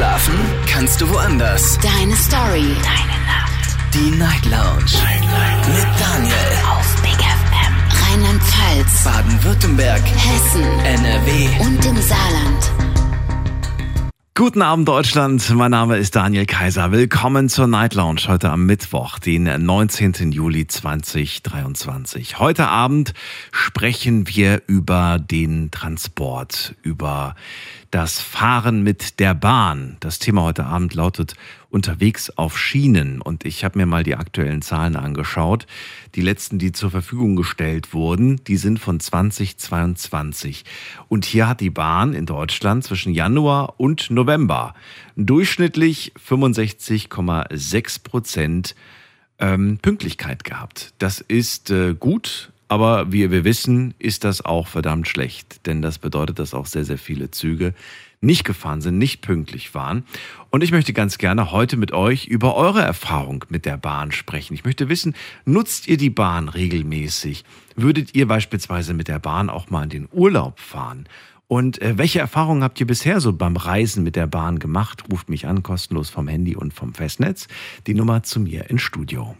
Schlafen kannst du woanders. Deine Story. Deine Nacht. Die Night Lounge. Night, Night. Mit Daniel. Auf Big FM. Rheinland-Pfalz. Baden-Württemberg. Hessen. NRW. Und im Saarland. Guten Abend Deutschland, mein Name ist Daniel Kaiser. Willkommen zur Night Lounge heute am Mittwoch, den 19. Juli 2023. Heute Abend sprechen wir über den Transport, über das Fahren mit der Bahn. Das Thema heute Abend lautet unterwegs auf Schienen. Und ich habe mir mal die aktuellen Zahlen angeschaut. Die letzten, die zur Verfügung gestellt wurden, die sind von 2022. Und hier hat die Bahn in Deutschland zwischen Januar und November durchschnittlich 65,6 Prozent ähm, Pünktlichkeit gehabt. Das ist äh, gut, aber wie wir wissen, ist das auch verdammt schlecht, denn das bedeutet, dass auch sehr, sehr viele Züge nicht gefahren sind, nicht pünktlich waren. Und ich möchte ganz gerne heute mit euch über eure Erfahrung mit der Bahn sprechen. Ich möchte wissen, nutzt ihr die Bahn regelmäßig? Würdet ihr beispielsweise mit der Bahn auch mal in den Urlaub fahren? Und äh, welche Erfahrungen habt ihr bisher so beim Reisen mit der Bahn gemacht? Ruft mich an, kostenlos vom Handy und vom Festnetz. Die Nummer zu mir ins Studio.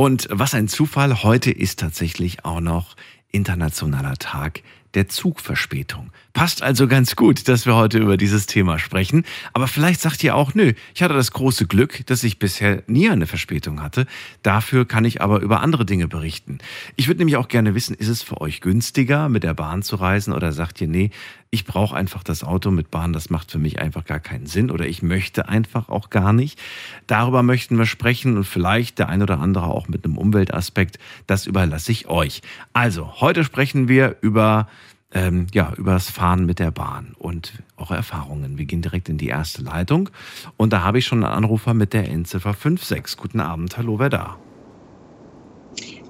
Und was ein Zufall, heute ist tatsächlich auch noch internationaler Tag der Zugverspätung. Passt also ganz gut, dass wir heute über dieses Thema sprechen. Aber vielleicht sagt ihr auch, nö, ich hatte das große Glück, dass ich bisher nie eine Verspätung hatte. Dafür kann ich aber über andere Dinge berichten. Ich würde nämlich auch gerne wissen, ist es für euch günstiger, mit der Bahn zu reisen oder sagt ihr, nee, ich brauche einfach das Auto mit Bahn, das macht für mich einfach gar keinen Sinn oder ich möchte einfach auch gar nicht. Darüber möchten wir sprechen und vielleicht der ein oder andere auch mit einem Umweltaspekt. Das überlasse ich euch. Also, heute sprechen wir über ähm, ja, über das Fahren mit der Bahn und eure Erfahrungen. Wir gehen direkt in die erste Leitung und da habe ich schon einen Anrufer mit der Endziffer 56. Guten Abend, hallo, wer da?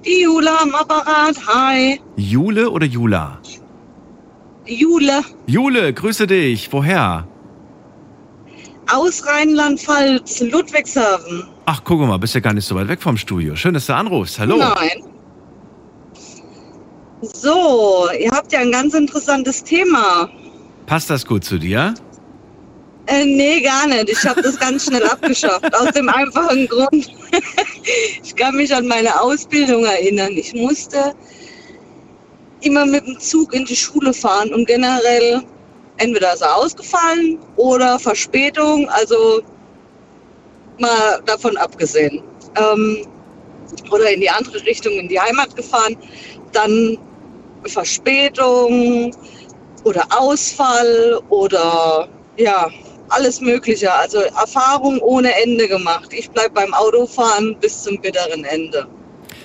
Die Jule am Apparat, hi. Jule oder Jula? Jule Jule, grüße dich. Woher? aus Rheinland-Pfalz, Ludwigshafen. Ach, guck mal, bist ja gar nicht so weit weg vom Studio. Schön, dass du anrufst. Hallo. Nein. So, ihr habt ja ein ganz interessantes Thema. Passt das gut zu dir? Äh, nee, gar nicht. Ich habe das ganz schnell abgeschafft. Aus dem einfachen Grund. ich kann mich an meine Ausbildung erinnern. Ich musste immer mit dem Zug in die Schule fahren und generell entweder ist er ausgefallen oder Verspätung, also mal davon abgesehen. Ähm, oder in die andere Richtung, in die Heimat gefahren, dann Verspätung oder Ausfall oder ja, alles Mögliche. Also Erfahrung ohne Ende gemacht. Ich bleibe beim Autofahren bis zum bitteren Ende.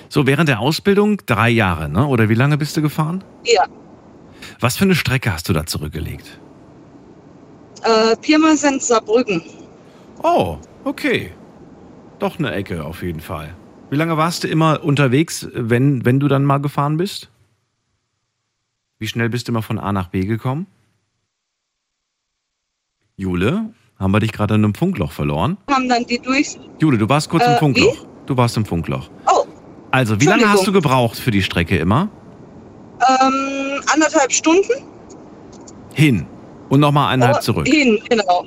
So, während der Ausbildung drei Jahre, ne? Oder wie lange bist du gefahren? Ja, Was für eine Strecke hast du da zurückgelegt? äh, Pirmasens Saarbrücken. Oh, okay. Doch eine Ecke auf jeden Fall. Wie lange warst du immer unterwegs, wenn, wenn du dann mal gefahren bist? Wie schnell bist du immer von A nach B gekommen? Jule, haben wir dich gerade in einem Funkloch verloren? Haben dann die durch. Jule, du warst kurz im Äh, Funkloch. Du warst im Funkloch. Oh, Also, wie lange hast du gebraucht für die Strecke immer? ähm, anderthalb Stunden. Hin. Und nochmal eineinhalb Oh, zurück. Hin, genau.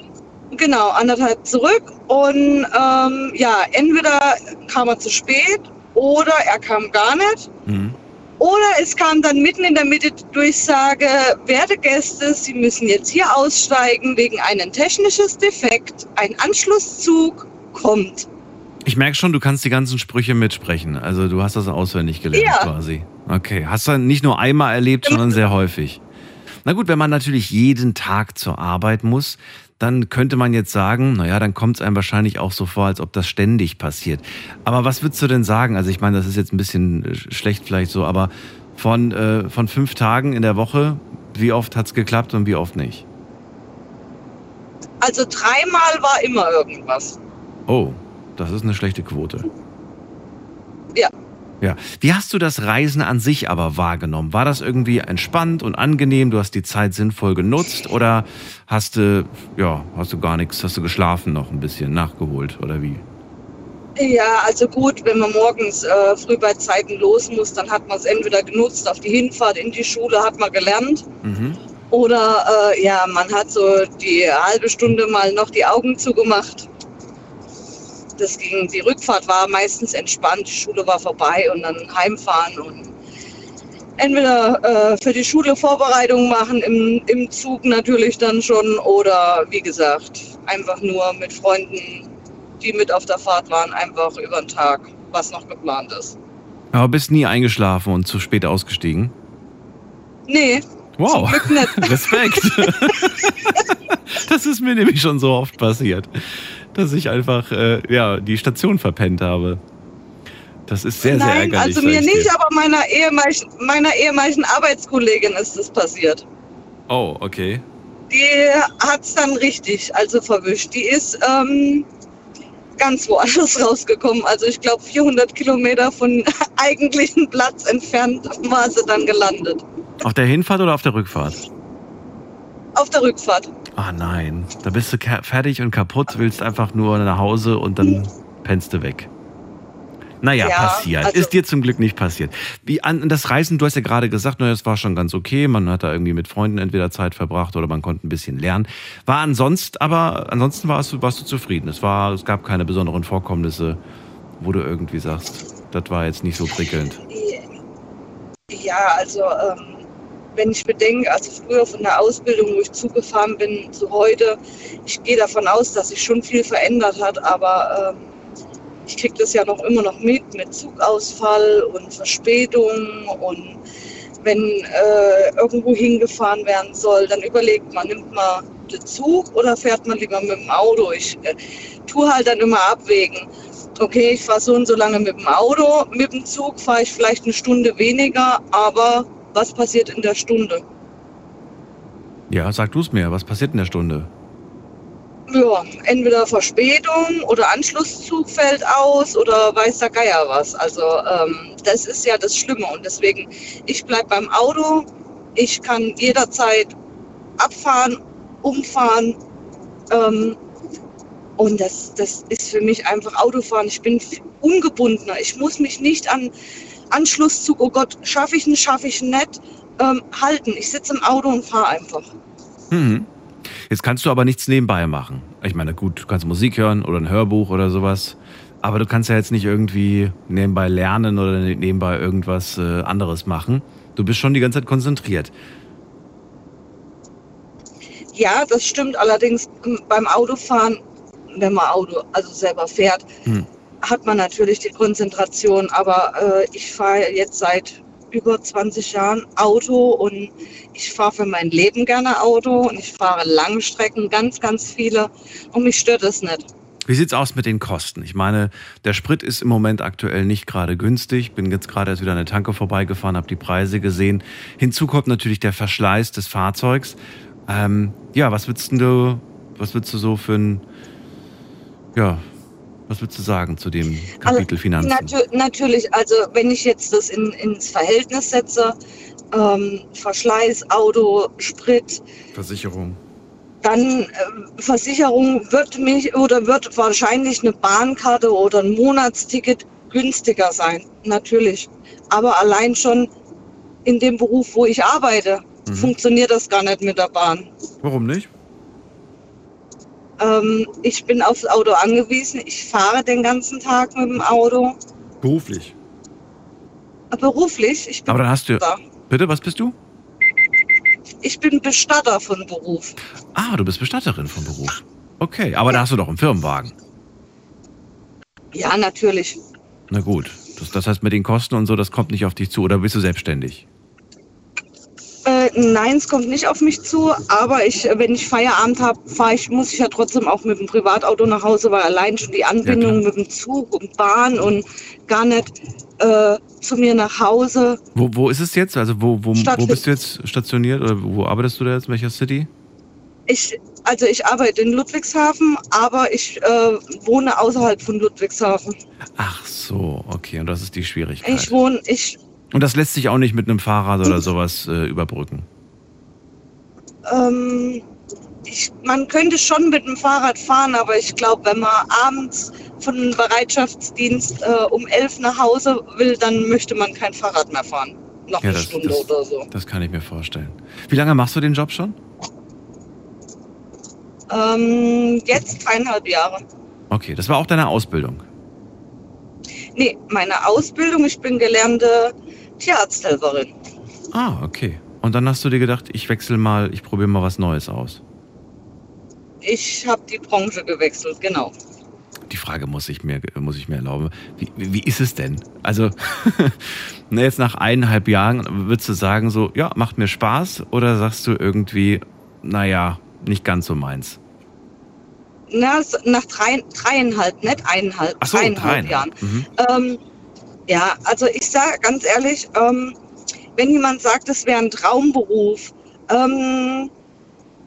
Genau, anderthalb zurück. Und ähm, ja, entweder kam er zu spät oder er kam gar nicht. Mhm. Oder es kam dann mitten in der Mitte die Durchsage, werte Gäste, Sie müssen jetzt hier aussteigen wegen einem technisches Defekt. Ein Anschlusszug kommt. Ich merke schon, du kannst die ganzen Sprüche mitsprechen. Also du hast das auswendig gelernt Ja. quasi. Okay. Hast du nicht nur einmal erlebt, sondern sehr häufig. Na gut, wenn man natürlich jeden Tag zur Arbeit muss, dann könnte man jetzt sagen, naja, dann kommt es einem wahrscheinlich auch so vor, als ob das ständig passiert. Aber was würdest du denn sagen? Also ich meine, das ist jetzt ein bisschen äh, schlecht vielleicht so, aber von, äh, von fünf Tagen in der Woche, wie oft hat es geklappt und wie oft nicht? Also dreimal war immer irgendwas. Oh, das ist eine schlechte Quote. Ja. Ja. Wie hast du das Reisen an sich aber wahrgenommen? War das irgendwie entspannt und angenehm? Du hast die Zeit sinnvoll genutzt oder hast du, ja, hast du gar nichts, hast du geschlafen noch ein bisschen, nachgeholt oder wie? Ja, also gut, wenn man morgens äh, früh bei Zeiten los muss, dann hat man es entweder genutzt auf die Hinfahrt in die Schule, hat man gelernt. Mhm. Oder äh, ja, man hat so die halbe Stunde mal noch die Augen zugemacht. Das ging, die Rückfahrt war meistens entspannt, die Schule war vorbei und dann heimfahren und entweder äh, für die Schule Vorbereitungen machen, im, im Zug natürlich dann schon oder wie gesagt, einfach nur mit Freunden, die mit auf der Fahrt waren, einfach über den Tag, was noch geplant ist. Aber bist nie eingeschlafen und zu spät ausgestiegen? Nee, Wow. Glück nicht. Respekt. das ist mir nämlich schon so oft passiert, dass ich einfach äh, ja, die Station verpennt habe. Das ist sehr, sehr Nein, ärgerlich. also mir ich dir. nicht, aber meiner ehemaligen, meiner ehemaligen Arbeitskollegin ist das passiert. Oh, okay. Die hat's dann richtig, also verwischt. Die ist ähm, ganz woanders rausgekommen. Also ich glaube 400 Kilometer von eigentlichen Platz entfernt war sie dann gelandet. Auf der Hinfahrt oder auf der Rückfahrt? Auf der Rückfahrt. Ah nein, da bist du fertig und kaputt, willst einfach nur nach Hause und dann pennst du weg. Naja, Ja, passiert. also- ist dir zum Glück nicht passiert. Wie an das Reisen, du hast ja gerade gesagt, naja, es war schon ganz okay. Man hat da irgendwie mit Freunden entweder Zeit verbracht oder man konnte ein bisschen lernen. War ansonsten, aber ansonsten warst du, warst du zufrieden. Es war, es gab keine besonderen Vorkommnisse, wo du irgendwie sagst, das war jetzt nicht so prickelnd. Ja, also ähm, wenn ich bedenke, also früher von der Ausbildung, wo ich zugefahren bin, zu heute, ich gehe davon aus, dass sich schon viel verändert hat, aber ähm, ich kriege das ja noch immer noch mit, mit Zugausfall und Verspätung und wenn äh, irgendwo hingefahren werden soll, dann überlegt man, nimmt man den Zug oder fährt man lieber mit dem Auto. Ich äh, tue halt dann immer abwägen. Okay, ich fahre so und so lange mit dem Auto, mit dem Zug fahre ich vielleicht eine Stunde weniger, aber was passiert in der Stunde? Ja, sag du es mir, was passiert in der Stunde? Ja, entweder Verspätung oder Anschlusszug fällt aus oder weiß der Geier was. Also ähm, das ist ja das Schlimme und deswegen, ich bleibe beim Auto, ich kann jederzeit abfahren, umfahren ähm, und das, das ist für mich einfach Autofahren. Ich bin ungebundener. Ich muss mich nicht an Anschlusszug, oh Gott, schaffe ich nicht, schaffe ich nicht, ähm, halten. Ich sitze im Auto und fahre einfach. Mhm. Jetzt kannst du aber nichts nebenbei machen. Ich meine, gut, du kannst Musik hören oder ein Hörbuch oder sowas. Aber du kannst ja jetzt nicht irgendwie nebenbei lernen oder nebenbei irgendwas äh, anderes machen. Du bist schon die ganze Zeit konzentriert. Ja, das stimmt. Allerdings m, beim Autofahren, wenn man Auto also selber fährt, Hm. Hat man natürlich die Konzentration. Aber äh, ich fahre jetzt seit über 20 Jahren Auto und ich fahre für mein Leben gerne Auto und ich fahre Langstrecken, ganz, ganz viele und mich stört es nicht. Wie sieht's aus mit den Kosten? Ich meine, der Sprit ist im Moment aktuell nicht gerade günstig. Bin jetzt gerade erst wieder an der Tanke vorbeigefahren, habe die Preise gesehen. Hinzu kommt natürlich der Verschleiß des Fahrzeugs. Ähm, ja, was würdest du, was würdest du so für ein, ja, was würdest du sagen zu dem Kapitel Finanzen? Natu natürlich, also wenn ich jetzt das in, ins Verhältnis setze, ähm, Verschleiß, Auto, Sprit, Versicherung. dann äh, Versicherung wird mich oder wird wahrscheinlich eine Bahnkarte oder ein Monatsticket günstiger sein, natürlich. Aber allein schon in dem Beruf, wo ich arbeite, Mhm. funktioniert das gar nicht mit der Bahn. Warum nicht? Ähm, ich bin aufs Auto angewiesen. Ich fahre den ganzen Tag mit dem Auto. Beruflich. Äh, Beruflich, ich bin, Aber dann hast du. Bitte, was bist du? ich bin Bestatter von Beruf. Ah, du bist Bestatterin vom Beruf. Okay, aber da hast du doch einen Firmenwagen. Ja, natürlich. Na gut. Das, das heißt, mit den Kosten und so, das kommt nicht auf dich zu. Oder bist du selbstständig? Äh, nein, es kommt nicht auf mich zu, aber ich, wenn ich Feierabend habe, fahre ich, muss ich ja trotzdem auch mit dem Privatauto nach Hause, weil allein schon die Anbindung klar. mit dem Zug und Bahn und gar nicht äh, zu mir nach Hause. Wo, wo ist es jetzt? Also wo, wo, wo bist du jetzt stationiert oder wo arbeitest du da jetzt? In welcher City? Ich, also ich arbeite in Ludwigshafen, aber ich äh, wohne außerhalb von Ludwigshafen. Ach so, okay. Und das ist die Schwierigkeit. Ich wohne, ich, Und das lässt sich auch nicht mit einem Fahrrad oder sowas äh, überbrücken. ähm, ich, man könnte schon mit dem Fahrrad fahren, aber ich glaube, wenn man abends von einem Bereitschaftsdienst äh, um elf nach Hause will, dann möchte man kein Fahrrad mehr fahren. Noch Ja, eine das, Stunde das, oder so. das kann ich mir vorstellen. Wie lange machst du den Job schon? Ähm, jetzt dreieinhalb Jahre. Okay, das war auch deine Ausbildung. Nee, meine Ausbildung, ich bin gelernte Tierarzthelferin. Ah, okay. Und dann hast du dir gedacht, ich wechsle mal, ich probiere mal was Neues aus. Ich habe die Branche gewechselt, genau. Die Frage muss ich mir, muss ich mir erlauben. Wie, wie ist es denn? Also, na, jetzt nach eineinhalb Jahren, würdest du sagen, so, ja, macht mir Spaß? Oder sagst du irgendwie, naja, nicht ganz so meins? Na, nach drei, dreieinhalb, nicht eineinhalb, Ach so, dreieinhalb Jahren. dreieinhalb. Mhm. Ähm, ja, also ich sage ganz ehrlich, ähm, wenn jemand sagt, es wäre ein Traumberuf, ähm,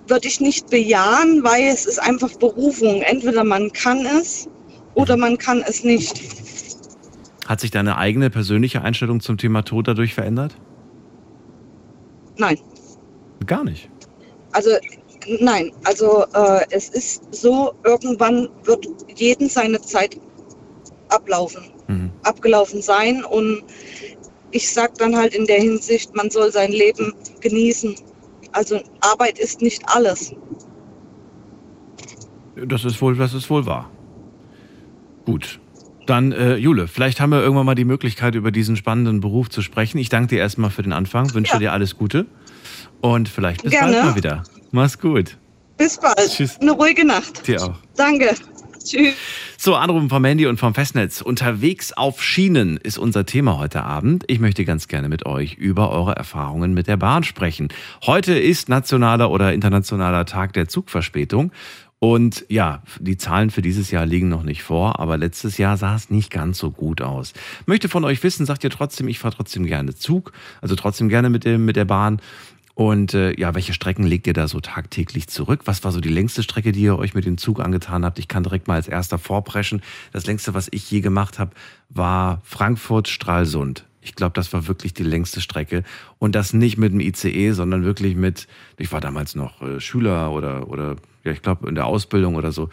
würde ich nicht bejahen, weil es ist einfach Berufung. Entweder man kann es oder man kann es nicht. Hat sich deine eigene persönliche Einstellung zum Thema Tod dadurch verändert? Nein. Gar nicht. Also nein, also äh, es ist so, irgendwann wird jeden seine Zeit ablaufen, Mhm. abgelaufen sein und ich sag dann halt in der Hinsicht, man soll sein Leben genießen. Also Arbeit ist nicht alles. Das ist wohl, das ist wohl wahr. Gut. Dann, äh, Jule, vielleicht haben wir irgendwann mal die Möglichkeit, über diesen spannenden Beruf zu sprechen. Ich danke dir erstmal für den Anfang, wünsche Ja. dir alles Gute und vielleicht bis Gerne. bald mal wieder. Mach's gut. Bis bald. Tschüss. Eine ruhige Nacht. Dir auch. Danke. Tschüss. So, Anrufen vom Handy und vom Festnetz. Unterwegs auf Schienen ist unser Thema heute Abend. Ich möchte ganz gerne mit euch über eure Erfahrungen mit der Bahn sprechen. Heute ist nationaler oder internationaler Tag der Zugverspätung. Und ja, die Zahlen für dieses Jahr liegen noch nicht vor, aber letztes Jahr sah es nicht ganz so gut aus. Möchte von euch wissen, sagt ihr trotzdem, ich fahre trotzdem gerne Zug, also trotzdem gerne mit, dem, mit der Bahn. Und äh, ja, welche Strecken legt ihr da so tagtäglich zurück? Was war so die längste Strecke, die ihr euch mit dem Zug angetan habt? Ich kann direkt mal als erster vorpreschen. Das längste, was ich je gemacht habe, war Frankfurt-Stralsund. Ich glaube, das war wirklich die längste Strecke. Und das nicht mit dem ICE, sondern wirklich mit, ich war damals noch äh, Schüler oder, oder ja, ich glaube, in der Ausbildung oder so.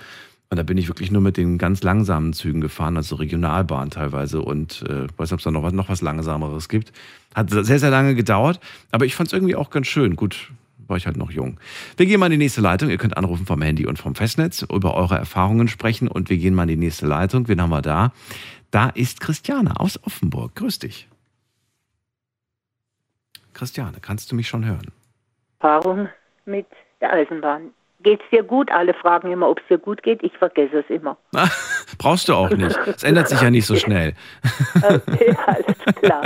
Und da bin ich wirklich nur mit den ganz langsamen Zügen gefahren, also Regionalbahn teilweise und äh, weiß nicht, ob es da noch was, noch was Langsameres gibt. Hat sehr, sehr lange gedauert, aber ich fand es irgendwie auch ganz schön. Gut, war ich halt noch jung. Wir gehen mal in die nächste Leitung. Ihr könnt anrufen vom Handy und vom Festnetz, über eure Erfahrungen sprechen und wir gehen mal in die nächste Leitung. Wen haben wir da? Da ist Christiane aus Offenburg. Grüß dich. Christiane, kannst du mich schon hören? Erfahrung mit der Eisenbahn. Geht's dir gut? Alle fragen immer, ob es dir gut geht. Ich vergesse es immer. Brauchst du auch nicht. Es ändert sich ja nicht so schnell. Okay, alles klar.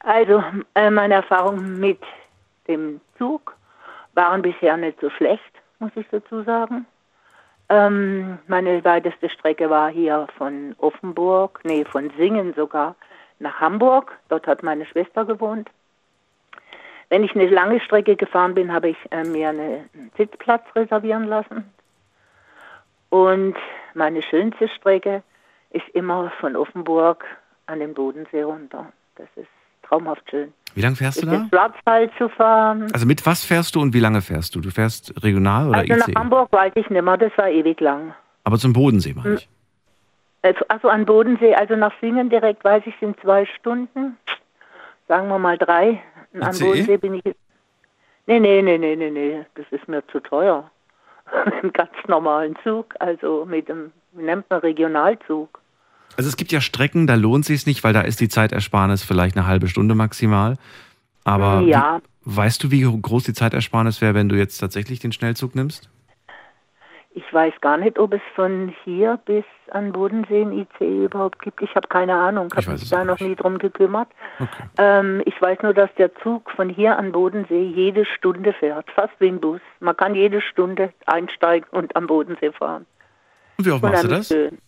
Also, äh, meine Erfahrungen mit dem Zug waren bisher nicht so schlecht, muss ich dazu sagen. Ähm, meine weiteste Strecke war hier von Offenburg, nee, von Singen sogar, nach Hamburg. Dort hat meine Schwester gewohnt. Wenn ich eine lange Strecke gefahren bin, habe ich äh, mir eine, einen Sitzplatz reservieren lassen. Und meine schönste Strecke ist immer von Offenburg an den Bodensee runter. Das ist traumhaft schön. Wie lange fährst du da? Schwarzwald zu fahren. Also mit was fährst du und wie lange fährst du? Du fährst regional oder Also nach IC? Hamburg weiß ich nicht mehr, das war ewig lang. Aber zum Bodensee meine ich. Äh, Also an Bodensee, also nach Singen direkt weiß ich, sind zwei Stunden. Sagen wir mal drei. Und An ICE? Bodensee bin ich. Nee, nee, nee, nee, nee, nee. Das ist mir zu teuer. Mit einem ganz normalen Zug, also mit dem, wie nennt man Regionalzug. Also es gibt ja Strecken, da lohnt sich nicht, weil da ist die Zeitersparnis vielleicht eine halbe Stunde maximal. Aber Ja. wie, weißt du, wie groß die Zeitersparnis wäre, wenn du jetzt tatsächlich den Schnellzug nimmst? Ich weiß gar nicht, ob es von hier bis an Bodensee ein ICE überhaupt gibt. Ich habe keine Ahnung, Ich habe mich da noch nicht. nie drum gekümmert. Okay. Ähm, ich weiß nur, dass der Zug von hier an Bodensee jede Stunde fährt, fast wie ein Bus. Man kann jede Stunde einsteigen und am Bodensee fahren. Und wie oft machst du das? schön.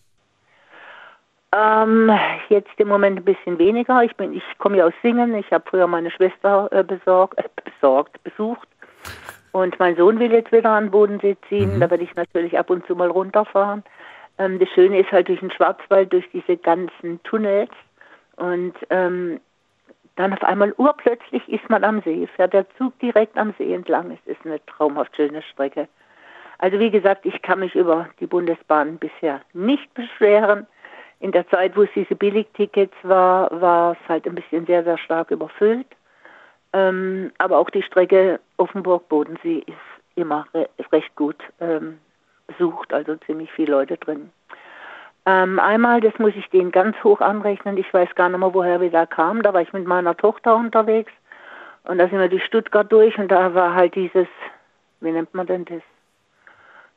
Ähm, jetzt im Moment ein bisschen weniger. Ich bin, ich komme ja aus Singen. Ich habe früher meine Schwester äh, besorgt, äh, besorgt, besucht. Und mein Sohn will jetzt wieder an den Bodensee ziehen. Mhm. Da werde ich natürlich ab und zu mal runterfahren. Ähm, das Schöne ist halt durch den Schwarzwald, durch diese ganzen Tunnels. Und ähm, Dann auf einmal urplötzlich ist man am See, fährt der Zug direkt am See entlang. Es ist eine traumhaft schöne Strecke. Also wie gesagt, ich kann mich über die Bundesbahn bisher nicht beschweren. In der Zeit, wo es diese Billigtickets war, war es halt ein bisschen sehr, sehr stark überfüllt. Ähm, aber auch die Strecke Offenburg-Bodensee ist immer re recht gut ähm, besucht, also ziemlich viele Leute drin. Ähm, einmal, das muss ich denen ganz hoch anrechnen, ich weiß gar nicht mehr, woher wir da kamen, da war ich mit meiner Tochter unterwegs und da sind wir die Stuttgart durch und da war halt dieses, wie nennt man denn das?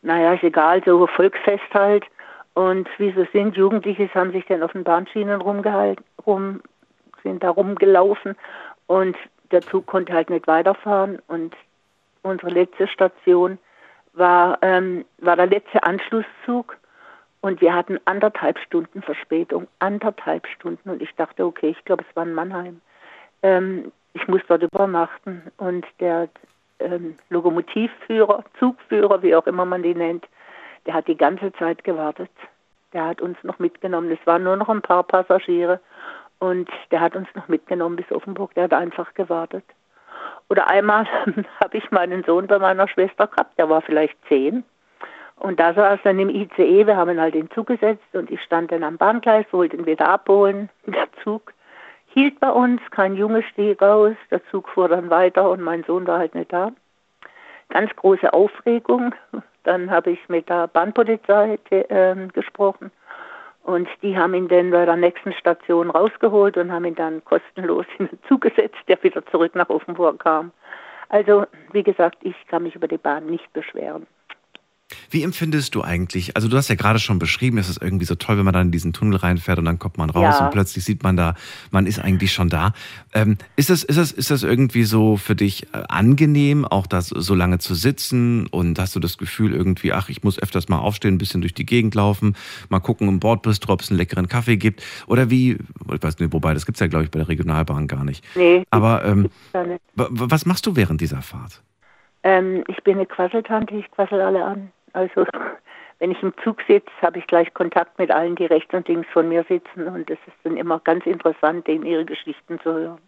Naja, ist egal, so Volksfest halt. Und wie sie sind, Jugendliche haben sich dann auf den Bahnschienen rumgehalten, rum, sind da rumgelaufen und der Zug konnte halt nicht weiterfahren und unsere letzte Station war, ähm, war der letzte Anschlusszug und wir hatten anderthalb Stunden Verspätung, anderthalb Stunden und ich dachte, okay, ich glaube, es war in Mannheim. Ähm, ich muss dort übernachten und der ähm, Lokomotivführer, Zugführer, wie auch immer man die nennt, der hat die ganze Zeit gewartet. Der hat uns noch mitgenommen. Es waren nur noch ein paar Passagiere und der hat uns noch mitgenommen bis Offenburg. Der hat einfach gewartet. Oder einmal habe ich meinen Sohn bei meiner Schwester gehabt, der war vielleicht zehn. Und da saß dann im ICE, wir haben ihn halt den Zug gesetzt und ich stand dann am Bahngleis, wollte ihn wieder abholen. Der Zug hielt bei uns, kein Junge stieg raus, der Zug fuhr dann weiter und mein Sohn war halt nicht da. Ganz große Aufregung. Dann habe ich mit der Bahnpolizei äh, gesprochen und die haben ihn dann bei der nächsten Station rausgeholt und haben ihn dann kostenlos in den Zug gesetzt, der wieder zurück nach Offenburg kam. Also, wie gesagt, ich kann mich über die Bahn nicht beschweren. Wie empfindest du eigentlich, also du hast ja gerade schon beschrieben, es ist irgendwie so toll, wenn man dann in diesen Tunnel reinfährt und dann kommt man raus ja. und plötzlich sieht man da, man ist eigentlich schon da. Ähm, ist, das, ist, das, ist das irgendwie so für dich äh, angenehm, auch das so lange zu sitzen und hast du das Gefühl irgendwie, ach, ich muss öfters mal aufstehen, ein bisschen durch die Gegend laufen, mal gucken im Bordbistro, ob es einen leckeren Kaffee gibt oder wie, ich weiß nicht, wobei, das gibt es ja glaube ich bei der Regionalbahn gar nicht. Nee. Aber ähm, was machst du während dieser Fahrt? Ähm, ich bin eine Quasseltante, ich quassel alle an. Also wenn ich im Zug sitze, habe ich gleich Kontakt mit allen, die rechts und links von mir sitzen. Und es ist dann immer ganz interessant, denen ihre Geschichten zu hören.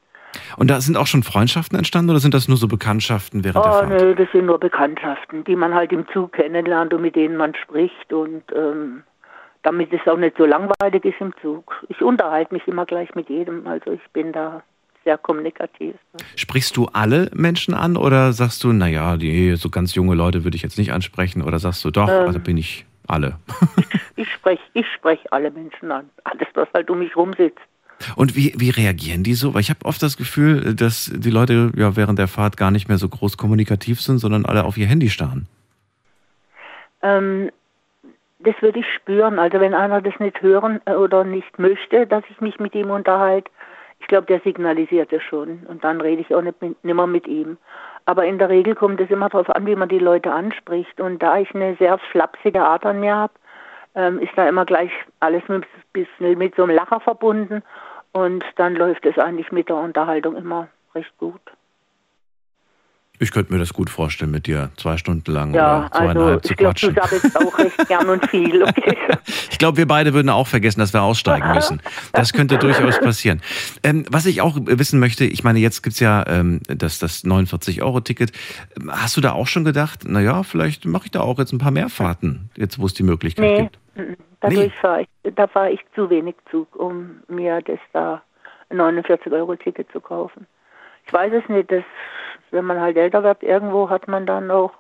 Und da sind auch schon Freundschaften entstanden oder sind das nur so Bekanntschaften während oh, der Fahrt? Nö, das sind nur Bekanntschaften, die man halt im Zug kennenlernt und mit denen man spricht und ähm, damit es auch nicht so langweilig ist im Zug. Ich unterhalte mich immer gleich mit jedem, also ich bin da sehr kommunikativ. Sprichst du alle Menschen an oder sagst du, naja, die so ganz junge Leute würde ich jetzt nicht ansprechen oder sagst du doch, ähm, also bin ich alle? ich spreche ich sprech alle Menschen an, alles, was halt um mich rum sitzt. Und wie, wie reagieren die so? Weil ich habe oft das Gefühl, dass die Leute ja während der Fahrt gar nicht mehr so groß kommunikativ sind, sondern alle auf ihr Handy starren. Ähm, das würde ich spüren. Also wenn einer das nicht hören äh, oder nicht möchte, dass ich mich mit ihm unterhalte, ich glaube, der signalisiert es schon und dann rede ich auch nicht, mit, nicht mehr mit ihm. Aber in der Regel kommt es immer darauf an, wie man die Leute anspricht. Und da ich eine sehr flapsige Art an mir habe, ähm, ist da immer gleich alles mit, bisschen mit so einem Lacher verbunden. Und dann läuft es eigentlich mit der Unterhaltung immer recht gut. Ich könnte mir das gut vorstellen, mit dir zwei Stunden lang ja, oder zweieinhalb also, zu quatschen. Ich glaube, du sammelst auch recht gern und viel. Okay. ich glaube, wir beide würden auch vergessen, dass wir aussteigen müssen. Das könnte durchaus passieren. Ähm, was ich auch wissen möchte, ich meine, jetzt gibt es ja ähm, das, das 49-Euro-Ticket. Hast du da auch schon gedacht, naja, vielleicht mache ich da auch jetzt ein paar mehr Fahrten, jetzt wo es die Möglichkeit nee, gibt? Dadurch nee. fahre ich, da fahre ich zu wenig Zug, um mir das da 49-Euro-Ticket zu kaufen. Ich weiß es nicht, das wenn man halt älter wird, irgendwo hat man dann auch,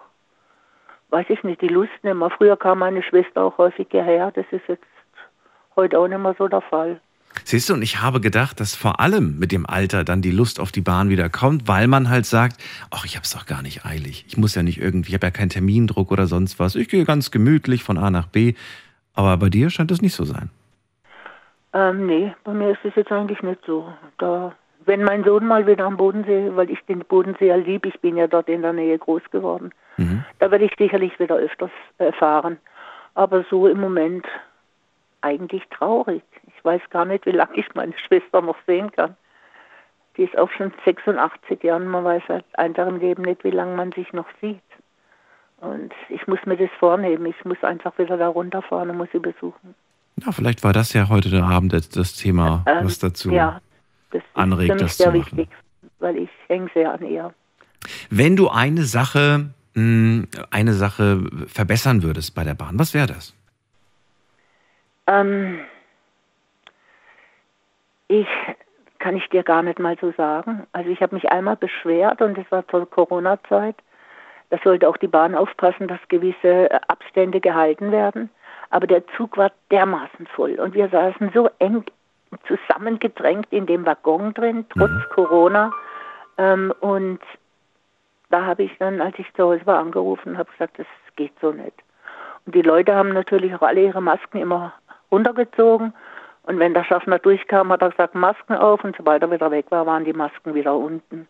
weiß ich nicht, die Lust nicht mehr. Früher kam meine Schwester auch häufig hierher, das ist jetzt heute auch nicht mehr so der Fall. Siehst du, und ich habe gedacht, dass vor allem mit dem Alter dann die Lust auf die Bahn wieder kommt, weil man halt sagt, ach, ich habe es doch gar nicht eilig. Ich muss ja nicht irgendwie, ich habe ja keinen Termindruck oder sonst was. Ich gehe ganz gemütlich von A nach B. Aber bei dir scheint es nicht so sein. Ähm, nee, bei mir ist es jetzt eigentlich nicht so. Da wenn mein Sohn mal wieder am Bodensee, weil ich den Bodensee ja liebe, ich bin ja dort in der Nähe groß geworden, mhm. da werde ich sicherlich wieder öfters erfahren. Aber so im Moment eigentlich traurig. Ich weiß gar nicht, wie lange ich meine Schwester noch sehen kann. Die ist auch schon 86 Jahre, man weiß halt einfach im Leben nicht, wie lange man sich noch sieht. Und ich muss mir das vornehmen. Ich muss einfach wieder da runterfahren und muss sie besuchen. Ja, vielleicht war das ja heute Abend das Thema, ähm, was dazu ja, Das anregt, ist für mich sehr wichtig, weil ich hänge sehr an ihr. Wenn du eine Sache, mh, eine Sache verbessern würdest bei der Bahn, was wäre das? Ähm, ich kann ich dir gar nicht mal so sagen. Also ich habe mich einmal beschwert und das war zur Corona-Zeit. Da sollte auch die Bahn aufpassen, dass gewisse Abstände gehalten werden. Aber der Zug war dermaßen voll und wir saßen so eng zusammengedrängt in dem Waggon drin, trotz Corona. Ähm, und da habe ich dann, als ich zu Hause war, angerufen und habe gesagt, das geht so nicht. Und die Leute haben natürlich auch alle ihre Masken immer runtergezogen. Und wenn der Schaffner durchkam, hat er gesagt, Masken auf. Und sobald er wieder weg war, waren die Masken wieder unten.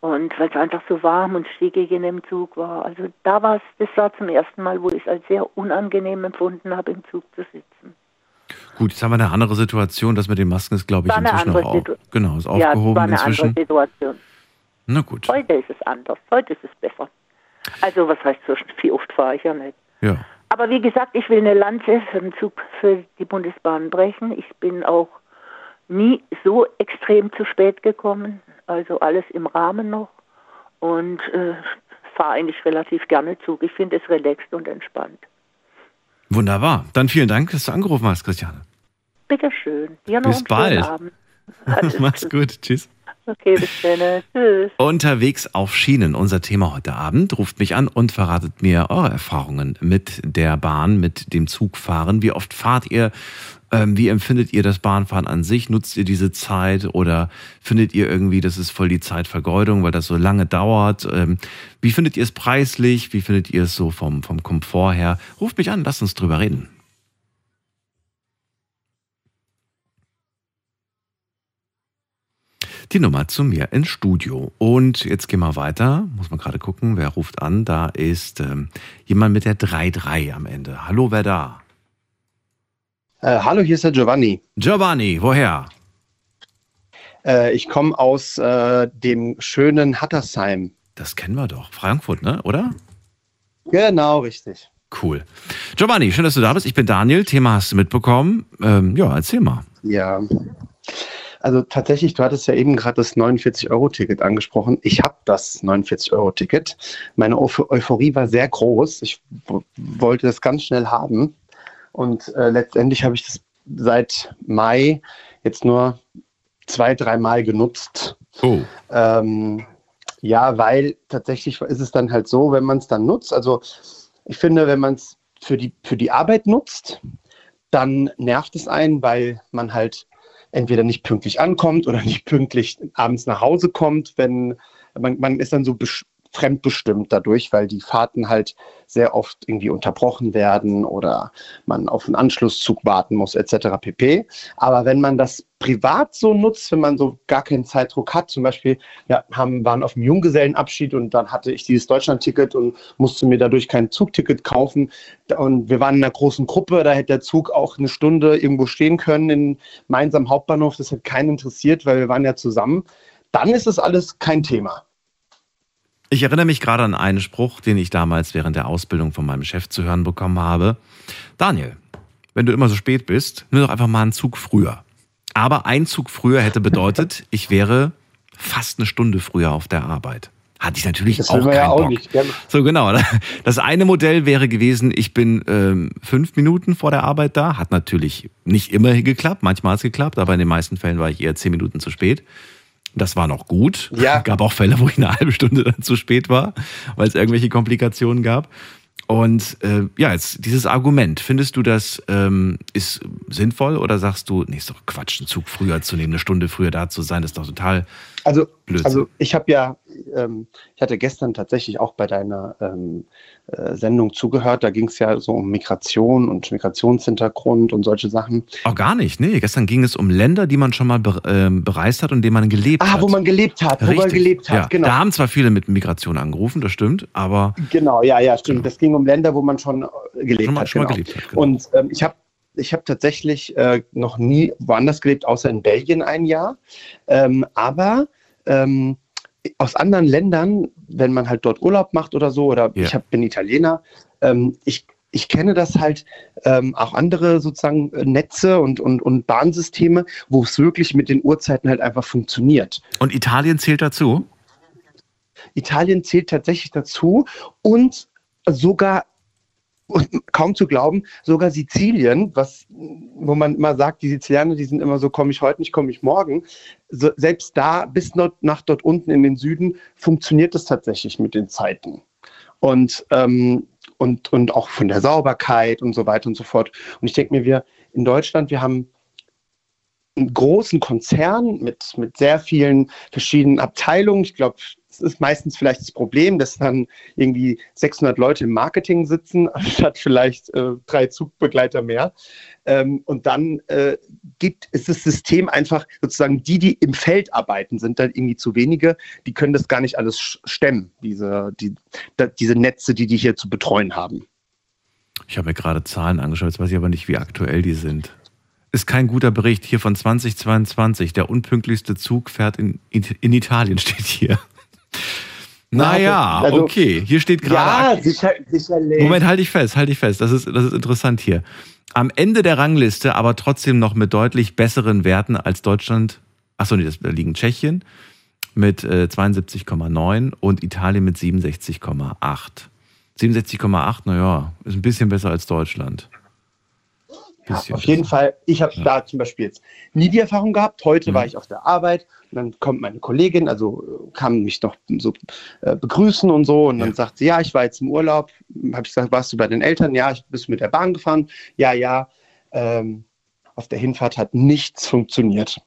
Und weil es einfach so warm und stickig in dem Zug war. Also da war es, das war zum ersten Mal, wo ich es als sehr unangenehm empfunden habe, im Zug zu sitzen. Gut, jetzt haben wir eine andere Situation. Das mit den Masken ist, glaube ich, inzwischen auch, Situ- genau, ist ja, es war aufgehoben eine andere inzwischen. Situation. Na gut, Heute ist es anders. Heute ist es besser. Also was heißt so viel oft fahre ich ja nicht. ja. Aber wie gesagt, ich will eine Lanze für den Zug für die Bundesbahn brechen. Ich bin auch nie so extrem zu spät gekommen. Also alles im Rahmen noch. Und äh, fahre eigentlich relativ gerne Zug. Ich finde es relaxed und entspannt. Wunderbar. Dann vielen Dank, dass du angerufen hast, Christiane. Bitteschön. Dir noch Bis bald. Mach's gut. Tschüss. Okay, bis dann. Tschüss. Unterwegs auf Schienen, unser Thema heute Abend. Ruft mich an und verratet mir eure Erfahrungen mit der Bahn, mit dem Zugfahren. Wie oft fahrt ihr? Ähm, wie empfindet ihr das Bahnfahren an sich? Nutzt ihr diese Zeit oder findet ihr irgendwie, das ist voll die Zeitvergeudung, weil das so lange dauert? Ähm, wie findet ihr es preislich? Wie findet ihr es so vom, vom Komfort her? Ruft mich an, lasst uns drüber reden. die Nummer zu mir ins Studio. Und jetzt gehen wir weiter. Muss man gerade gucken, wer ruft an. Da ist ähm, jemand mit der 3-3 am Ende. Hallo, wer da? Äh, hallo, hier ist der Giovanni. Giovanni, woher? Äh, ich komme aus äh, dem schönen Hattersheim. Das kennen wir doch. Frankfurt, ne? Oder? Genau, richtig. Cool. Giovanni, schön, dass du da bist. Ich bin Daniel. Thema hast du mitbekommen. Ähm, ja, erzähl mal. Ja. Also tatsächlich, du hattest ja eben gerade das 49-Euro-Ticket angesprochen. Ich habe das 49-Euro-Ticket. Meine Euph- Euphorie war sehr groß. Ich wollte das ganz schnell haben. Und äh, letztendlich habe ich das seit Mai jetzt nur zwei, dreimal genutzt. Oh. Ähm, ja, weil tatsächlich ist es dann halt so, wenn man es dann nutzt. Also ich finde, wenn man es für die, für die Arbeit nutzt, dann nervt es einen, weil man halt entweder nicht pünktlich ankommt oder nicht pünktlich abends nach Hause kommt, wenn man, man ist dann so fremdbestimmt dadurch, weil die Fahrten halt sehr oft irgendwie unterbrochen werden oder man auf einen Anschlusszug warten muss etc. pp. Aber wenn man das privat so nutzt, wenn man so gar keinen Zeitdruck hat, zum Beispiel, ja, haben, waren auf dem Junggesellenabschied und dann hatte ich dieses Deutschlandticket und musste mir dadurch kein Zugticket kaufen. Und wir waren in einer großen Gruppe, da hätte der Zug auch eine Stunde irgendwo stehen können in Mainz am Hauptbahnhof. Das hat keinen interessiert, weil wir waren ja zusammen. Dann ist das alles kein Thema. Ich erinnere mich gerade an einen Spruch, den ich damals während der Ausbildung von meinem Chef zu hören bekommen habe. Daniel, wenn du immer so spät bist, nimm doch einfach mal einen Zug früher. Aber ein Zug früher hätte bedeutet, ich wäre fast eine Stunde früher auf der Arbeit. Hatte ich natürlich Das auch keinen ja auch Bock. nicht. So genau. Das eine Modell wäre gewesen, ich bin ähm, fünf Minuten vor der Arbeit da. Hat natürlich nicht immer geklappt. Manchmal hat es geklappt, aber in den meisten Fällen war ich eher zehn Minuten zu spät. Das war noch gut. Ja. Gab auch Fälle, wo ich eine halbe Stunde dann zu spät war, weil es irgendwelche Komplikationen gab. Und äh, ja, jetzt dieses Argument, findest du das ähm, ist sinnvoll oder sagst du, nee, ist doch Quatsch, einen Zug früher zu nehmen, eine Stunde früher da zu sein, das ist doch total Also, Blödsinn. also ich habe ja, ähm, ich hatte gestern tatsächlich auch bei deiner ähm, äh, Sendung zugehört. Da ging es ja so um Migration und Migrationshintergrund und solche Sachen. Auch gar nicht, nee. Gestern ging es um Länder, die man schon mal be ähm, bereist hat und denen man gelebt Ah, hat. wo man gelebt hat, wo man Richtig. gelebt hat, ja. genau. Da haben zwar viele mit Migration angerufen, das stimmt, aber Genau, ja, ja, stimmt. Das ging um Länder, wo man schon äh, gelebt schon mal, hat. schon mal genau. gelebt hat. Genau. Und ähm, ich habe ich hab tatsächlich äh, noch nie woanders gelebt, außer in Belgien ein Jahr. Ähm, aber ähm, aus anderen Ländern, wenn man halt dort Urlaub macht oder so, oder Ja. ich hab, bin Italiener, ähm, ich ich kenne das halt ähm, auch andere sozusagen äh, Netze und, und, und Bahnsysteme, wo es wirklich mit den Uhrzeiten halt einfach funktioniert. Und Italien zählt dazu? Italien zählt tatsächlich dazu und sogar und kaum zu glauben, sogar Sizilien, was, wo man immer sagt, die Sizilianer, die sind immer so, komme ich heute nicht, komme ich morgen. So, selbst da, bis nach dort unten in den Süden, funktioniert es tatsächlich mit den Zeiten. Und, ähm, und, und auch von der Sauberkeit und so weiter und so fort. Und ich denke mir, wir in Deutschland, wir haben einen großen Konzern mit, mit sehr vielen verschiedenen Abteilungen. Ich glaube, das ist meistens vielleicht das Problem, dass dann irgendwie 600 Leute im Marketing sitzen, anstatt vielleicht äh, drei Zugbegleiter mehr. Ähm, und dann äh, gibt, ist das System einfach sozusagen die, die im Feld arbeiten, sind dann irgendwie zu wenige. Die können das gar nicht alles stemmen, diese, die, da, diese Netze, die die hier zu betreuen haben. Ich habe mir gerade Zahlen angeschaut, jetzt weiß ich aber nicht, wie aktuell die sind. Ist kein guter Bericht hier von 2022. Der unpünktlichste Zug fährt in, in Italien, steht hier. Naja, also, okay. Hier steht gerade. Ja, sicher, sicherlich. Moment, halte ich fest, halte ich fest. Das ist, das ist interessant hier. Am Ende der Rangliste, aber trotzdem noch mit deutlich besseren Werten als Deutschland. Achso, nee, das, da liegen Tschechien mit äh, 72,9 und Italien mit 67,8. 67,8, naja, ist ein bisschen besser als Deutschland. Ja, auf jeden Fall. Ich habe ja. da zum Beispiel jetzt nie die Erfahrung gehabt. Heute mhm. war ich auf der Arbeit und dann kommt meine Kollegin, also kam mich noch so äh, begrüßen und so und dann sagt sie, ja, ich war jetzt im Urlaub. Habe ich gesagt, warst du bei den Eltern? Ja, ich bist mit der Bahn gefahren. Ja, ja. Ähm, auf der Hinfahrt hat nichts funktioniert.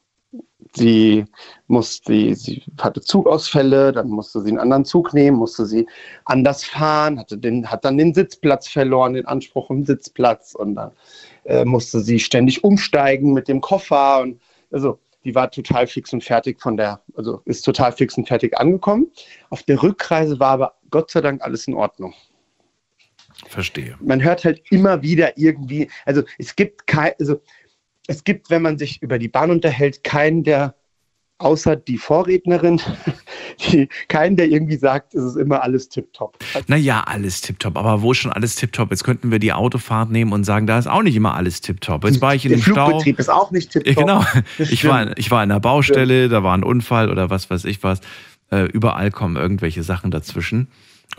Sie musste, sie hatte Zugausfälle, dann musste sie einen anderen Zug nehmen, musste sie anders fahren, hatte den, hat dann den Sitzplatz verloren, den Anspruch im Sitzplatz und dann äh, musste sie ständig umsteigen mit dem Koffer und also die war total fix und fertig von der, also ist total fix und fertig angekommen. Auf der Rückreise war aber Gott sei Dank alles in Ordnung. Verstehe. Man hört halt immer wieder irgendwie, also es gibt kein, also es gibt, wenn man sich über die Bahn unterhält, keinen, der außer die Vorrednerin, die, keinen, der irgendwie sagt, es ist immer alles tipptopp. Naja, alles tipptopp. Aber wo schon alles tipptopp? Jetzt könnten wir die Autofahrt nehmen und sagen, da ist auch nicht immer alles tipptopp. Jetzt war ich in der dem Flugbetrieb Stau. ist auch nicht tipptopp. Genau. Ich war, ich war in der Baustelle, da war ein Unfall oder was weiß ich was. Äh, überall kommen irgendwelche Sachen dazwischen.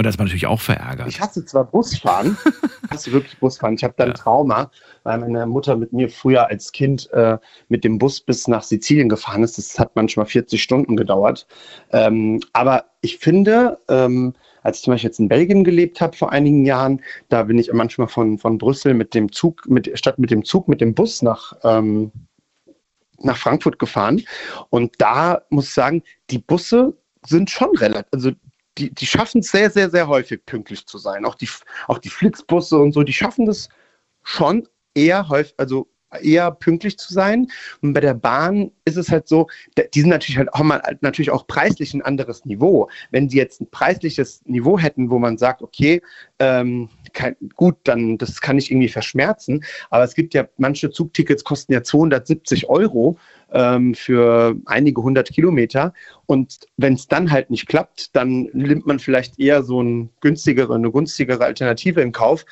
Und das ist man natürlich auch verärgert. Ich hasse zwar Busfahren, ich hasse wirklich Busfahren. Ich habe da ein ja. Trauma, weil meine Mutter mit mir früher als Kind äh, mit dem Bus bis nach Sizilien gefahren ist. Das hat manchmal 40 Stunden gedauert. Ähm, aber ich finde, ähm, als ich zum Beispiel jetzt in Belgien gelebt habe vor einigen Jahren, da bin ich manchmal von, von Brüssel mit dem Zug, mit, statt mit dem Zug, mit dem Bus nach, ähm, nach Frankfurt gefahren. Und da muss ich sagen, die Busse sind schon relativ, also die, die schaffen es sehr, sehr, sehr häufig pünktlich zu sein. Auch die, auch die Flixbusse und so, die schaffen das schon eher häufig, also eher pünktlich zu sein. Und bei der Bahn ist es halt so, die sind natürlich halt auch mal natürlich auch preislich ein anderes Niveau. Wenn sie jetzt ein preisliches Niveau hätten, wo man sagt, okay, ähm, kein, gut, dann das kann ich irgendwie verschmerzen. Aber es gibt ja manche Zugtickets kosten ja 270 Euro ähm, für einige hundert Kilometer. Und wenn es dann halt nicht klappt, dann nimmt man vielleicht eher so ein günstigere, eine günstigere Alternative in Kauf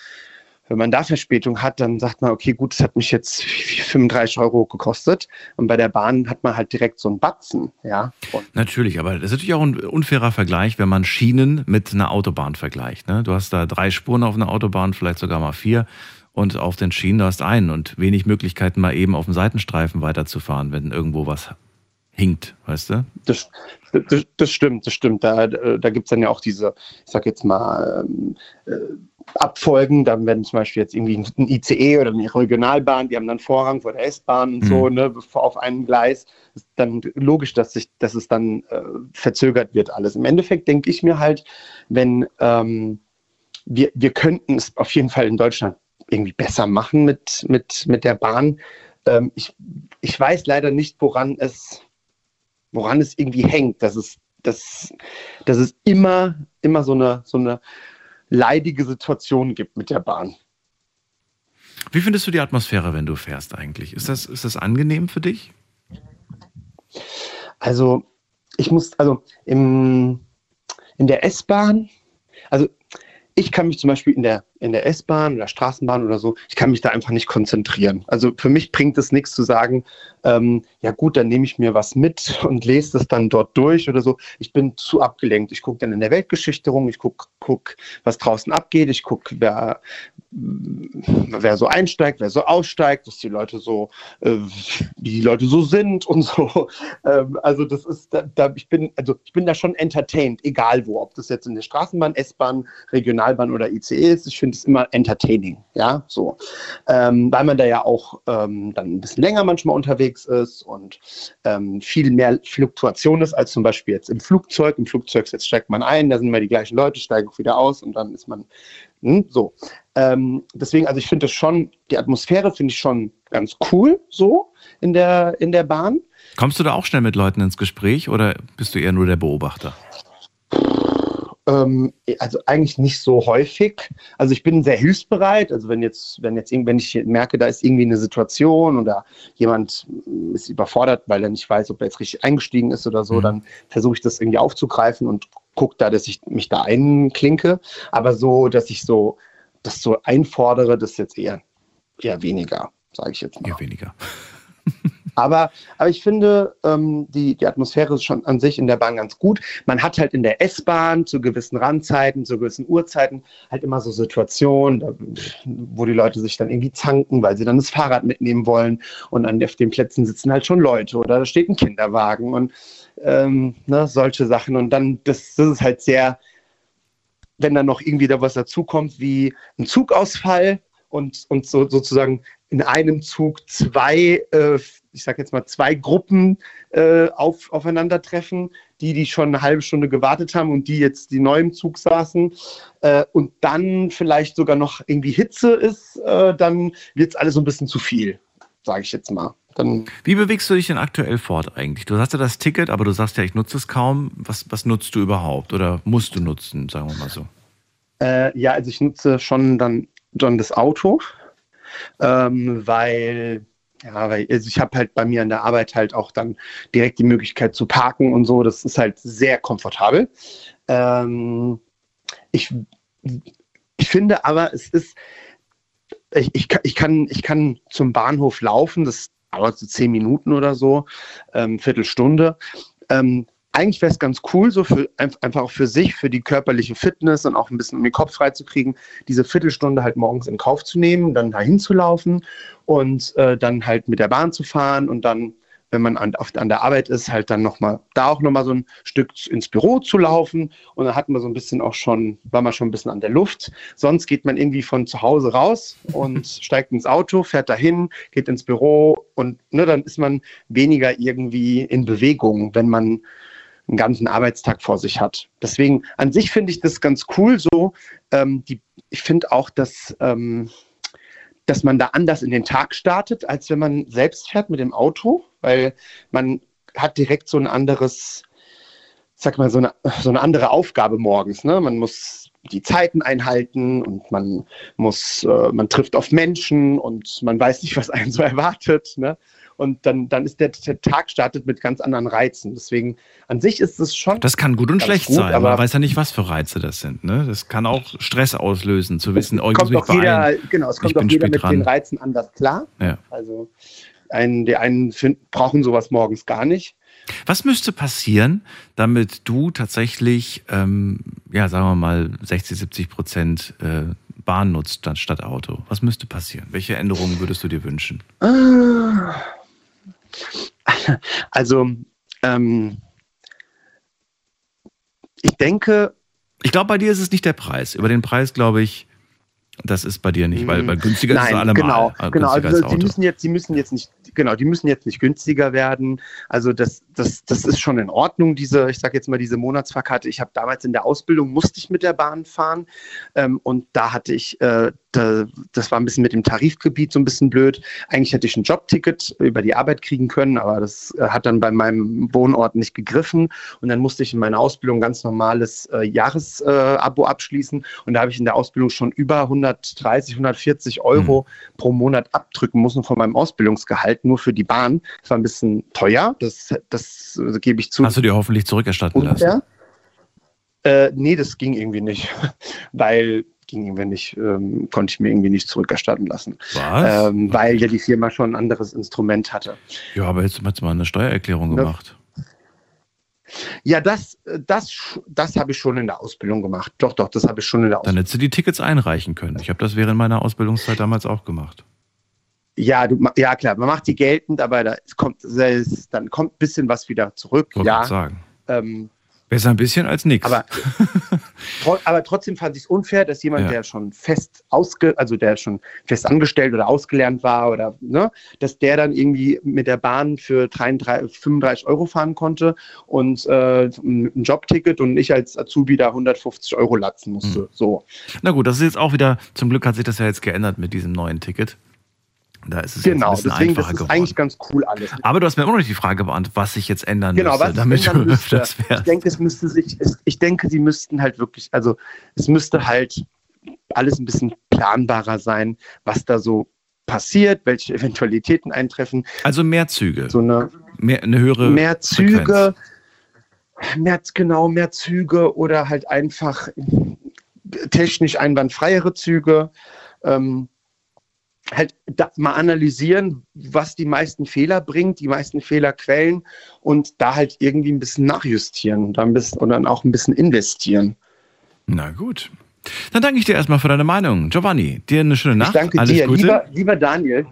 wenn man da Verspätung hat, dann sagt man, okay, gut, es hat mich jetzt 35 Euro gekostet. Und bei der Bahn hat man halt direkt so einen Batzen, ja. Und natürlich, aber das ist natürlich auch ein unfairer Vergleich, wenn man Schienen mit einer Autobahn vergleicht. Ne? Du hast da drei Spuren auf einer Autobahn, vielleicht sogar mal vier. Und auf den Schienen, du hast einen und wenig Möglichkeiten, mal eben auf dem Seitenstreifen weiterzufahren, wenn irgendwo was hinkt, weißt du? Das, das, das stimmt, das stimmt. Da, da gibt es dann ja auch diese, ich sag jetzt mal, ähm, äh, Abfolgen, dann werden zum Beispiel jetzt irgendwie ein ICE oder eine Regionalbahn, die haben dann Vorrang vor der S-Bahn und mhm. so, ne, auf einem Gleis. Ist dann logisch, dass, sich, dass es dann äh, verzögert wird alles. Im Endeffekt denke ich mir halt, wenn ähm, wir, wir könnten es auf jeden Fall in Deutschland irgendwie besser machen mit, mit, mit der Bahn. Ähm, ich, ich weiß leider nicht, woran es, woran es irgendwie hängt, dass es, dass, dass es immer, immer so eine, so eine leidige Situation gibt mit der Bahn. Wie findest du die Atmosphäre, wenn du fährst eigentlich? Ist das, ist das angenehm für dich? Also, ich muss, also im, in der S-Bahn, also ich kann mich zum Beispiel in der in der S-Bahn oder Straßenbahn oder so, ich kann mich da einfach nicht konzentrieren. Also für mich bringt es nichts zu sagen, ähm, ja gut, dann nehme ich mir was mit und lese das dann dort durch oder so. Ich bin zu abgelenkt. Ich gucke dann in der Weltgeschichte rum, ich gucke, guck, was draußen abgeht, ich gucke, wer, wer so einsteigt, wer so aussteigt, dass die Leute so, äh, wie die Leute so sind und so. Ähm, also das ist, da, da, ich bin, also ich bin da schon entertained, egal wo, ob das jetzt in der Straßenbahn, S-Bahn, Regionalbahn oder ICE ist. Ich finde es immer entertaining, ja, so, ähm, weil man da ja auch ähm, dann ein bisschen länger manchmal unterwegs ist und ähm, viel mehr Fluktuation ist als zum Beispiel jetzt im Flugzeug. Im Flugzeug jetzt steigt man ein, da sind immer die gleichen Leute, steigen auch wieder aus und dann ist man hm, so. Ähm, deswegen, also ich finde das schon, die Atmosphäre finde ich schon ganz cool so in der, in der Bahn. Kommst du da auch schnell mit Leuten ins Gespräch oder bist du eher nur der Beobachter? Ähm, also eigentlich nicht so häufig. Also ich bin sehr hilfsbereit. Also wenn jetzt, wenn jetzt wenn ich merke, da ist irgendwie eine Situation oder jemand ist überfordert, weil er nicht weiß, ob er jetzt richtig eingestiegen ist oder so, mhm. dann versuche ich das irgendwie aufzugreifen und gucke da, dass ich mich da einklinke. Aber so, dass ich so das so einfordere, das jetzt eher, eher weniger, sage ich jetzt mal. Eher weniger. Aber, aber ich finde, ähm, die, die Atmosphäre ist schon an sich in der Bahn ganz gut. Man hat halt in der S-Bahn zu gewissen Randzeiten, zu gewissen Uhrzeiten halt immer so Situationen, wo die Leute sich dann irgendwie zanken, weil sie dann das Fahrrad mitnehmen wollen. Und an den Plätzen sitzen halt schon Leute oder da steht ein Kinderwagen und ähm, ne, solche Sachen. Und dann, das, das ist halt sehr, wenn dann noch irgendwie da was dazukommt wie ein Zugausfall und, und so, sozusagen in einem Zug zwei, äh, ich sage jetzt mal, zwei Gruppen äh, auf, aufeinandertreffen, die, die schon eine halbe Stunde gewartet haben und die jetzt die neu im Zug saßen äh, und dann vielleicht sogar noch irgendwie Hitze ist, äh, dann wird es alles so ein bisschen zu viel, sage ich jetzt mal. Dann Wie bewegst du dich denn aktuell fort eigentlich? Du hast ja das Ticket, aber du sagst ja, ich nutze es kaum. Was, was nutzt du überhaupt oder musst du nutzen, sagen wir mal so? Äh, ja, also ich nutze schon dann, dann das Auto ähm, weil ja, weil also ich habe halt bei mir an der Arbeit halt auch dann direkt die Möglichkeit zu parken und so. Das ist halt sehr komfortabel. Ähm, ich, ich finde aber, es ist, ich, ich, ich, kann, ich kann zum Bahnhof laufen, das dauert so zehn Minuten oder so, ähm, Viertelstunde. Ähm, eigentlich wäre es ganz cool, so für, einfach auch für sich, für die körperliche Fitness und auch ein bisschen um den Kopf freizukriegen, diese Viertelstunde halt morgens in Kauf zu nehmen, dann dahin zu laufen und äh, dann halt mit der Bahn zu fahren und dann, wenn man an, auf, an der Arbeit ist, halt dann nochmal, da auch nochmal so ein Stück ins Büro zu laufen und dann hat man so ein bisschen auch schon, war man schon ein bisschen an der Luft. Sonst geht man irgendwie von zu Hause raus und steigt ins Auto, fährt dahin, geht ins Büro und ne, dann ist man weniger irgendwie in Bewegung, wenn man einen ganzen Arbeitstag vor sich hat. Deswegen an sich finde ich das ganz cool so. Ähm, die, ich finde auch, dass, ähm, dass man da anders in den Tag startet, als wenn man selbst fährt mit dem Auto, weil man hat direkt so ein anderes, sag mal, so eine, so eine andere Aufgabe morgens. Ne? Man muss die Zeiten einhalten und man muss, äh, man trifft auf Menschen und man weiß nicht, was einen so erwartet. Ne? Und dann, dann ist der, der, Tag startet mit ganz anderen Reizen. Deswegen an sich ist es schon. Das kann gut und schlecht gut, sein. Aber man weiß ja nicht, was für Reize das sind. Ne? Das kann auch Stress auslösen, zu wissen, oh, kommt doch jeder, genau, es kommt doch jeder mit dran. den Reizen anders klar. Ja. Also ein, die einen find, brauchen sowas morgens gar nicht. Was müsste passieren, damit du tatsächlich, ähm, ja, sagen wir mal, 60, 70 Prozent äh, Bahn nutzt statt Auto? Was müsste passieren? Welche Änderungen würdest du dir wünschen? Ah. Also, ähm, ich denke. Ich glaube, bei dir ist es nicht der Preis. Über den Preis, glaube ich, das ist bei dir nicht, weil, weil günstiger Nein, ist es allemal. Genau, äh, genau. Also, sie müssen jetzt, sie müssen jetzt nicht, genau, die müssen jetzt nicht günstiger werden. Also das, das, das ist schon in Ordnung. Diese, ich sage jetzt mal diese Monatsfahrkarte. Ich habe damals in der Ausbildung musste ich mit der Bahn fahren ähm, und da hatte ich äh, da, das war ein bisschen mit dem Tarifgebiet so ein bisschen blöd. Eigentlich hätte ich ein Jobticket über die Arbeit kriegen können, aber das äh, hat dann bei meinem Wohnort nicht gegriffen. Und dann musste ich in meiner Ausbildung ganz normales äh, Jahresabo äh, abschließen. Und da habe ich in der Ausbildung schon über 130, 140 Euro mhm. pro Monat abdrücken müssen von meinem Ausbildungsgehalt, nur für die Bahn. Das war ein bisschen teuer, das, das also gebe ich zu. Hast du dir hoffentlich zurückerstatten lassen? Äh, nee, das ging irgendwie nicht, weil ging irgendwie nicht, ähm, konnte ich mir irgendwie nicht zurückerstatten lassen. Was? Ähm, weil ja die Firma schon ein anderes Instrument hatte. Ja, aber jetzt hat mal eine Steuererklärung Ne? gemacht. Ja, das, äh, das, das habe ich schon in der Ausbildung gemacht. Doch, doch, das habe ich schon in der Dann Ausbildung. hättest du die Tickets einreichen können. Ich habe das während meiner Ausbildungszeit damals auch gemacht. Ja, du, ja, klar, man macht die geltend, aber da kommt, dann kommt ein bisschen was wieder zurück. Wollte ja, sagen. ähm, Besser ein bisschen als nichts. aber, aber trotzdem fand ich es unfair, dass jemand, Ja. der schon fest ausge, also der schon fest angestellt oder ausgelernt war oder ne, dass der dann irgendwie mit der Bahn für 33, 35 Euro fahren konnte und äh, ein Jobticket und ich als Azubi da 150 Euro latzen musste. Hm. So. Na gut, das ist jetzt auch wieder, zum Glück hat sich das ja jetzt geändert mit diesem neuen Ticket. Da ist es Genau, jetzt ein bisschen deswegen, das einfacher ist geworden. eigentlich ganz cool alles. Aber du hast mir immer noch nicht die Frage beantwortet, was sich jetzt ändern Genau, müsste, was damit ändern du müsste. öfters Ich wärst. denke, es müsste sich, es, ich denke, sie müssten halt wirklich, also es müsste halt alles ein bisschen planbarer sein, was da so passiert, welche Eventualitäten eintreffen, Also mehr Züge, so eine mehr, eine höhere mehr Züge, Frequenz. mehr genau mehr Züge oder halt einfach technisch einwandfreiere Züge. Ähm, halt mal analysieren, was die meisten Fehler bringt, die meisten Fehlerquellen und da halt irgendwie ein bisschen nachjustieren und dann, bisschen, und dann auch ein bisschen investieren. Na gut. Dann danke ich dir erstmal für deine Meinung. Giovanni, dir eine schöne Nacht. Ich danke Alles dir, Gute. lieber, lieber Daniel.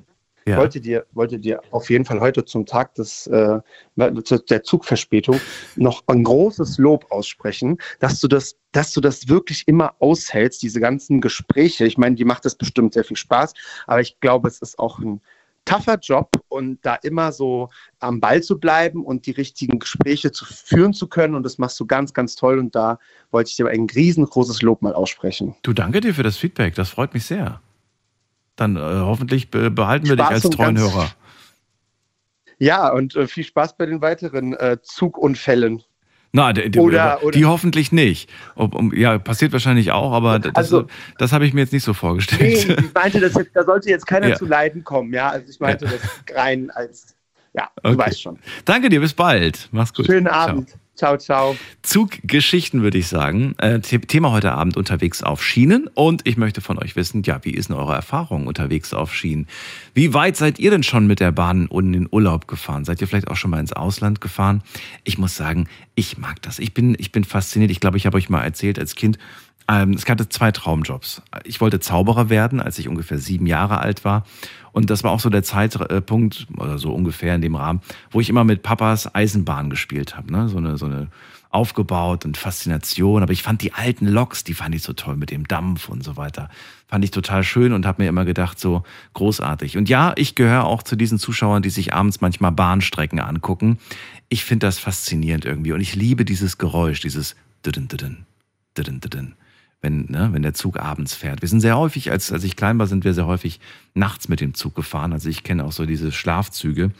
Ich ja. wollte dir, wollte dir auf jeden Fall heute zum Tag des, äh, der Zugverspätung noch ein großes Lob aussprechen, dass du das, dass du das wirklich immer aushältst, diese ganzen Gespräche. Ich meine, die macht das bestimmt sehr viel Spaß, aber ich glaube, es ist auch ein tougher Job und da immer so am Ball zu bleiben und die richtigen Gespräche zu führen zu können und das machst du ganz, ganz toll und da wollte ich dir ein riesengroßes Lob mal aussprechen. Du, danke dir für das Feedback. Das freut mich sehr. Dann äh, hoffentlich be behalten wir dich als treuen Hörer. Ja, und äh, viel Spaß bei den weiteren äh, Zugunfällen. Na, die, die, Oder- oder- die hoffentlich nicht. Ob, um, ja, passiert wahrscheinlich auch, aber das, Also- das habe ich mir jetzt nicht so Nee, vorgestellt. ich meinte, das jetzt, da sollte jetzt keiner Ja. zu Leiden kommen, ja. Also ich meinte das rein als, ja, du Okay. weißt schon. Danke dir, bis bald. Mach's gut. Schönen. Abend. Ciao, ciao. Zuggeschichten würde ich sagen. Äh, The- Thema heute Abend unterwegs auf Schienen. Und ich möchte von euch wissen, ja, wie ist denn eure Erfahrung unterwegs auf Schienen? Wie weit seid ihr denn schon mit der Bahn in den Urlaub gefahren? Seid ihr vielleicht auch schon mal ins Ausland gefahren? Ich muss sagen, ich mag das. Ich bin, ich bin fasziniert. Ich glaube, ich habe euch mal erzählt als Kind, ähm, es gab zwei Traumjobs. Ich wollte Zauberer werden, als ich ungefähr sieben Jahre alt war. Und das war auch so der Zeitpunkt, oder so ungefähr in dem Rahmen, wo ich immer mit Papas Eisenbahn gespielt habe. Ne? So eine, so eine aufgebaut und Faszination. Aber ich fand die alten Loks, die fand ich so toll mit dem Dampf und so weiter. Fand ich total schön und habe mir immer gedacht, so großartig. Und ja, ich gehöre auch zu diesen Zuschauern, die sich abends manchmal Bahnstrecken angucken. Ich finde das faszinierend irgendwie. Und ich liebe dieses Geräusch, dieses Düdün, Düdün, Düdün, Düdün wenn, ne, wenn der Zug abends fährt. Wir sind sehr häufig, als, als ich klein war, sind wir sehr häufig nachts mit dem Zug gefahren. Also ich kenne auch so diese Schlafzüge.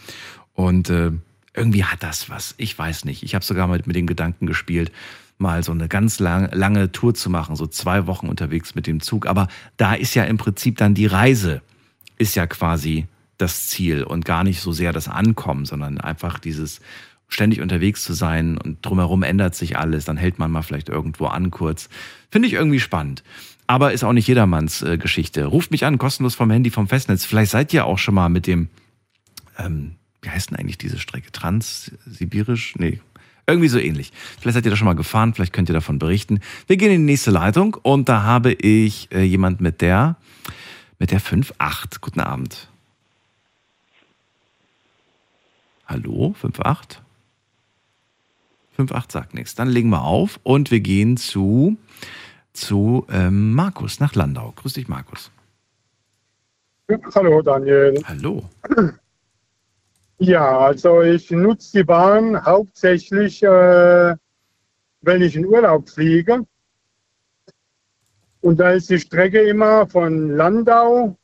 Und äh, irgendwie hat das was. Ich weiß nicht. Ich habe sogar mal mit dem Gedanken gespielt, mal so eine ganz lang, lange Tour zu machen, so zwei Wochen unterwegs mit dem Zug. Aber da ist ja im Prinzip dann die Reise, ist ja quasi das Ziel und gar nicht so sehr das Ankommen, sondern einfach dieses ständig unterwegs zu sein und drumherum ändert sich alles, dann hält man mal vielleicht irgendwo an kurz. Finde ich irgendwie spannend. Aber ist auch nicht jedermanns äh, Geschichte. Ruft mich an, kostenlos vom Handy, vom Festnetz. Vielleicht seid ihr auch schon mal mit dem, ähm, wie heißt denn eigentlich diese Strecke? Transsibirisch? Nee. Irgendwie so ähnlich. Vielleicht seid ihr da schon mal gefahren, vielleicht könnt ihr davon berichten. Wir gehen in die nächste Leitung und da habe ich äh, jemand mit der, mit der 5.8. Guten Abend. Hallo, 5.8? 5.8 sagt nichts. Dann legen wir auf und wir gehen zu, zu ähm, Markus nach Landau. Grüß dich, Markus. Hallo Daniel. Hallo. Ja, also ich nutze die Bahn hauptsächlich, äh, wenn ich in Urlaub fliege. Und da ist die Strecke immer von Landau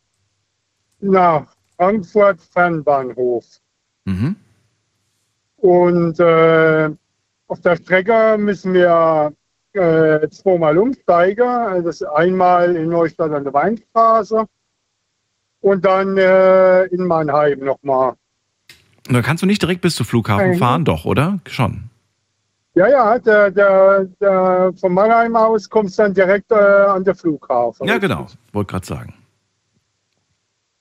nach Frankfurt Fernbahnhof. Mhm. Und äh, auf der Strecke müssen wir äh, zweimal umsteigen. Also das ist einmal in Neustadt an der Weinstraße und dann äh, in Mannheim nochmal. Und da kannst du nicht direkt bis zum Flughafen Nein. fahren, doch, oder? Schon. Ja, ja, der, der, der, von Mannheim aus kommst dann direkt äh, an den Flughafen. Ja, genau. Wollte gerade sagen.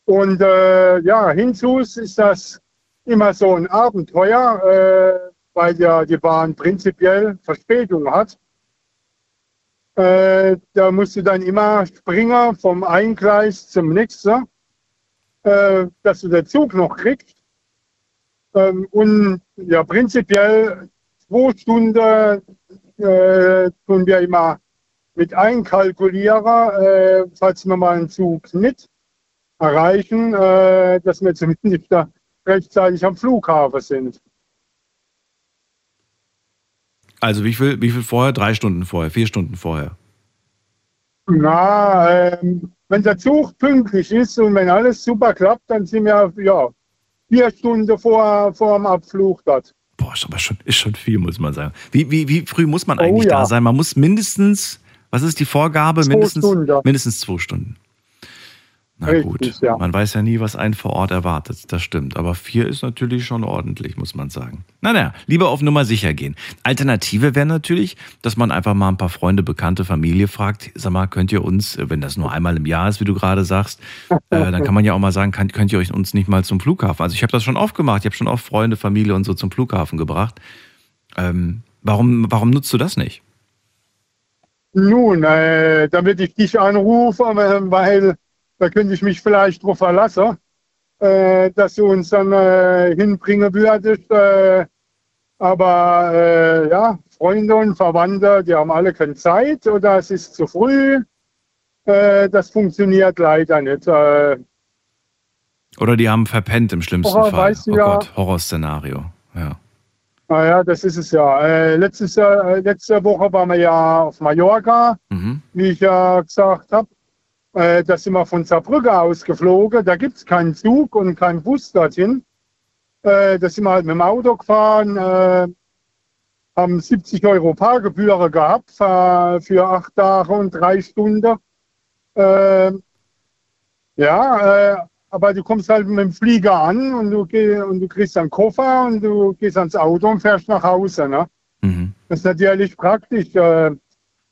Und äh, ja, hinzu ist das immer so ein Abenteuer, äh, weil ja die Bahn prinzipiell Verspätung hat. Äh, da musst du dann immer springen vom einen Gleis zum nächsten, äh, dass du den Zug noch kriegst. Ähm, und ja, prinzipiell zwei Stunden äh, tun wir immer mit einkalkulieren, äh, falls wir mal einen Zug nicht erreichen, äh, dass wir zumindest da rechtzeitig am Flughafen sind. Also wie viel, wie viel vorher? Drei Stunden vorher, vier Stunden vorher. Na, ähm, wenn der Zug pünktlich ist und wenn alles super klappt, dann sind wir ja vier Stunden vor, vor dem Abflug dort. Boah, ist aber schon, ist schon viel, muss man sagen. Wie, wie, wie früh muss man eigentlich Oh ja. da sein? Man muss mindestens, was ist die Vorgabe? Zwei mindestens, Stunden. mindestens zwei Stunden. Na Richtig, gut, ja. man weiß ja nie, was einen vor Ort erwartet. Das stimmt. Aber vier ist natürlich schon ordentlich, muss man sagen. Na, naja, lieber auf Nummer sicher gehen. Alternative wäre natürlich, dass man einfach mal ein paar Freunde, Bekannte, Familie fragt. Sag mal, könnt ihr uns, wenn das nur einmal im Jahr ist, wie du gerade sagst, äh, dann kann man ja auch mal sagen, kann, könnt ihr euch uns nicht mal zum Flughafen? Also ich habe das schon oft gemacht. Ich habe schon oft Freunde, Familie und so zum Flughafen gebracht. Ähm, warum, warum nutzt du das nicht? Nun, äh, damit ich dich anrufe, äh, weil da könnte ich mich vielleicht drauf verlassen, äh, dass du uns dann äh, hinbringen würdest. Äh, aber äh, ja, Freunde und Verwandte, die haben alle keine Zeit oder es ist zu früh. Äh, das funktioniert leider nicht. Äh, Oder die haben verpennt im schlimmsten Horror, Fall. weißt du oh ja. Gott, Horrorszenario. Ja. naja, das ist es ja. Äh, letztes, äh, letzte Woche waren wir ja auf Mallorca. Mhm. wie ich ja gesagt habe, äh, da sind wir von Saarbrücke aus geflogen. Da gibt es keinen Zug und keinen Bus dorthin. Äh, da sind wir halt mit dem Auto gefahren, äh, haben 70 Euro Parkgebühren gehabt für, für acht Tage und drei Stunden. Äh, ja, äh, aber du kommst halt mit dem Flieger an und du, geh, und du kriegst einen Koffer und du gehst ans Auto und fährst nach Hause. Ne? Mhm. Das ist natürlich praktisch.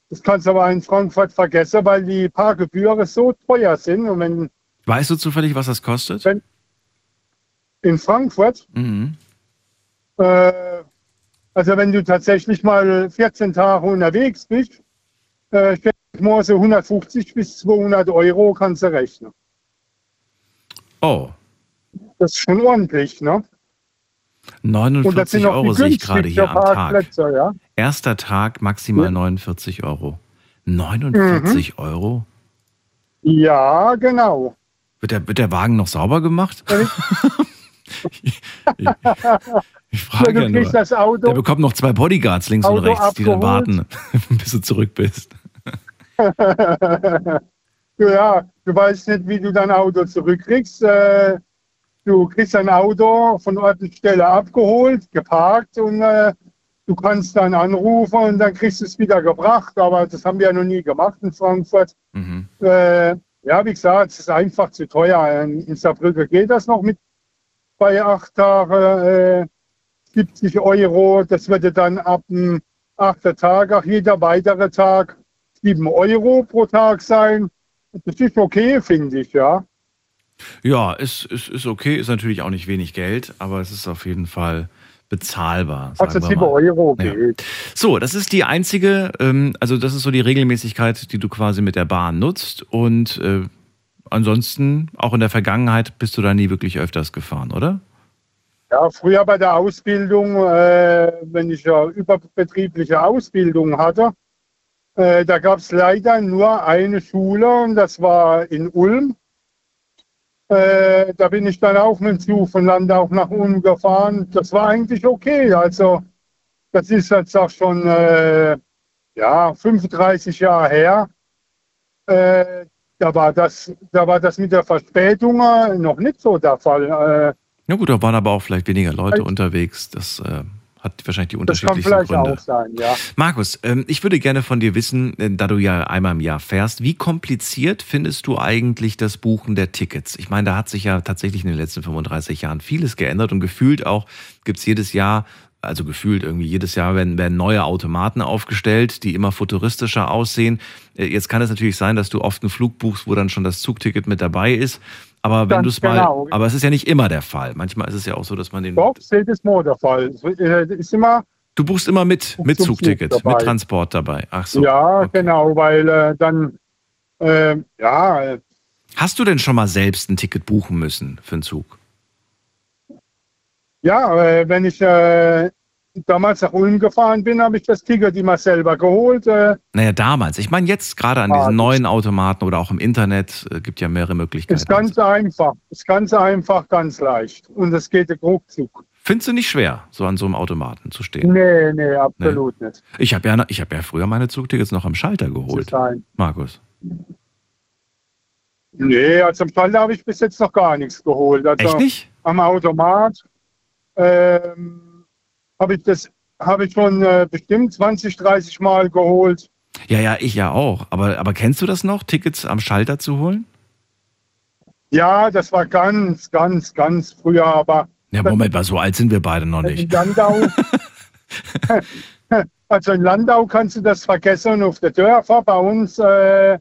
Das kannst du aber in Frankfurt vergessen, weil die Parkgebühren so teuer sind. Und wenn Weißt du zufällig, was das kostet? Wenn- in Frankfurt, Mhm. äh, also wenn du tatsächlich mal 14 Tage unterwegs bist, äh, ich mal so 150 bis 200 Euro kannst du rechnen. Oh, Das ist schon ordentlich, ne? Und das 49 sind noch Euro sehe ich gerade hier am Tag. Ja. Erster Tag maximal Ja. 49 Euro. 49 Mhm. Euro? Ja, genau. Wird der, wird der Wagen noch sauber gemacht? ich, ich frage du ja nur. das Der Auto, bekommt noch zwei Bodyguards links und Auto rechts, die dann abgeholt. warten, bis du zurück bist. ja, du weißt nicht, wie du dein Auto zurückkriegst. Äh, du kriegst dein Auto von Ort und Stelle abgeholt, geparkt und äh, du kannst dann anrufen und dann kriegst du es wieder gebracht. Aber das haben wir ja noch nie gemacht in Frankfurt. Mhm. Äh, ja, wie gesagt, es ist einfach zu teuer. In, in Saarbrücke geht das noch mit bei acht Tagen äh, 70 Euro. Das würde dann ab dem achten Tag, auch jeder weitere Tag 7 Euro pro Tag sein. Das ist okay, finde ich, ja. Ja, ist, ist, ist okay, ist natürlich auch nicht wenig Geld, aber es ist auf jeden Fall bezahlbar. Sagen Also wir 7 mal. Euro Ja. So, das ist die einzige, ähm, also das ist so die Regelmäßigkeit, die du quasi mit der Bahn nutzt. Und äh, ansonsten, auch in der Vergangenheit, bist du da nie wirklich öfters gefahren, oder? Ja, früher bei der Ausbildung, äh, wenn ich ja überbetriebliche Ausbildung hatte, äh, da gab es leider nur eine Schule und das war in Ulm. Äh, da bin ich dann auch mit dem Zug von Landau nach Ulm gefahren. Das war eigentlich okay. Also das ist jetzt auch schon äh, ja, 35 Jahre her. Äh, da, war das, da war das mit der Verspätung äh, noch nicht so der Fall. Äh, Ja gut, da waren aber auch vielleicht weniger Leute unterwegs. Das äh, hat wahrscheinlich die das kann unterschiedlichsten vielleicht Gründe. auch sein, ja. Markus, ähm, ich würde gerne von dir wissen, äh, da du ja einmal im Jahr fährst, wie kompliziert findest du eigentlich das Buchen der Tickets? Ich meine, da hat sich ja tatsächlich in den letzten 35 Jahren vieles geändert und gefühlt auch gibt es jedes Jahr also gefühlt irgendwie jedes Jahr werden, werden neue Automaten aufgestellt, die immer futuristischer aussehen. Äh, Jetzt kann es natürlich sein, dass du oft einen Flug buchst, wo dann schon das Zugticket mit dabei ist. Aber wenn du es mal, genau. aber es ist ja nicht immer der Fall. Manchmal ist es ja auch so, dass man den, Doch, jedes Mal der Fall. Es äh, ist immer, du buchst immer mit, mit Zugticket, dabei. mit Transport dabei. Ach so. ja, okay. genau, weil äh, dann, äh, ja, Hast du denn schon mal selbst ein Ticket buchen müssen für einen Zug? ja, äh, wenn ich äh, damals nach Ulm gefahren bin, habe ich das Ticket immer selber geholt. Äh, Naja, damals. Ich meine jetzt gerade an Ah, diesen das- neuen Automaten oder auch im Internet äh, gibt ja mehrere Möglichkeiten. ist ganz einfach, ist ganz einfach, ganz leicht. Und es geht ruckzuck. Findest du nicht schwer, so an so einem Automaten zu stehen? Nee, nee, absolut nicht. Ich habe ja, ich hab ja früher meine Zugtickets noch am Schalter geholt. Markus. Nee, also am Schalter habe ich bis jetzt noch gar nichts geholt. Also Echt nicht? am Automat ähm, habe ich das habe ich schon äh, bestimmt 20, 30 Mal geholt. Ja, ja, ich ja auch. Aber, aber kennst du das noch, Tickets am Schalter zu holen? Ja, das war ganz, ganz, ganz früher, aber Ja, Moment mal, so alt sind wir beide noch in nicht. Landau. also in Landau kannst du das vergessen. Auf der Dörfer bei uns, äh,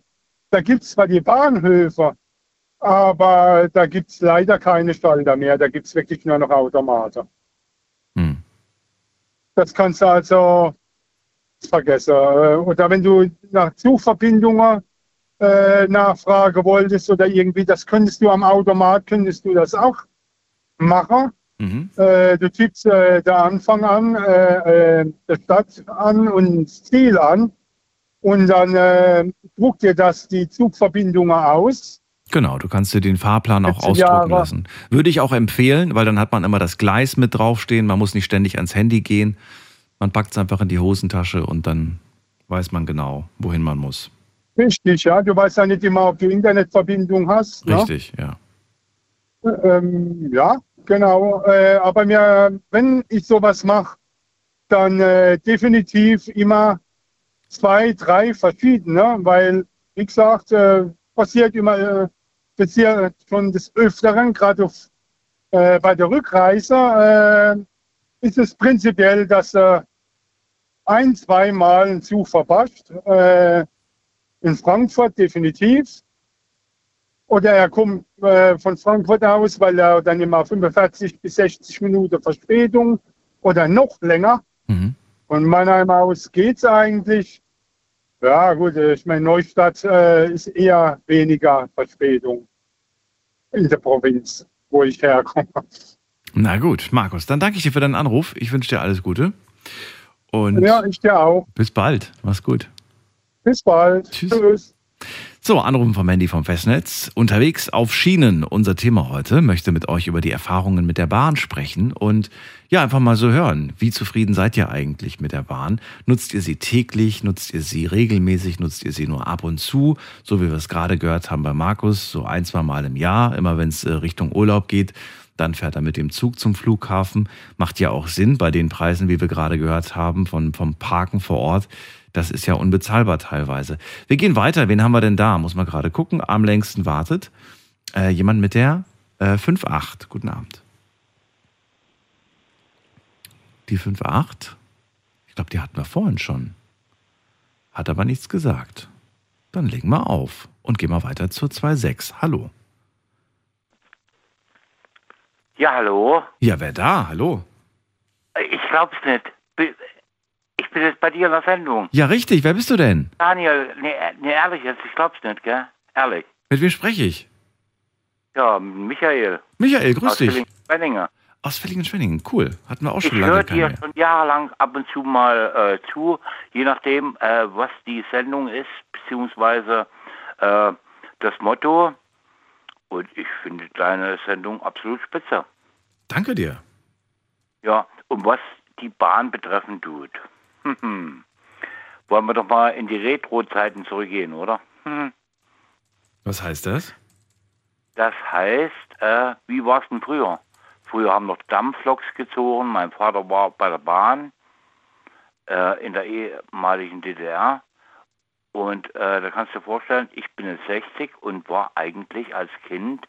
da gibt es zwar die Bahnhöfe, aber da gibt es leider keine Schalter mehr. Da gibt es wirklich nur noch Automaten. Das kannst du also vergessen. Äh, Oder wenn du nach Zugverbindungen äh, nachfragen wolltest oder irgendwie, das könntest du am Automat, könntest du das auch machen. Mhm. Äh, du tippst äh, der Anfang an, äh, äh, der Stadt an und das Ziel an und dann äh, druckt dir das die Zugverbindungen aus. Genau, du kannst dir den Fahrplan auch 17 ausdrucken Jahre. lassen. Würde ich auch empfehlen, weil dann hat man immer das Gleis mit draufstehen. Man muss nicht ständig ans Handy gehen. Man packt es einfach in die Hosentasche und dann weiß man genau, wohin man muss. Richtig, ja. Du weißt ja nicht immer, ob du Internetverbindung hast. Ne? Richtig, ja. Ähm, ja, genau. Äh, aber mir, wenn ich sowas mache, dann äh, definitiv immer zwei, drei verschiedene, weil, wie gesagt, äh, passiert immer, passiert schon des Öfteren, gerade auf, äh, bei der Rückreise, äh, ist es prinzipiell, dass äh, ein, zweimal ein Zug verpasst. Äh, in Frankfurt definitiv. Oder er kommt äh, von Frankfurt aus, weil er dann immer 45 bis 60 Minuten Verspätung oder noch länger. Mhm. Von Mannheim aus geht's eigentlich. Ja, gut, ich meine, Neustadt äh, ist eher weniger Verspätung in der Provinz, wo ich herkomme. Na gut, Markus, dann danke ich dir für deinen Anruf. Ich wünsche dir alles Gute. Und Ja, ich dir auch. bis bald. Mach's gut. Bis bald. Tschüss. So, Anrufen vom Handy vom Festnetz. Unterwegs auf Schienen. Unser Thema heute möchte mit euch über die Erfahrungen mit der Bahn sprechen und ja, einfach mal so hören. Wie zufrieden seid ihr eigentlich mit der Bahn? Nutzt ihr sie täglich? Nutzt ihr sie regelmäßig? Nutzt ihr sie nur ab und zu? So wie wir es gerade gehört haben bei Markus, so ein, zwei Mal im Jahr, immer wenn es äh, Richtung Urlaub geht. Dann fährt er mit dem Zug zum Flughafen. Macht ja auch Sinn bei den Preisen, wie wir gerade gehört haben, von, vom Parken vor Ort. Das ist ja unbezahlbar teilweise. Wir gehen weiter. Wen haben wir denn da? Muss man gerade gucken. Am längsten wartet. Äh, jemand mit der äh, 5.8. Guten Abend. Die 5.8? Ich glaube, die hatten wir vorhin schon. Hat aber nichts gesagt. Dann legen wir auf und gehen wir weiter zur 2.6. Hallo. Ja, hallo. Ja, wer da? Hallo. Ich glaub's nicht. Ich bin jetzt bei dir in der Sendung. Ja, richtig. Wer bist du denn? Daniel, nee, nee ehrlich jetzt, ich glaub's nicht, gell? Ehrlich. Mit wem spreche ich? Ja, Michael. Michael, grüß aus dich. Villingen-Schwenningen. Aus Villingen-Schwenningen. Cool. Hatten wir auch Ich schon lange höre keine dir schon jahrelang ab und zu mal äh, zu, je nachdem, äh, was die Sendung ist, beziehungsweise äh, das Motto. Und ich finde deine Sendung absolut spitze. Danke dir. Ja, und was die Bahn betreffen tut. Hm. Wollen wir doch mal in die Retro-Zeiten zurückgehen, oder? Hm. Was heißt das? Das heißt, äh, wie war es denn früher? Früher haben noch Dampfloks gezogen. Mein Vater war bei der Bahn äh, in der ehemaligen DDR. Und äh, da kannst du dir vorstellen, ich bin jetzt 60 und war eigentlich als Kind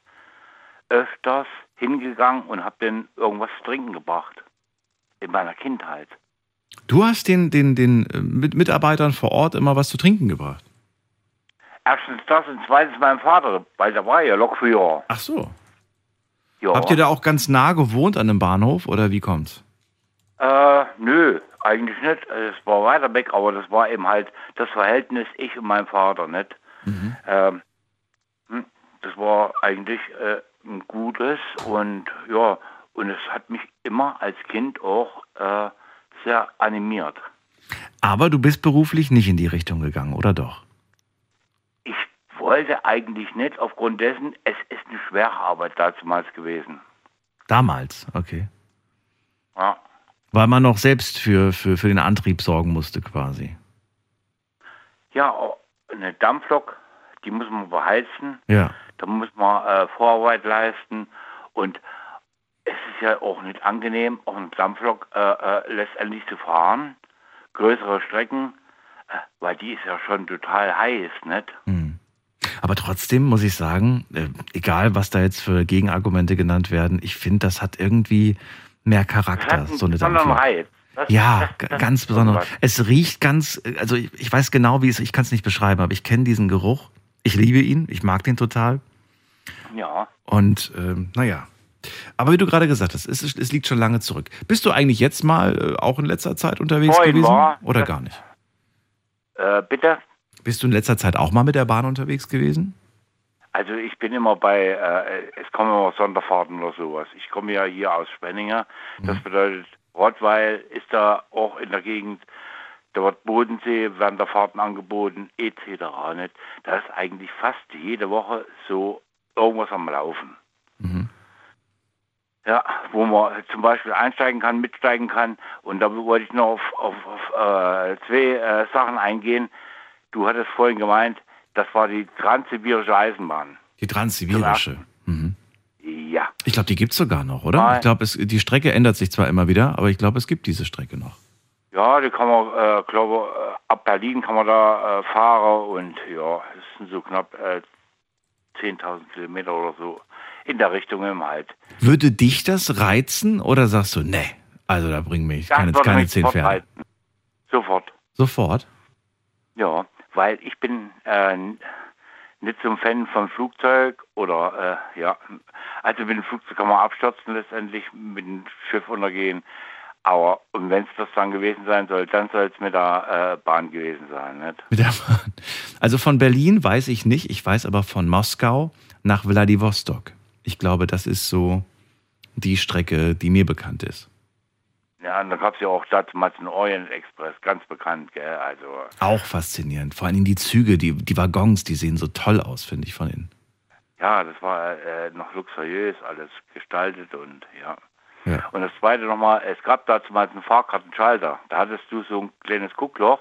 öfters hingegangen und habe denen irgendwas zu trinken gebracht. in meiner Kindheit. Du hast den, den, den äh, Mit- Mitarbeitern vor Ort immer was zu trinken gebracht. Erstens das und zweitens mein Vater, weil der war ja Lokführer. Ach so. Ja. Habt ihr da auch ganz nah gewohnt an dem Bahnhof oder wie kommt's? Äh, nö, eigentlich nicht. Es war weiter weg, aber das war eben halt das Verhältnis ich und mein Vater, nicht? Ähm, hm, das war eigentlich äh, ein gutes und ja, und es hat mich immer als Kind auch äh, sehr animiert. Aber du bist beruflich nicht in die Richtung gegangen, oder doch? Ich wollte eigentlich nicht, aufgrund dessen, es ist eine schwere Arbeit damals gewesen. Damals, okay. Ja. Weil man noch selbst für, für, für den Antrieb sorgen musste quasi. Ja, auch eine Dampflok, die muss man beheizen. Ja. Da muss man äh, Vorarbeit leisten und es ist ja auch nicht angenehm, auch eine Dampflok äh, äh, letztendlich zu fahren, größere Strecken, äh, weil die ist ja schon total heiß, nicht? Aber trotzdem muss ich sagen, äh, egal was da jetzt für Gegenargumente genannt werden, ich finde, das hat irgendwie mehr Charakter, so eine Dampflok. Reiz. Das, Ja, das- das ganz besonders. Es riecht ganz, also ich, ich weiß genau, wie es, ich kann es nicht beschreiben, aber ich kenne diesen Geruch. Ich liebe ihn, ich mag den total. Ja, Und ähm, naja. Aber wie du gerade gesagt hast, es, es liegt schon lange zurück. Bist du eigentlich jetzt mal äh, auch in letzter Zeit unterwegs Vorhin gewesen? war- Oder gar nicht? äh, bitte? Bist du in letzter Zeit auch mal mit der Bahn unterwegs gewesen? Also ich bin immer bei, äh, es kommen immer Sonderfahrten oder sowas. Ich komme ja hier aus Spenninger. Das bedeutet, Rottweil ist da auch in der Gegend, da wird Bodensee, werden da Fahrten angeboten, etc. Da ist eigentlich fast jede Woche so irgendwas am Laufen. Ja, wo man zum Beispiel einsteigen kann, mitsteigen kann. Und da wollte ich noch auf, auf, auf äh, zwei äh, Sachen eingehen. Du hattest vorhin gemeint, das war die transsibirische Eisenbahn. Die Transsibirische. Mhm. Ja, Ich glaube, die gibt es sogar noch, oder? Nein. Ich glaube, die Strecke ändert sich zwar immer wieder, aber ich glaube, es gibt diese Strecke noch. ja, die kann man, äh, glaube, äh, ab Berlin kann man da äh, fahren und ja, es sind so knapp äh, 10.000 Kilometer oder so in der Richtung im halt. Würde dich das reizen oder sagst du, nee, also da bringen mich keine, keine mich zehn sofort Pferde. reizen. Sofort. Sofort? Ja, weil ich bin äh, nicht so ein Fan von Flugzeug oder äh, ja, also mit dem Flugzeug kann man abstürzen letztendlich, mit dem Schiff untergehen. Aber und wenn es das dann gewesen sein soll, dann soll es mit der äh, Bahn gewesen sein, nicht? Mit der Bahn. Also von Berlin weiß ich nicht, ich weiß aber von Moskau nach Wladiwostok. Ich glaube, das ist so die Strecke, die mir bekannt ist. Ja, und da gab es ja auch damals einen Orient Express, ganz bekannt, gell? Also Auch faszinierend. Vor allem die Züge, die, die Waggons, die sehen so toll aus, finde ich von innen. ja, das war äh, noch luxuriös alles gestaltet und ja. Ja. Und das zweite nochmal, es gab damals einen Fahrkartenschalter. Da hattest du so ein kleines Guckloch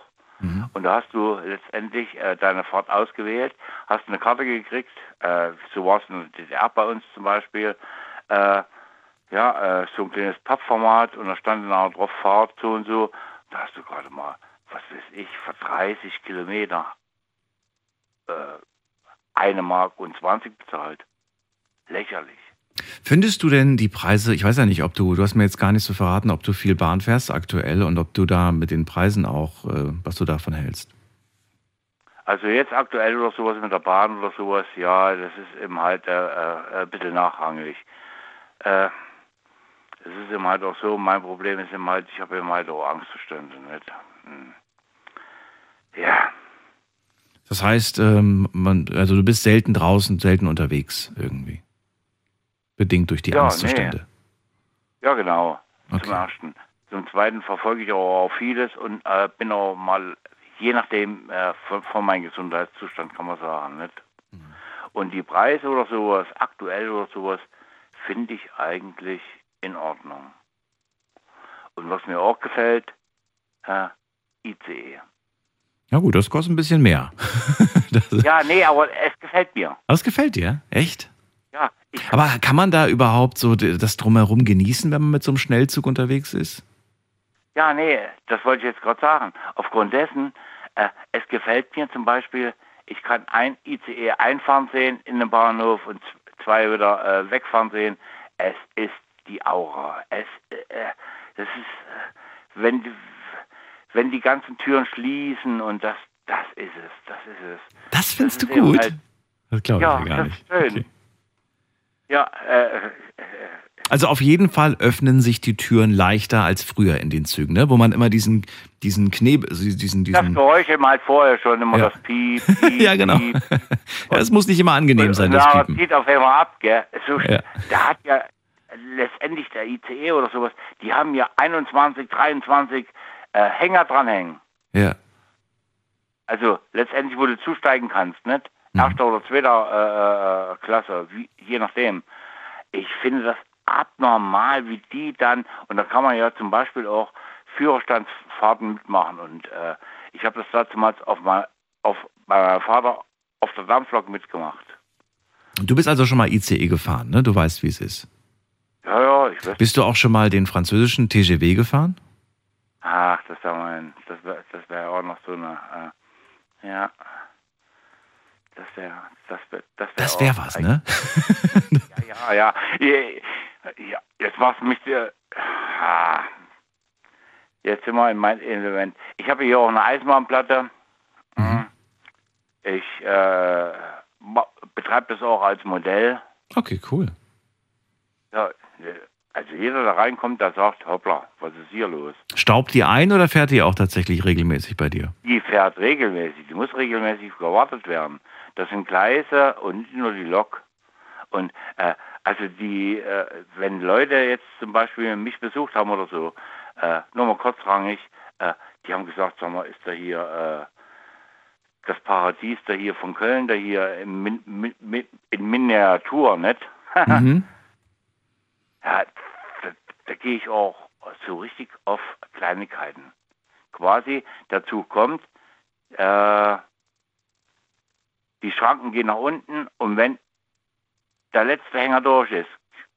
und da hast du letztendlich äh, deine Fahrt ausgewählt, hast eine Karte gekriegt, äh, so war es in der DDR bei uns zum Beispiel, äh, ja, äh, so ein kleines Pappformat und da stand dann auch drauf Fahrt so und so. Da hast du gerade mal, was weiß ich, für 30 Kilometer äh, eine Mark und 20 bezahlt. Lächerlich. Findest du denn die Preise, ich weiß ja nicht, ob du, du hast mir jetzt gar nicht so verraten, ob du viel Bahn fährst aktuell und ob du da mit den Preisen auch, äh, was du davon hältst. Also jetzt aktuell oder sowas mit der Bahn oder sowas, ja, das ist eben halt äh, äh, ein bisschen nachrangig. Äh, es ist eben halt auch so, mein Problem ist eben halt, ich habe eben halt auch Angstzustände, nicht? Hm. Ja, Das heißt, ähm, man, also du bist selten draußen, selten unterwegs irgendwie. Bedingt durch die Ja, Angstzustände. ja genau, Okay. zum ersten. Zum zweiten verfolge ich auch, vieles und äh, bin auch mal, je nachdem, äh, von, von meinem Gesundheitszustand kann man sagen, nicht? Und die Preise oder sowas, aktuell oder sowas, finde ich eigentlich in Ordnung. Und was mir auch gefällt, äh, ICE. Ja gut, das kostet ein bisschen mehr. Ja, nee, aber es gefällt mir. aber es gefällt dir, echt? Ja, Aber kann man da überhaupt so das drumherum genießen, wenn man mit so einem Schnellzug unterwegs ist? ja, nee, das wollte ich jetzt gerade sagen. Aufgrund dessen, äh, es gefällt mir zum Beispiel, ich kann ein ICE einfahren sehen in den Bahnhof und zwei wieder äh, wegfahren sehen. Es ist die Aura. Es, äh, das ist, äh, wenn, die- wenn die ganzen Türen schließen und das, das ist es, das ist es. Das findest Das du gut? halt- Das glaube ich Ja, gar das nicht. ist schön. Okay. Ja, äh, Also auf jeden Fall öffnen sich die Türen leichter als früher in den Zügen, ne? wo man immer diesen, diesen Knebel, also diesen, das diesen Geräusch eben halt vorher schon immer Ja. das Piep, Piep, ja genau. Piep. ja, es muss nicht immer angenehm sein, das Ja, Piepen. zieht auf einmal ab, gell. So, Ja. Da hat ja letztendlich der ICE oder sowas, die haben ja 21, 23 äh, Hänger dranhängen. Ja. Also letztendlich, wo du zusteigen kannst, nicht? Mhm. Erster oder zweiter äh, äh, Klasse, wie, je nachdem. Ich finde das abnormal, wie die dann, und da kann man ja zum Beispiel auch Führerstandsfahrten mitmachen. Und äh, ich habe das damals auf, mein, auf bei meinem Vater auf der Dampflok mitgemacht. Du bist also schon mal ICE gefahren, ne? Du weißt, wie es ist. Ja, ja, ich weiß. Bist du auch schon mal den französischen TGV gefahren? Ach, das wäre mein, das wäre das wär auch noch so eine, äh, ja. Das wäre, das wäre, das wäre Das wäre was, ne? Ja, ja, ja. ja jetzt machst du mich, äh, ah. jetzt sind wir in mein Element. Ich habe hier auch eine Eisenbahnplatte. Mhm. Ich äh, betreibe das auch als Modell. Okay, cool. Ja, also jeder, der reinkommt, der sagt, hoppla, was ist hier los? Staubt die ein oder fährt die auch tatsächlich regelmäßig bei dir? Die fährt regelmäßig, die muss regelmäßig gewartet werden. Das sind Gleise und nicht nur die Lok. Und äh, also die, äh, wenn Leute jetzt zum Beispiel mich besucht haben oder so, äh, nur mal kurzrangig, äh, die haben gesagt, sag mal, ist da hier äh, das Paradies da hier von Köln, da hier in, Min, Min, Min, in Miniatur, nicht? Mhm. Ja, da, da gehe ich auch so richtig auf Kleinigkeiten. Quasi dazu kommt, äh, die Schranken gehen nach unten und wenn der letzte Hänger durch ist,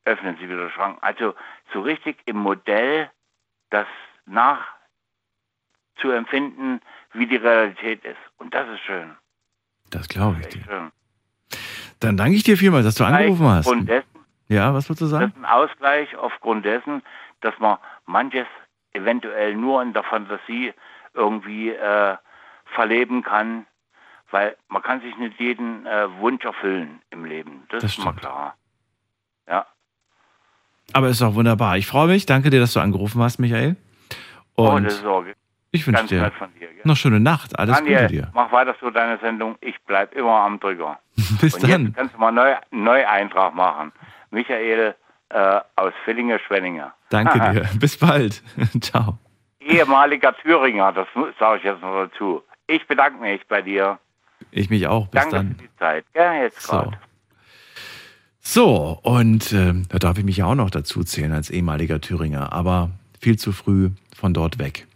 öffnen sie wieder den Schrank. Also so richtig im Modell das nach zu empfinden, wie die Realität ist. Und das ist schön. Das glaube ich dir. schön. Dann danke ich dir vielmals, dass du angerufen hast. Aufgrund dessen, Ja, was würdest du Das sagen? ist ein Ausgleich aufgrund dessen, dass man manches eventuell nur in der Fantasie irgendwie äh, verleben kann, weil man kann sich nicht jeden äh, Wunsch erfüllen im Leben. Das, Das ist mal stimmt. klar. Ja. Aber ist auch wunderbar. Ich freue mich. Danke dir, dass du angerufen hast, Michael. oh, Und ist auch ich wünsche dir noch schöne Nacht. Alles Daniel, Gute dir. mach weiter so deine Sendung. Ich bleib immer am Drücker. Bis Und dann. jetzt kannst du mal neu, neu Eintrag machen. Michael äh, aus Villinge-Schwenninge. Danke dir. Bis bald. Ciao. Ehemaliger Thüringer, das sage ich jetzt noch dazu. Ich bedanke mich bei dir. Ich mich auch. Bis Danke dann. für die Zeit. Ja, jetzt So. So, und ähm, da darf ich mich ja auch noch dazu zählen als ehemaliger Thüringer, aber viel zu früh von dort weg.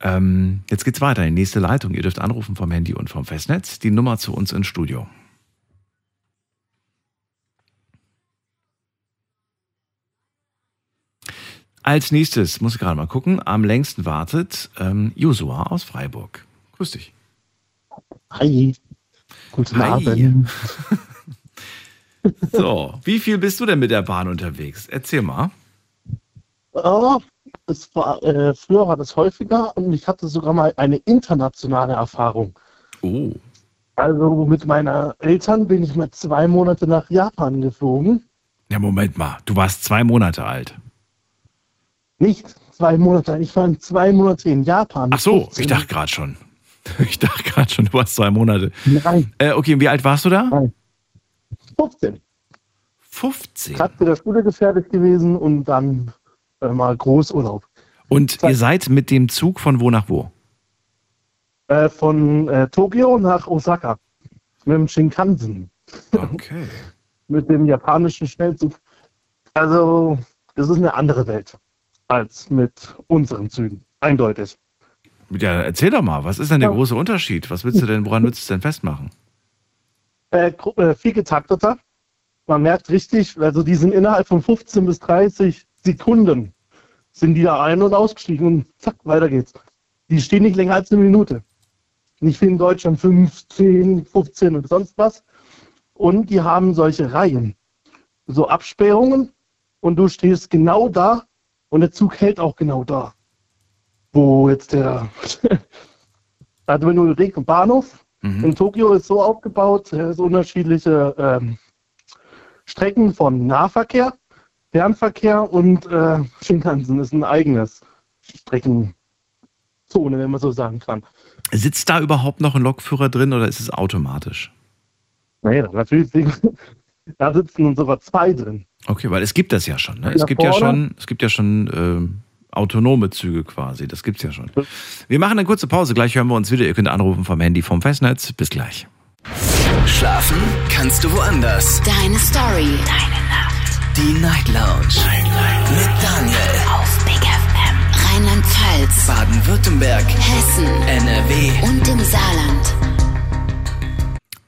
Ähm, jetzt geht's weiter in die nächste Leitung. Ihr dürft anrufen vom Handy und vom Festnetz. Die Nummer zu uns ins Studio. Als nächstes, muss ich gerade mal gucken, am längsten wartet ähm, Josua aus Freiburg. Grüß dich. Hi. Guten Hi. Abend. So, wie viel bist du denn mit der Bahn unterwegs? Erzähl mal. Oh, es war, äh, früher war das häufiger und ich hatte sogar mal eine internationale Erfahrung. Oh, Also mit meinen Eltern bin ich mal zwei Monate nach Japan geflogen. ja, Moment mal. Du warst zwei Monate alt. Nicht zwei Monate, ich war zwei Monate in Japan. Ach so, 15. ich dachte gerade schon. Ich dachte gerade schon, du warst zwei Monate. Nein, Äh, okay, und wie alt warst du da? 15. 15. Gerade der Schule gefährdet gewesen und dann äh, mal Großurlaub. Und ihr seid mit dem Zug von wo nach wo? Äh, von äh, Tokio nach Osaka. Mit dem Shinkansen. Okay. mit dem japanischen Schnellzug. Also, es ist eine andere Welt als mit unseren Zügen. Eindeutig. Ja, erzähl doch mal, was ist denn der große Unterschied? Was willst du denn, woran willst du es denn festmachen? Äh, äh, viel getakteter. Man merkt richtig, also die sind innerhalb von 15 bis 30 Sekunden sind die da ein- und ausgestiegen und zack, weiter geht's. Die stehen nicht länger als eine Minute. Nicht wie in Deutschland 15, 15 und sonst was. Und die haben solche Reihen, so Absperrungen und du stehst genau da, Und der Zug hält auch genau da, wo jetzt der. also wenn du überlegst, Bahnhof Mhm. in Tokio ist so aufgebaut, äh, so unterschiedliche ähm, Strecken von Nahverkehr, Fernverkehr und äh, Shinkansen ist ein eigenes Streckenzone, wenn man so sagen kann. Sitzt da überhaupt noch ein Lokführer drin oder ist es automatisch? Naja, natürlich, da sitzen sogar zwei drin. Okay, weil es gibt das ja schon. Ne? Es gibt ja schon, es gibt ja schon ähm, autonome Züge quasi. Das gibt's ja schon. Wir machen eine kurze Pause. Gleich hören wir uns wieder. Ihr könnt anrufen vom Handy vom Festnetz. Bis gleich. Schlafen kannst du woanders. Deine Story. Deine Nacht. Die Night Lounge. Mit Daniel. Auf Big FM. Rheinland-Pfalz. Baden-Württemberg. Hessen. NRW. Und im Saarland.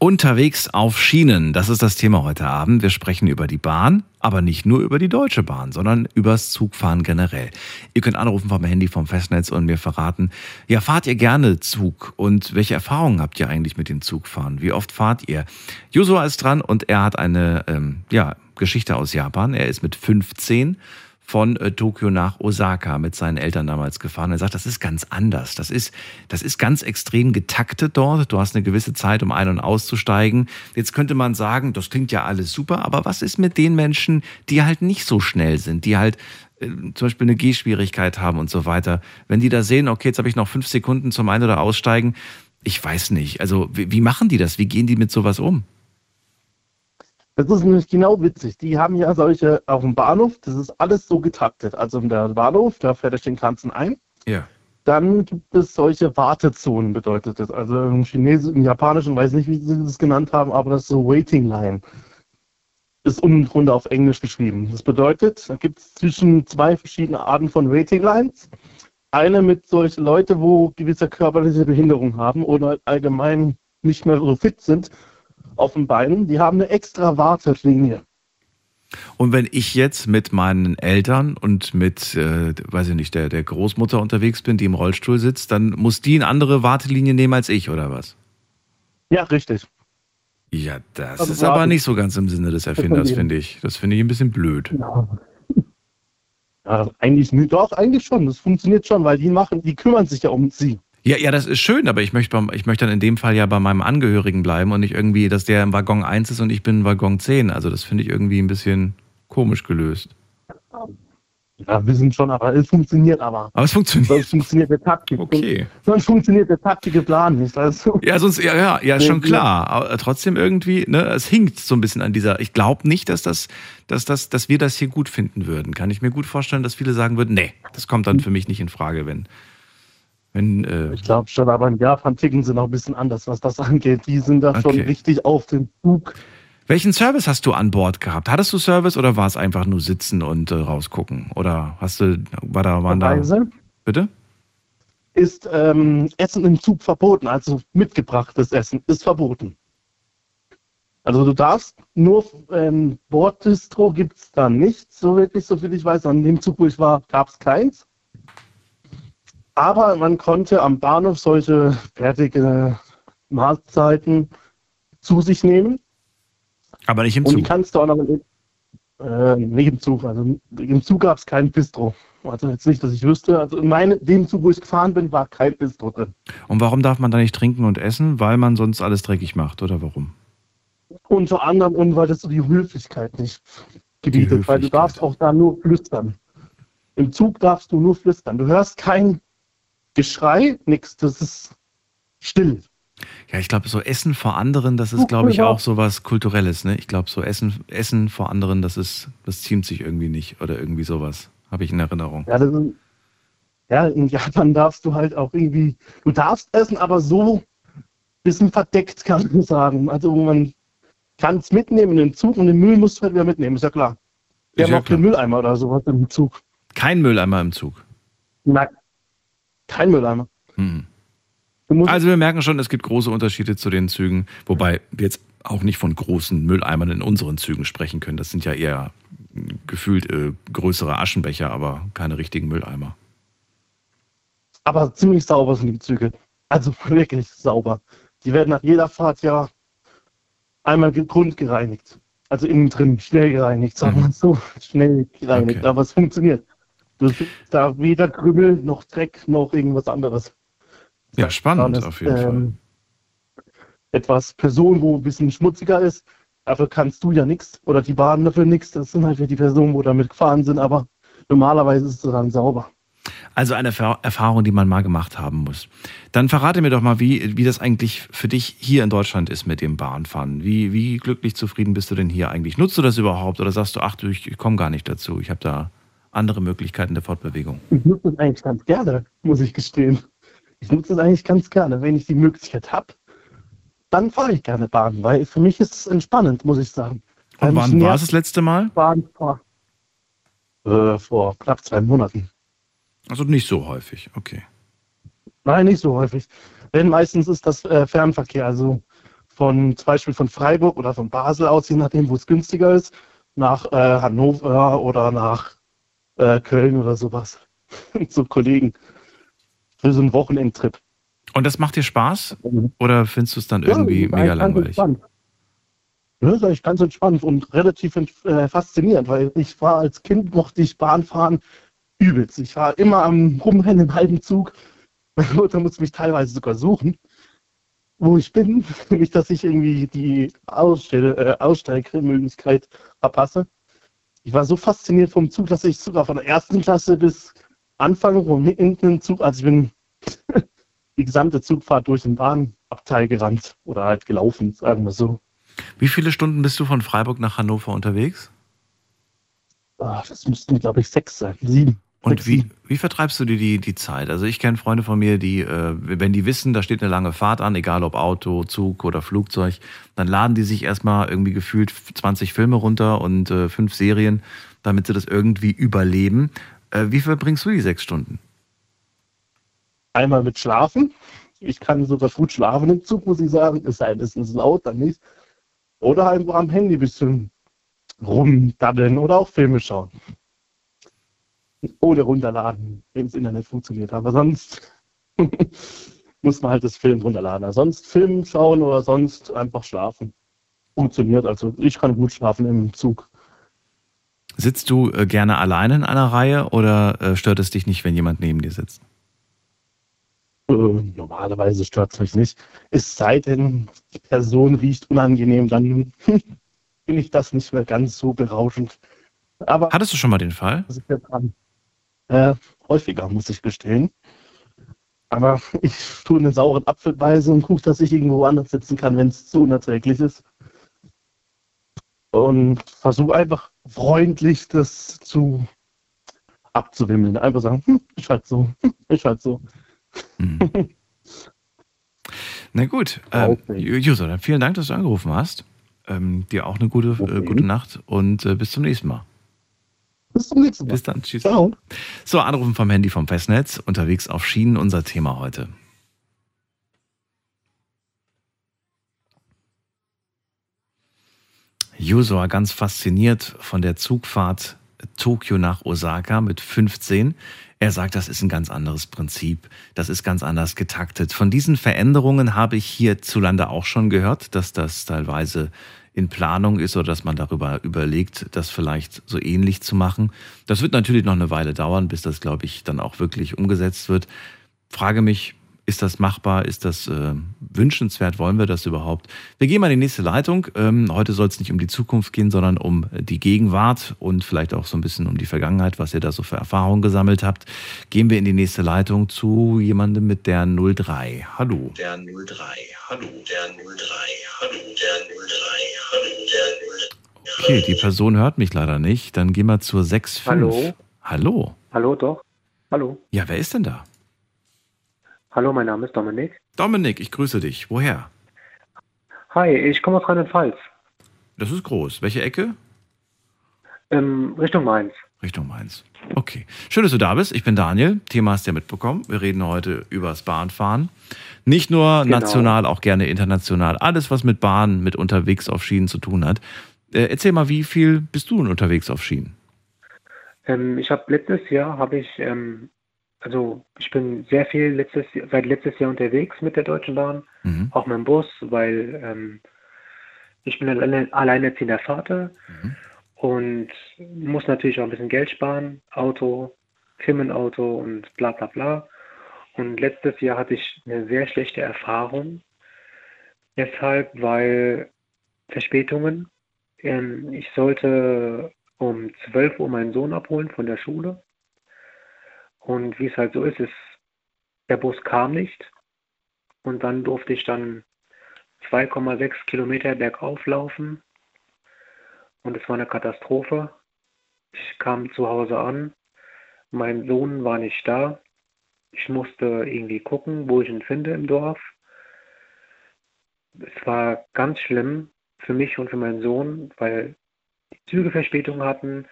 Unterwegs auf Schienen, das ist das Thema heute Abend. Wir sprechen über die Bahn, aber nicht nur über die Deutsche Bahn, sondern übers Zugfahren generell. Ihr könnt anrufen vom Handy vom Festnetz und mir verraten, ja, fahrt ihr gerne Zug und welche Erfahrungen habt ihr eigentlich mit dem Zugfahren? Wie oft fahrt ihr? Josua ist dran und er hat eine ähm, ja, Geschichte aus Japan. Er ist mit 15 von äh, Tokio nach Osaka mit seinen Eltern damals gefahren. Er sagt, das ist ganz anders. Das ist, das ist ganz extrem getaktet dort. Du hast eine gewisse Zeit, um ein- und auszusteigen. Jetzt könnte man sagen, das klingt ja alles super, aber was ist mit den Menschen, die halt nicht so schnell sind, die halt äh, zum Beispiel eine Gehschwierigkeit haben und so weiter. Wenn die da sehen, okay, jetzt habe ich noch fünf Sekunden zum Ein- oder Aussteigen, ich weiß nicht. Also wie, wie machen die das? Wie gehen die mit sowas um? Das ist nämlich genau witzig. Die haben ja solche auf dem Bahnhof, das ist alles so getaktet. Also der Bahnhof, da fährt der Shinkansen ein. Ja. Dann gibt es solche Wartezonen, bedeutet das. Also im Chinesischen, im Japanischen, weiß nicht, wie sie das genannt haben, aber das ist so Waiting Line. Ist unten drunter auf Englisch geschrieben. Das bedeutet, da gibt es zwischen zwei verschiedene Arten von Waiting Lines. Eine mit solchen Leute, wo gewisse körperliche Behinderung haben oder allgemein nicht mehr so fit sind auf den Beinen. Die haben eine extra Wartelinie. Und wenn ich jetzt mit meinen Eltern und mit, äh, weiß ich nicht, der, der Großmutter unterwegs bin, die im Rollstuhl sitzt, dann muss die eine andere Wartelinie nehmen als ich, oder was? Ja, richtig. Ja, das Also ist aber warten. nicht so ganz im Sinne des Erfinders, finde ich. Das finde ich ein bisschen blöd. Ja, eigentlich nicht. Doch, eigentlich schon. Das funktioniert schon, weil die machen, die kümmern sich ja um sie. Ja, ja, das ist schön, aber ich möchte, ich möchte dann in dem Fall ja bei meinem Angehörigen bleiben und nicht irgendwie, dass der im Waggon 1 ist und ich bin im Waggon 10. Also das finde ich irgendwie ein bisschen komisch gelöst. Ja, wir sind schon, aber es funktioniert aber. Aber es funktioniert. Sonst funktioniert der Taktik. Okay. Sonst funktioniert der taktische Plan nicht. Also, Ja, sonst, ja, ja, ja, schon klar. Aber trotzdem irgendwie, ne, es hinkt so ein bisschen an dieser. Ich glaube nicht, dass das, dass das, dass wir das hier gut finden würden. Kann ich mir gut vorstellen, dass viele sagen würden, nee, das kommt dann für mich nicht in Frage, wenn, wenn, äh, ich glaube schon, aber in Japan ticken sie noch ein bisschen anders, was das angeht. Die sind da schon Okay. richtig auf den Zug. welchen Service hast du an Bord gehabt? Hattest du Service oder war es einfach nur sitzen und äh, rausgucken? Oder hast du, war da, waren da, Weise bitte? ist ähm, Essen im Zug verboten, also mitgebrachtes Essen ist verboten. Also du darfst nur ähm, Borddistro gibt es da nicht, so wirklich, so viel ich weiß. An dem Zug, wo ich war, gab es keins. Aber man konnte am Bahnhof solche fertige Mahlzeiten zu sich nehmen. Aber nicht im Und die Zug. kannst du auch noch in, äh, nicht im Zug. Also im Zug gab es kein Bistro. Also jetzt nicht, dass ich wüsste. Also in meine, dem Zug, wo ich gefahren bin, war kein Bistro drin. Und warum darf man da nicht trinken und essen? Weil man sonst alles dreckig macht, oder warum? Unter anderem, und weil das so die Höflichkeit nicht gebietet, weil du Höflichkeit. darfst auch da nur flüstern. Im Zug darfst du nur flüstern. Du hörst kein Geschrei, nichts. Das ist still. Ja, ich glaube, so Essen vor anderen, das ist, glaube ich, auch so was Kulturelles. Ne? Ich glaube, so Essen, Essen vor anderen, das ist, das ziemt sich irgendwie nicht oder irgendwie sowas. Habe ich in Erinnerung. Ja, das ja, in Japan darfst du halt auch irgendwie, du darfst essen, aber so ein bisschen verdeckt, kann man sagen. Also man kann es mitnehmen in den Zug und den Müll musst du halt wieder mitnehmen, ist ja klar. Wir Ist haben ja auch den Mülleimer oder sowas im Zug. Kein Mülleimer im Zug. Nein, kein Mülleimer. Hm. Also wir merken schon, es gibt große Unterschiede zu den Zügen, wobei wir jetzt auch nicht von großen Mülleimern in unseren Zügen sprechen können. Das sind ja eher gefühlt äh, größere Aschenbecher, aber keine richtigen Mülleimer. aber ziemlich sauber sind die Züge. Also wirklich sauber. Die werden nach jeder Fahrt ja einmal ge- grundgereinigt. Also innen drin schnell gereinigt, sagen wir so. Schnell gereinigt, Okay. aber es funktioniert. Du findest da weder Krümmel noch Dreck noch irgendwas anderes. Ja, spannend ist, auf jeden Fall. ähm, Etwas Person, wo ein bisschen schmutziger ist, dafür kannst du ja nichts oder die Bahn dafür nichts. Das sind halt die Personen, wo damit gefahren sind, aber normalerweise ist es dann sauber. Also eine Erfa- Erfahrung, die man mal gemacht haben muss. Dann verrate mir doch mal, wie, wie das eigentlich für dich hier in Deutschland ist mit dem Bahnfahren. Wie, wie glücklich zufrieden bist du denn hier eigentlich? Nutzt du das überhaupt oder sagst du, ach du, ich, ich komme gar nicht dazu, ich habe da andere Möglichkeiten der Fortbewegung? Ich nutze es eigentlich ganz gerne, muss ich gestehen. Ich nutze es eigentlich ganz gerne. Wenn ich die Möglichkeit habe, dann fahre ich gerne Bahn, weil für mich ist es entspannend, muss ich sagen. Und wann war es das letzte Mal? Bahn vor, äh, vor knapp zwei Monaten. Also nicht so häufig, okay. Nein, nicht so häufig. Denn meistens ist das äh, Fernverkehr, also von zum Beispiel von Freiburg oder von Basel aus, je nachdem, wo es günstiger ist, nach äh, Hannover oder nach äh, Köln oder sowas. Zu Kollegen. Für so einen Wochenendtrip. Und das macht dir Spaß? Oder findest du es dann irgendwie Ja, mega langweilig? entspannt. Ja, das ist ganz entspannt und relativ äh, faszinierend, weil ich war als Kind, mochte ich Bahnfahren übelst. Ich war immer am Rumrennen im halben Zug. Meine Mutter musste mich teilweise sogar suchen, wo ich bin. Nicht, dass ich irgendwie die Ausstell äh, Aussteigmöglichkeit verpasse. Ich war so fasziniert vom Zug, dass ich sogar von der ersten Klasse bis Anfang vom hinten im Zug, also ich bin die gesamte Zugfahrt durch den Bahnabteil gerannt oder halt gelaufen, sagen wir so. Wie viele Stunden bist du von Freiburg nach Hannover unterwegs? Ah, das müssten, glaube ich, sechs sein, sieben. Und wie, wie vertreibst du dir die, die Zeit? Also ich kenne Freunde von mir, die, äh, wenn die wissen, da steht eine lange Fahrt an, egal ob Auto, Zug oder Flugzeug, dann laden die sich erstmal irgendwie gefühlt 20 Filme runter und äh, fünf Serien, damit sie das irgendwie überleben. Äh, wie verbringst du die sechs Stunden? Einmal mit Schlafen. Ich kann sogar gut schlafen im Zug, muss ich sagen. Es sei denn, es ist laut, dann nicht. Oder einfach am Handy ein bisschen rumdaddeln oder auch Filme schauen. Ohne runterladen, wenn das Internet funktioniert. Aber sonst muss man halt das Film runterladen. Aber sonst Film schauen oder sonst einfach schlafen. Funktioniert also. Ich kann gut schlafen im Zug. Sitzt du äh, gerne alleine in einer Reihe oder äh, stört es dich nicht, wenn jemand neben dir sitzt? Äh, normalerweise stört es mich nicht. Es sei denn, die Person riecht unangenehm, dann finde ich das nicht mehr ganz so berauschend. Aber Hattest du schon mal den Fall? das ist ja dran. Äh, häufiger, muss ich gestehen. Aber ich tue einen sauren Apfel beißen und gucke, dass ich irgendwo anders sitzen kann, wenn es zu unerträglich ist. Und versuche einfach freundlich das zu abzuwimmeln. Einfach sagen, hm, ist halt so, hm, ist halt so. Hm. Na gut, äh, Juso, dann vielen Dank, dass du angerufen hast. Ähm, dir auch eine gute, äh, gute Nacht und äh, bis zum nächsten Mal. Bis zum nächsten Mal. Bis dann, tschüss. Ciao. So, Anrufen vom Handy vom Festnetz, unterwegs auf Schienen, unser Thema heute. Juso war ganz fasziniert von der Zugfahrt Tokio nach Osaka mit 15. Er sagt, das ist ein ganz anderes Prinzip. Das ist ganz anders getaktet. Von diesen Veränderungen habe ich hierzulande auch schon gehört, dass das teilweise in Planung ist oder dass man darüber überlegt, das vielleicht so ähnlich zu machen. Das wird natürlich noch eine Weile dauern, bis das, glaube ich, dann auch wirklich umgesetzt wird. Frage mich, ist das machbar? Ist das äh, wünschenswert? Wollen wir das überhaupt? Wir gehen mal in die nächste Leitung. Ähm, heute soll es nicht um die Zukunft gehen, sondern um die Gegenwart und vielleicht auch so ein bisschen um die Vergangenheit, was ihr da so für Erfahrungen gesammelt habt. Gehen wir in die nächste Leitung zu jemandem mit der 03. Hallo. Der 03, hallo, der 03, hallo, der 03, hallo, der 03. Okay, die Person hört mich leider nicht. Dann gehen wir zur 65. Hallo? Hallo. Hallo, doch. Hallo. Ja, wer ist denn da? Hallo, mein Name ist Dominik. Dominik, ich grüße dich. Woher? Hi, ich komme aus Rheinland-Pfalz. Das ist groß. Welche Ecke? Ähm, Richtung Mainz. Richtung Mainz. Okay. Schön, dass du da bist. Ich bin Daniel. Thema hast du ja mitbekommen. Wir reden heute über das Bahnfahren. Nicht nur Genau. national, auch gerne international. Alles, was mit Bahn, mit unterwegs auf Schienen zu tun hat. Äh, erzähl mal, wie viel bist du denn unterwegs auf Schienen? Ähm, ich habe letztes Jahr, habe ich, ähm, also ich bin sehr viel letztes, seit letztes Jahr unterwegs mit der Deutschen Bahn, Mhm. auch mit dem Bus, weil ähm, ich bin alleine, alleinerziehender Vater Mhm. und muss natürlich auch ein bisschen Geld sparen, Auto Firmenauto und bla bla bla. Und letztes Jahr hatte ich eine sehr schlechte Erfahrung. Deshalb, weil Verspätungen. Ähm, ich sollte um 12 Uhr meinen Sohn abholen von der Schule. Und wie es halt so ist, ist der Bus kam nicht. Und dann durfte ich dann 2,6 Kilometer bergauf laufen. Und es war eine Katastrophe. Ich kam zu Hause an. Mein Sohn war nicht da. Ich musste irgendwie gucken, wo ich ihn finde im Dorf. Es war ganz schlimm für mich und für meinen Sohn, weil die Züge Verspätung hatten.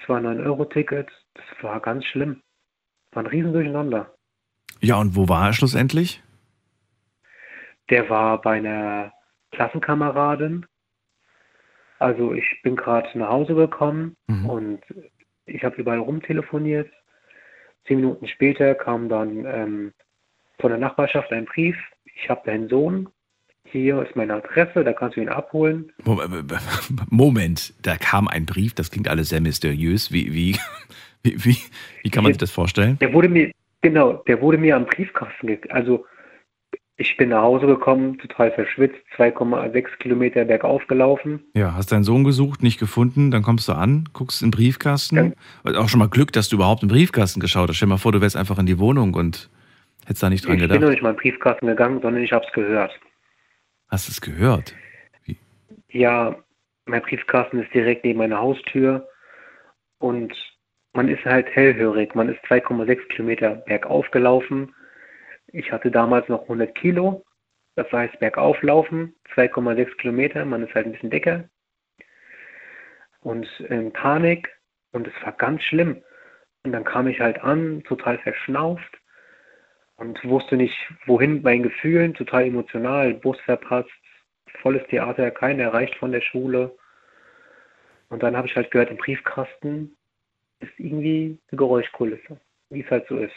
Es war ein 9-Euro-Ticket. Das war ganz schlimm. War ein Riesendurcheinander. Ja, und wo war er schlussendlich? Der war bei einer Klassenkameradin. Also ich bin gerade nach Hause gekommen Mhm. und ich habe überall rumtelefoniert. Zehn Minuten später kam dann ähm, von der Nachbarschaft ein Brief. Ich habe deinen Sohn. Hier ist meine Adresse, da kannst du ihn abholen. Mo- Moment, da kam ein Brief, das klingt alles sehr mysteriös. Wie, wie, wie, wie, wie kann man sich das vorstellen? Der wurde mir, genau, der wurde mir am Briefkasten ge Also ich bin nach Hause gekommen, total verschwitzt, 2,6 Kilometer bergauf gelaufen. Ja, hast deinen Sohn gesucht, nicht gefunden, dann kommst du an, guckst in den Briefkasten. Und Auch schon mal Glück, dass du überhaupt im Briefkasten geschaut hast. Stell dir mal vor, du wärst einfach in die Wohnung und hättest da nicht dran ich bin noch gedacht. nicht mal in den Briefkasten gegangen, sondern ich habe es gehört. Hast du es gehört? Ja, mein Briefkasten ist direkt neben meiner Haustür und man ist halt hellhörig. Man ist 2,6 Kilometer bergauf gelaufen. Ich hatte damals noch 100 Kilo. Das heißt bergauf laufen, 2,6 Kilometer. Man ist halt ein bisschen dicker. Und in Panik. Und es war ganz schlimm. Und dann kam ich halt an, total verschnauft und wusste nicht, wohin meinen Gefühlen, total emotional, Bus verpasst, volles Theater, keiner erreicht von der Schule. Und dann habe ich halt gehört, im Briefkasten ist irgendwie eine Geräuschkulisse, wie es halt so ist.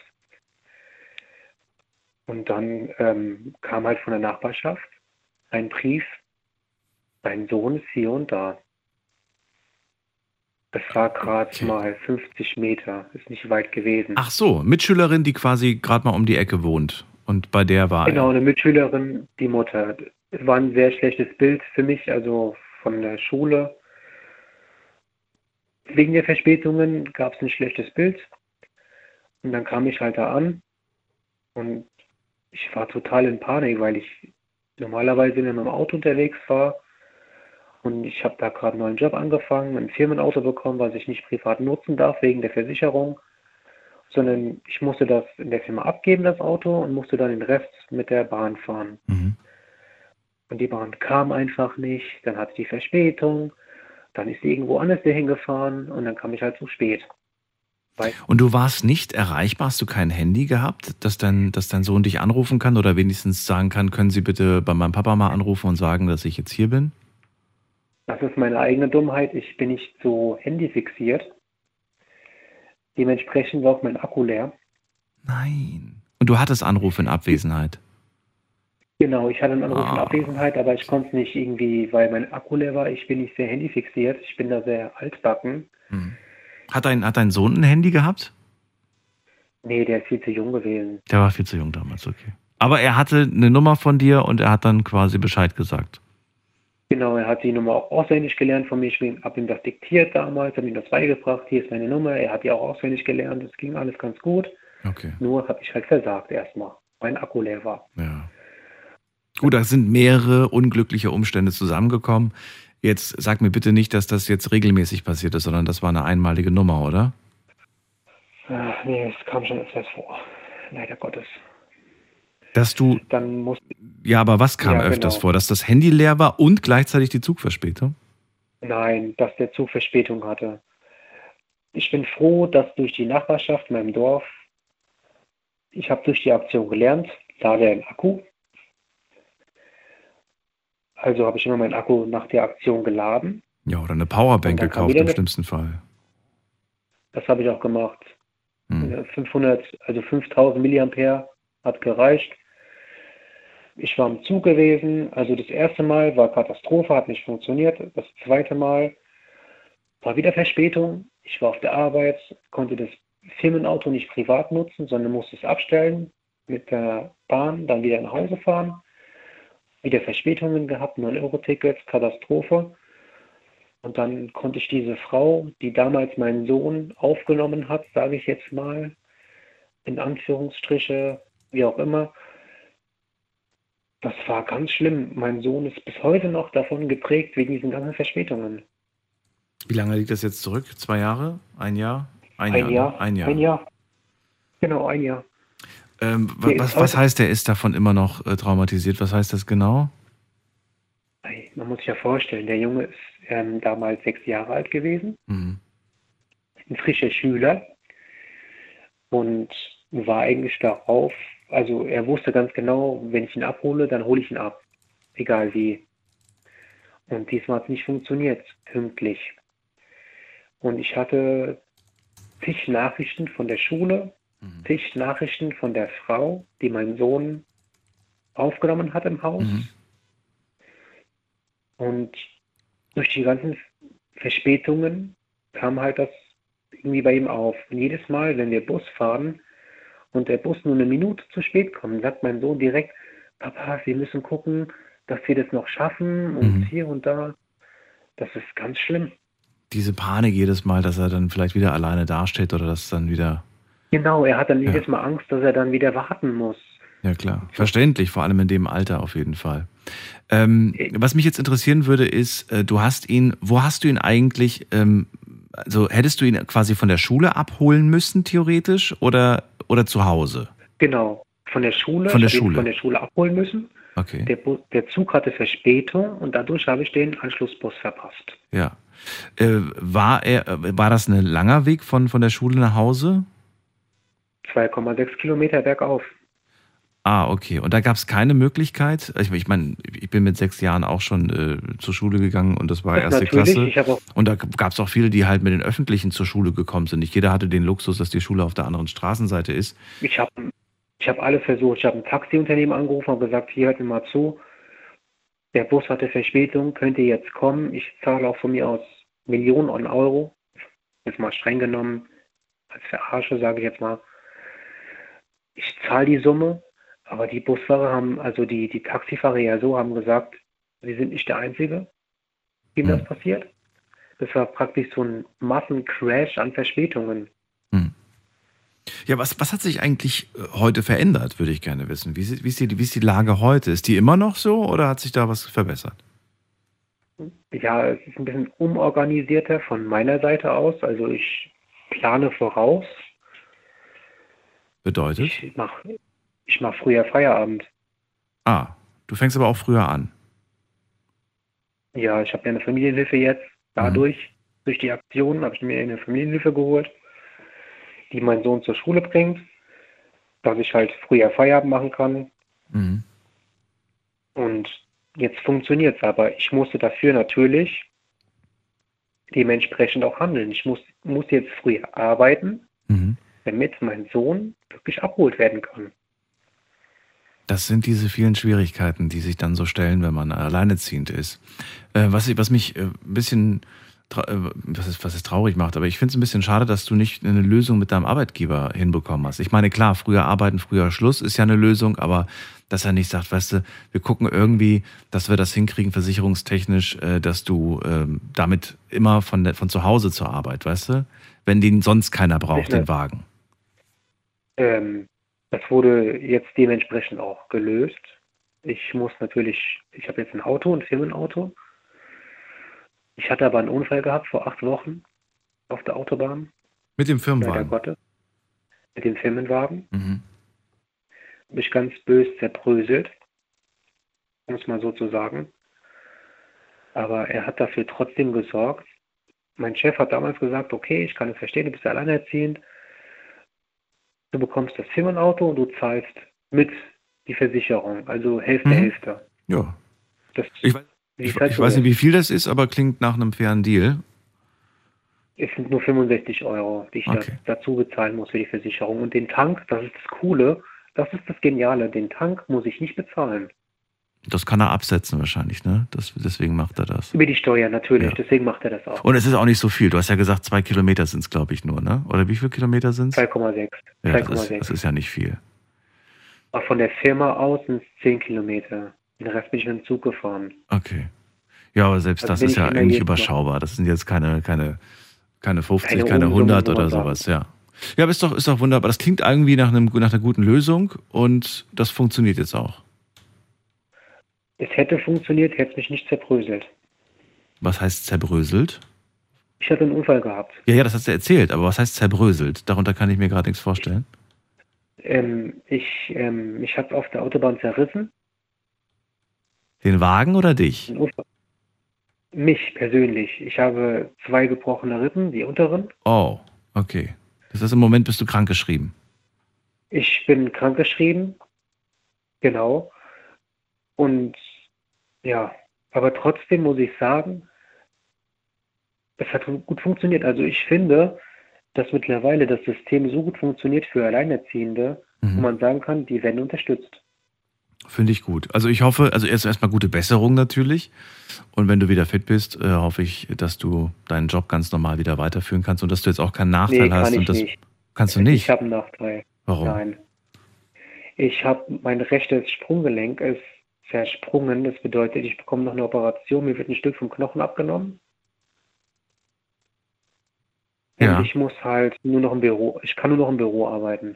Und dann ähm, kam halt von der Nachbarschaft ein Brief, dein Sohn ist hier und da. Das war gerade mal 50 Meter, ist nicht weit gewesen. Ach so, Mitschülerin, die quasi gerade mal um die Ecke wohnt. Und bei der war Genau, eine Mitschülerin, die Mutter. Es war ein sehr schlechtes Bild für mich, also von der Schule. Wegen der Verspätungen gab es ein schlechtes Bild. Und dann kam ich halt da an und ich war total in Panik, weil ich normalerweise in einem Auto unterwegs war. Und ich habe da gerade einen neuen Job angefangen, ein Firmenauto bekommen, was ich nicht privat nutzen darf wegen der Versicherung, sondern ich musste das in der Firma abgeben, das Auto, und musste dann den Rest mit der Bahn fahren. Und die Bahn kam einfach nicht, dann hatte die Verspätung, dann ist sie irgendwo anders dahin gefahren und dann kam ich halt zu spät. Und du warst nicht erreichbar? Hast du kein Handy gehabt, dass dein, dass dein Sohn dich anrufen kann oder wenigstens sagen kann, können Sie bitte bei meinem Papa mal anrufen und sagen, dass ich jetzt hier bin? Das ist meine eigene Dummheit. Ich bin nicht so handyfixiert. Dementsprechend war auch mein Akku leer. Nein. Und du hattest Anrufe in Abwesenheit. Genau, ich hatte einen Anruf in Ah. Abwesenheit, aber ich konnte es nicht irgendwie, weil mein Akku leer war. Ich bin nicht sehr handyfixiert. Ich bin da sehr altbacken. Hat dein, hat dein Sohn ein Handy gehabt? Nee, der ist viel zu jung gewesen. Der war viel zu jung damals, okay. Aber er hatte eine Nummer von dir und er hat dann quasi Bescheid gesagt. Genau, er hat die Nummer auch auswendig gelernt von mir. Ich habe ihm das diktiert damals, habe ihm das beigebracht. Hier ist meine Nummer. Er hat die auch auswendig gelernt. Es ging alles ganz gut. Okay. Nur habe ich halt versagt erstmal. Mein Akku leer war. Ja. Gut, da sind mehrere unglückliche Umstände zusammengekommen. Jetzt sag mir bitte nicht, dass das jetzt regelmäßig passiert ist, sondern das war eine einmalige Nummer, oder? Ach, nee, es kam schon öfters vor. Leider Gottes. Dass du. Dann muss Ja, aber was kam Ja, öfters genau. vor? Dass das Handy leer war und gleichzeitig die Zugverspätung? Nein, dass der Zug Verspätung hatte. Ich bin froh, dass durch die Nachbarschaft in meinem Dorf, ich habe durch die Aktion gelernt, lade einen Akku. Also habe ich immer meinen Akku nach der Aktion geladen. Ja, oder eine Powerbank gekauft im schlimmsten Fall. Das habe ich auch gemacht. Hm. Äh, 500, also 5000 Milliampere hat gereicht. Ich war im Zug gewesen. Also das erste Mal war Katastrophe, hat nicht funktioniert. Das zweite Mal war wieder Verspätung. Ich war auf der Arbeit, konnte das Firmenauto nicht privat nutzen, sondern musste es abstellen, mit der Bahn dann wieder nach Hause fahren. Wieder Verspätungen gehabt, 9-Euro-Tickets, Katastrophe. Und dann konnte ich diese Frau, die damals meinen Sohn aufgenommen hat, sage ich jetzt mal, in Anführungsstriche, wie auch immer, das war ganz schlimm. Mein Sohn ist bis heute noch davon geprägt wegen diesen ganzen Verspätungen. Wie lange liegt das jetzt zurück? Zwei Jahre? Ein Jahr? Ein, Jahr. Jahr, ne? Ein Jahr. Ein Jahr. Genau, ein Jahr. Ähm, was, was heißt, der ist davon immer noch äh, traumatisiert? Was heißt das genau? Man muss sich ja vorstellen, der Junge ist ähm, damals sechs Jahre alt gewesen, Mhm. ein frischer Schüler und war eigentlich darauf, also er wusste ganz genau, wenn ich ihn abhole, dann hole ich ihn ab. Egal wie. Und diesmal hat es nicht funktioniert, pünktlich. Und ich hatte zig Nachrichten von der Schule, zig Nachrichten von der Frau, die meinen Sohn aufgenommen hat im Haus. Mhm. Und durch die ganzen Verspätungen kam halt das irgendwie bei ihm auf. Und jedes Mal, wenn wir Bus fahren und der Bus nur eine Minute zu spät kommt, sagt mein Sohn direkt, Papa, wir müssen gucken, dass wir das noch schaffen und Mhm. hier und da. Das ist ganz schlimm. Diese Panik jedes Mal, dass er dann vielleicht wieder alleine dasteht oder dass dann wieder. Genau, er hat dann Ja. jedes Mal Angst, dass er dann wieder warten muss. Ja, klar. Verständlich, vor allem in dem Alter auf jeden Fall. Ähm, was mich jetzt interessieren würde, ist, äh, du hast ihn, wo hast du ihn eigentlich, ähm, also hättest du ihn quasi von der Schule abholen müssen, theoretisch, oder, oder zu Hause? Genau, von der Schule. Von der ihn Schule. Von der Schule abholen müssen. Okay. Der, der Zug hatte Verspätung und dadurch habe ich den Anschlussbus verpasst. Ja. Äh, war er, äh, war das ein langer Weg von, von der Schule nach Hause? 2,6 Kilometer bergauf. Ah, okay. Und da gab es keine Möglichkeit. Ich, ich meine, ich bin mit sechs Jahren auch schon äh, zur Schule gegangen und das war Das erste. Klasse. Und da gab es auch viele, die halt mit den Öffentlichen zur Schule gekommen sind. Nicht jeder hatte den Luxus, dass die Schule auf der anderen Straßenseite ist. Ich habe ich hab alles versucht. Ich habe ein Taxiunternehmen angerufen und gesagt, hier hört mir mal zu. Der Bus hatte Verspätung, könnt ihr jetzt kommen? Ich zahle auch von mir aus Millionen an Euro. Jetzt mal streng genommen, als Verarsche sage ich jetzt mal. Ich zahle die Summe, aber die Busfahrer haben, also die, die Taxifahrer ja so, haben gesagt, sie sind nicht der Einzige, dem das passiert. Das war praktisch so ein Massencrash an Verspätungen. Ja, was, was hat sich eigentlich äh, heute verändert, würde ich gerne wissen. Wie, ist- wie, ist die, wie ist die Lage heute? Ist die immer noch so oder hat sich da was verbessert? Ja, es ist ein bisschen umorganisierter von meiner Seite aus. Also ich plane voraus. Bedeutet? Ich mache ich mach früher Feierabend. Ah, du fängst aber auch früher an. Ja, ich habe ja eine Familienhilfe jetzt. Dadurch, durch die Aktion, habe ich mir eine Familienhilfe geholt, die meinen Sohn zur Schule bringt, dass ich halt früher Feierabend machen kann. Mhm. Und jetzt funktioniert es, aber ich musste dafür natürlich dementsprechend auch handeln. Ich muss, muss jetzt früher arbeiten, Mhm. damit mein Sohn wirklich abgeholt werden kann. Das sind diese vielen Schwierigkeiten, die sich dann so stellen, wenn man alleineziehend ist. Äh, was, ich- was mich äh, ein bisschen, tra- äh, was es, was es traurig macht, aber ich finde es ein bisschen schade, dass du nicht eine Lösung mit deinem Arbeitgeber hinbekommen hast. Ich meine, klar, früher arbeiten, früher Schluss ist ja eine Lösung, aber dass er nicht sagt, weißt du, wir gucken irgendwie, dass wir das hinkriegen, versicherungstechnisch, äh, dass du ähm, damit immer von, von zu Hause zur Arbeit, weißt du, wenn den sonst keiner braucht, den Wagen. Ähm, das wurde jetzt dementsprechend auch gelöst. Ich muss natürlich, ich habe jetzt ein Auto, ein Firmenauto. Ich hatte aber einen Unfall gehabt vor acht Wochen auf der Autobahn. Mit dem Firmenwagen. Gottes. Mit dem Firmenwagen. Mhm. Mich ganz bös zerbröselt. Muss man so zu sagen. Aber er hat dafür trotzdem gesorgt. Mein Chef hat damals gesagt, okay, ich kann es verstehen, du bist ja alleinerziehend. Du bekommst das Firmenauto und du zahlst mit die Versicherung, also Hälfte, Mhm. Hälfte. Ja. Das, Ich, ich, ich weiß nicht, wie viel das ist, aber klingt nach einem fairen Deal. Es sind nur 65 Euro, die ich Okay. da, dazu bezahlen muss für die Versicherung. Und den Tank, das ist das Coole, das ist das Geniale, den Tank muss ich nicht bezahlen. Das kann er absetzen wahrscheinlich, ne? Das, deswegen macht er das. Über die Steuer natürlich, Ja. deswegen macht er das auch. Und es ist auch nicht so viel. Du hast ja gesagt, zwei Kilometer sind es, glaube ich, nur, ne? Oder wie viele Kilometer sind es? 2,6. Ja, das ist, 2,6. das ist ja nicht viel. Aber von der Firma aus sind es 10 Kilometer. Den Rest bin ich mit dem Zug gefahren. Okay. Ja, aber selbst Also das ist ja eigentlich überschaubar. Das sind jetzt keine, keine, keine 50, Keine keine Unsummen, 100 wo oder sowas, ja. Ja, aber ist doch, ist doch wunderbar. Das klingt irgendwie nach, einem, nach einer guten Lösung und das funktioniert jetzt auch. Es hätte funktioniert, hätte es mich nicht zerbröselt. Was heißt zerbröselt? Ich hatte einen Unfall gehabt. Ja, ja, das hast du erzählt, aber was heißt zerbröselt? Darunter kann ich mir gerade nichts vorstellen. Ähm, ich ähm, ich habe auf der Autobahn zerrissen. Den Wagen oder dich? Mich persönlich. Ich habe zwei gebrochene Rippen, die unteren. Oh, okay. Das ist im Moment bist du krankgeschrieben. Ich bin krankgeschrieben. Genau. Und ja, aber trotzdem muss ich sagen, es hat gut funktioniert. Also ich finde, dass mittlerweile das System so gut funktioniert für Alleinerziehende, Mhm. wo man sagen kann, die werden unterstützt. Finde ich gut. Also ich hoffe, also erst erstmal gute Besserung natürlich. Und wenn du wieder fit bist, äh, hoffe ich, dass du deinen Job ganz normal wieder weiterführen kannst und dass du jetzt auch keinen Nachteil Nee, hast. ich und das nicht. kannst du Ich nicht. habe einen Nachteil. Warum? Nein. Ich habe mein rechtes Sprunggelenk ist zersprungen. Das bedeutet, ich bekomme noch eine Operation. Mir wird ein Stück vom Knochen abgenommen. Ja. Und ich muss halt nur noch im Büro. Ich kann nur noch im Büro arbeiten.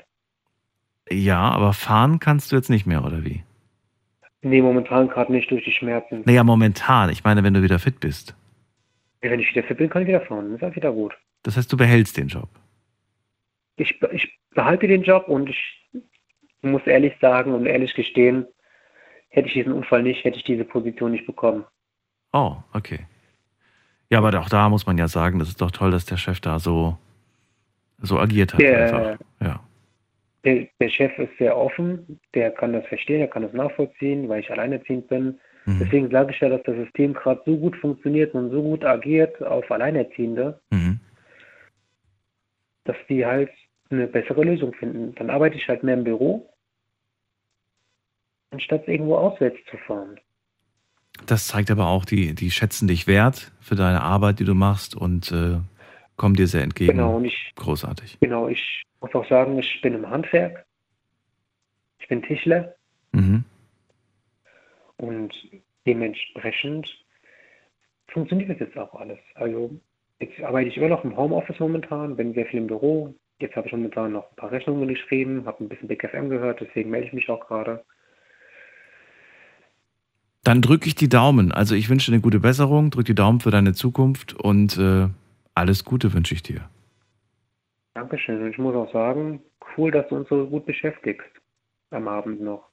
Ja, aber fahren kannst du jetzt nicht mehr, oder wie? Nee, momentan gerade nicht durch die Schmerzen. Naja, momentan. Ich meine, wenn du wieder fit bist. Wenn ich wieder fit bin, kann ich wieder fahren. Das ist halt wieder gut. Das heißt, du behältst den Job. Ich, ich behalte den Job und ich muss ehrlich sagen und ehrlich gestehen, hätte ich diesen Unfall nicht, hätte ich diese Position nicht bekommen. Oh, okay. Ja, aber auch da muss man ja sagen, das ist doch toll, dass der Chef da so, so agiert hat. Der- einfach. Ja. Der, der Chef ist sehr offen, der kann das verstehen, der kann das nachvollziehen, weil ich alleinerziehend bin. Mhm. Deswegen sage ich ja, dass das System gerade so gut funktioniert und so gut agiert auf Alleinerziehende, Mhm. dass die halt eine bessere Lösung finden. Dann arbeite ich halt mehr im Büro, anstatt irgendwo auswärts zu fahren. Das zeigt aber auch, die, die schätzen dich wert für deine Arbeit, die du machst und äh, kommen dir sehr entgegen. Genau, und ich, Großartig. genau, ich muss auch sagen, ich bin im Handwerk. Ich bin Tischler Mhm. und dementsprechend funktioniert das jetzt auch alles. Also jetzt arbeite ich immer noch im Homeoffice momentan, bin sehr viel im Büro. Jetzt habe ich momentan noch ein paar Rechnungen geschrieben, habe ein bisschen Big FM gehört, deswegen melde ich mich auch gerade. Dann drücke ich die Daumen. Also ich wünsche dir eine gute Besserung, drück die Daumen für deine Zukunft und äh, alles Gute wünsche ich dir. Dankeschön. Und ich muss auch sagen, cool, dass du uns so gut beschäftigst am Abend noch.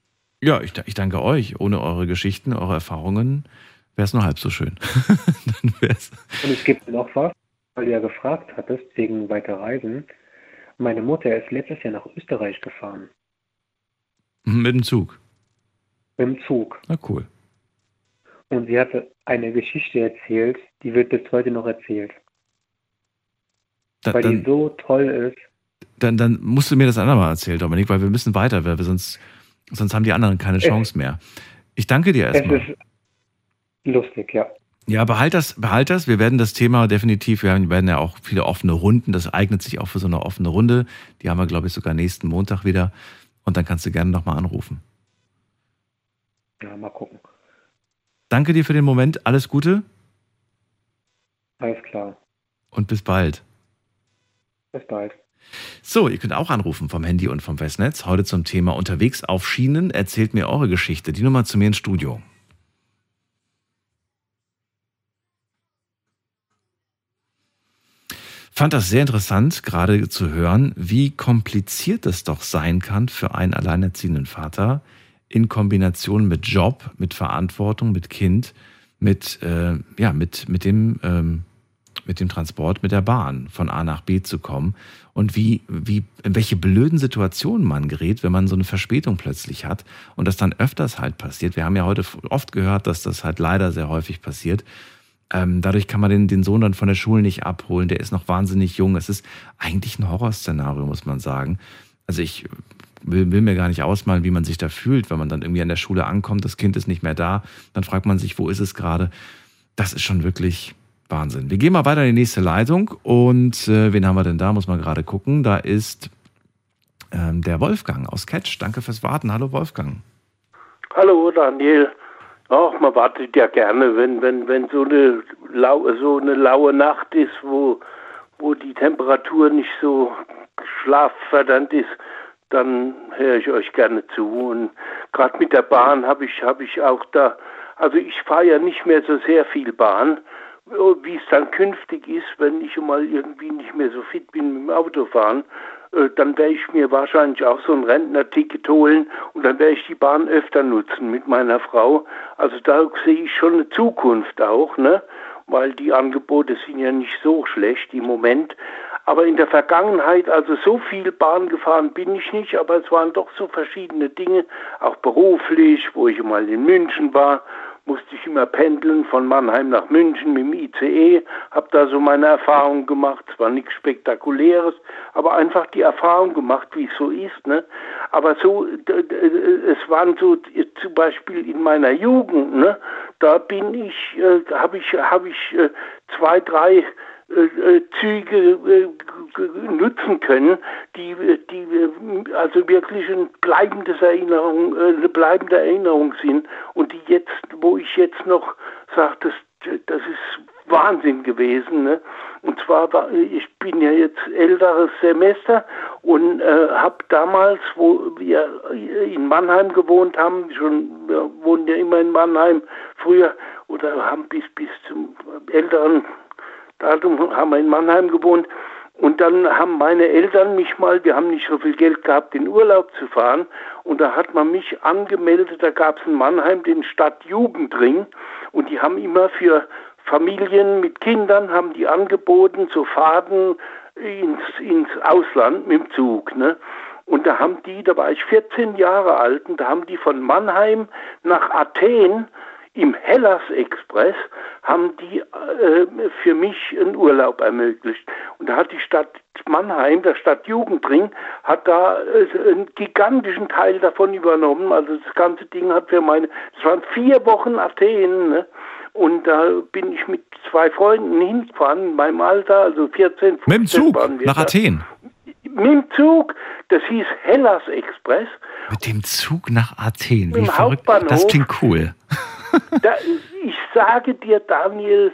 Ja, ich, ich danke euch. Ohne eure Geschichten, eure Erfahrungen wäre es nur halb so schön. Dann wär's. Und es gibt noch was, weil du ja gefragt hattest, wegen weiter Reisen. Meine Mutter ist letztes Jahr nach Österreich gefahren. Mit dem Zug. Mit dem Zug. Na cool. Und sie hatte eine Geschichte erzählt, die wird bis heute noch erzählt. Da, weil die dann, so toll ist. dann, dann musst du mir das andermal erzählen, Dominik, weil wir müssen weiter, weil wir sonst, sonst haben die anderen keine Es- Chance mehr. Ich danke dir Es erstmal. ist lustig, ja. Ja, behalt das, behalt das. Wir werden das Thema definitiv, wir werden ja auch viele offene Runden. Das eignet sich auch für so eine offene Runde. Die haben wir, glaube ich, sogar nächsten Montag wieder. Und dann kannst du gerne nochmal anrufen. Ja, mal gucken. Danke dir für den Moment. Alles Gute Alles klar. und bis bald. Bis bald. So, ihr könnt auch anrufen vom Handy und vom Festnetz. Heute zum Thema unterwegs auf Schienen. Erzählt mir eure Geschichte. Die Nummer zu mir ins Studio. Fand das sehr interessant, gerade zu hören, wie kompliziert es doch sein kann für einen alleinerziehenden Vater in Kombination mit Job, mit Verantwortung, mit Kind, mit, äh, ja, mit, mit dem, ähm, mit dem Transport mit der Bahn von A nach B zu kommen und wie, wie, in welche blöden Situationen man gerät, wenn man so eine Verspätung plötzlich hat und das dann öfters halt passiert. Wir haben ja heute oft gehört, dass das halt leider sehr häufig passiert. Ähm, dadurch kann man den, den Sohn dann von der Schule nicht abholen. Der ist noch wahnsinnig jung. Es ist eigentlich ein Horrorszenario, muss man sagen. Also ich will, will mir gar nicht ausmalen, wie man sich da fühlt, wenn man dann irgendwie an der Schule ankommt, das Kind ist nicht mehr da, dann fragt man sich, wo ist es gerade? Das ist schon wirklich Wahnsinn. Wir gehen mal weiter in die nächste Leitung und äh, wen haben wir denn da? Muss man gerade gucken. Da ist ähm, der Wolfgang aus Catch. Danke fürs Warten. Hallo Wolfgang. Hallo Daniel. Ach, man wartet ja gerne, wenn, wenn, wenn so eine, lau, so eine laue Nacht ist, wo, wo die Temperatur nicht so schlaffördernd ist, dann höre ich euch gerne zu. Und gerade mit der Bahn habe ich, hab ich auch da, also ich fahre ja nicht mehr so sehr viel Bahn, wie es dann künftig ist, wenn ich mal irgendwie nicht mehr so fit bin mit dem Autofahren, äh, dann werde ich mir wahrscheinlich auch so ein Rentnerticket holen und dann werde ich die Bahn öfter nutzen mit meiner Frau. Also da sehe ich schon eine Zukunft auch, ne? Weil die Angebote sind ja nicht so schlecht im Moment. Aber in der Vergangenheit, also so viel Bahn gefahren bin ich nicht, aber es waren doch so verschiedene Dinge, auch beruflich, wo ich mal in München war musste ich immer pendeln von Mannheim nach München mit dem ICE, habe da so meine Erfahrungen gemacht, zwar nichts Spektakuläres, aber einfach die Erfahrung gemacht, wie es so ist. Ne? Aber so, es waren so zum Beispiel in meiner Jugend, ne? da bin ich, äh, habe ich, habe ich äh, zwei, drei Züge äh, nutzen können, die, die also wirklich ein bleibendes Erinnerung, eine bleibende Erinnerung sind und die jetzt, wo ich jetzt noch sage, das, das ist Wahnsinn gewesen. Ne? Und zwar war ich bin ja jetzt älteres Semester und äh, habe damals, wo wir in Mannheim gewohnt haben, schon wir wohnen ja immer in Mannheim früher oder haben bis bis zum älteren Datum haben wir in Mannheim gewohnt. Und dann haben meine Eltern mich mal, wir haben nicht so viel Geld gehabt, in Urlaub zu fahren. Und da hat man mich angemeldet, da gab es in Mannheim den Stadtjugendring. Und die haben immer für Familien mit Kindern, haben die angeboten, zu Fahrten ins, ins Ausland mit dem Zug. Ne? Und da haben die, da war ich 14 Jahre alt, und da haben die von Mannheim nach Athen im Hellas Express haben die äh, für mich einen Urlaub ermöglicht. Und da hat die Stadt Mannheim, der Stadtjugendring, hat da äh, einen gigantischen Teil davon übernommen. Also das ganze Ding hat für meine, das waren vier Wochen Athen, ne? Und da bin ich mit zwei Freunden hingefahren, in meinem Alter, also 14, 15 Mit dem Zug waren wir nach da. Athen. Mit dem Zug, das hieß Hellas Express. Mit dem Zug nach Athen. Wie verrückt. Das klingt cool. Da, ich sage dir, Daniel,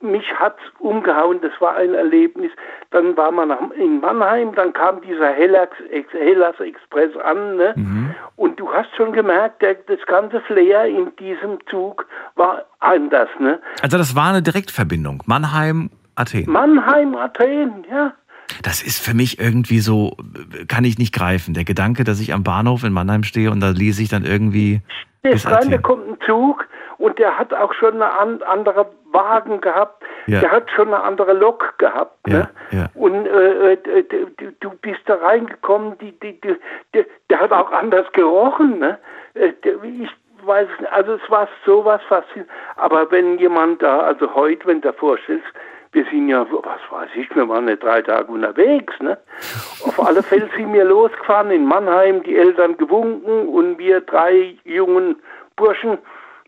mich hat's umgehauen, das war ein Erlebnis. Dann war man in Mannheim, dann kam dieser Hellas, Hellas Express an, ne? Mhm. Und du hast schon gemerkt, der, das ganze Flair in diesem Zug war anders, ne? Also das war eine Direktverbindung. Mannheim, Athen. Mannheim, Athen, ja. Das ist für mich irgendwie so, kann ich nicht greifen. Der Gedanke, dass ich am Bahnhof in Mannheim stehe und da lese ich dann irgendwie Der bis Freunde kommt ein Zug und der hat auch schon eine an, andere Wagen gehabt. Ja. Der hat schon eine andere Lok gehabt. Ne? Ja, ja. Und äh, äh, du, du- bist da reingekommen, die, die, die, der, der hat auch anders gerochen. Ne? Äh, ich weiß nicht, also es war sowas faszinierend. Aber wenn jemand da, also heute, wenn du dir vorstellst, wir sind ja, was weiß ich, wir waren ja drei Tage unterwegs, ne? Auf alle Fälle sind wir losgefahren in Mannheim, die Eltern gewunken und wir drei jungen Burschen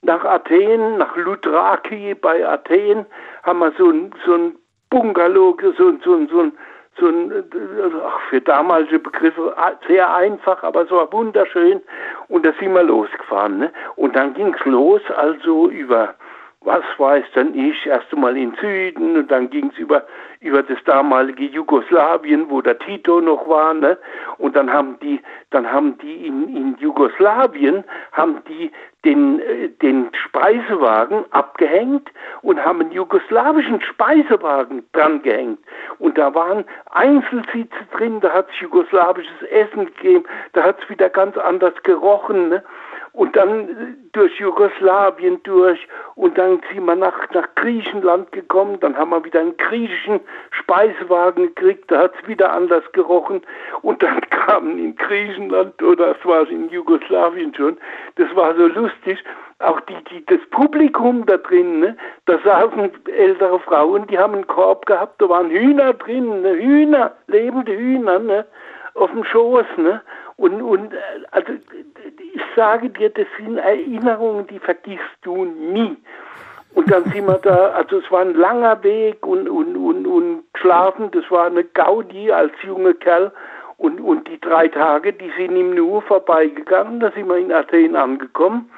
nach Athen, nach Loutraki bei Athen, haben wir so ein, so ein Bungalow, so, so, so ein, so ein, äh, ach, für damalige Begriffe sehr einfach, aber war wunderschön. Und da sind wir losgefahren. Ne? Und dann ging's los, also über, was weiß denn ich, erst einmal in Süden und dann ging's über, über das damalige Jugoslawien, wo der Tito noch war. Ne? Und dann haben die, dann haben die in, in Jugoslawien, haben die den, äh, den Speisewagen abgehängt und haben einen jugoslawischen Speisewagen dran gehängt. Und da waren Einzelsitze drin, da hat es jugoslawisches Essen gegeben, da hat es wieder ganz anders gerochen. Ne? Und dann äh, durch Jugoslawien durch. Und dann sind wir nach, nach Griechenland gekommen, dann haben wir wieder einen griechischen Speisewagen gekriegt, da hat es wieder anders gerochen. Und dann kamen in Griechenland oder es war in Jugoslawien schon, das war so lustig, auch die, die, das Publikum da drin, ne, da saßen ältere Frauen, die haben einen Korb gehabt, da waren Hühner drin, ne, Hühner, lebende Hühner, ne, auf dem Schoß, ne? Und, und äh, also ich sage dir, das sind Erinnerungen, die vergisst du nie. Und dann sind wir da, also es war ein langer Weg und, und, und, und schlafen, das war eine Gaudi als junger Kerl. Und, und die drei Tage, die sind ihm nur vorbeigegangen, da sind wir in Athen angekommen.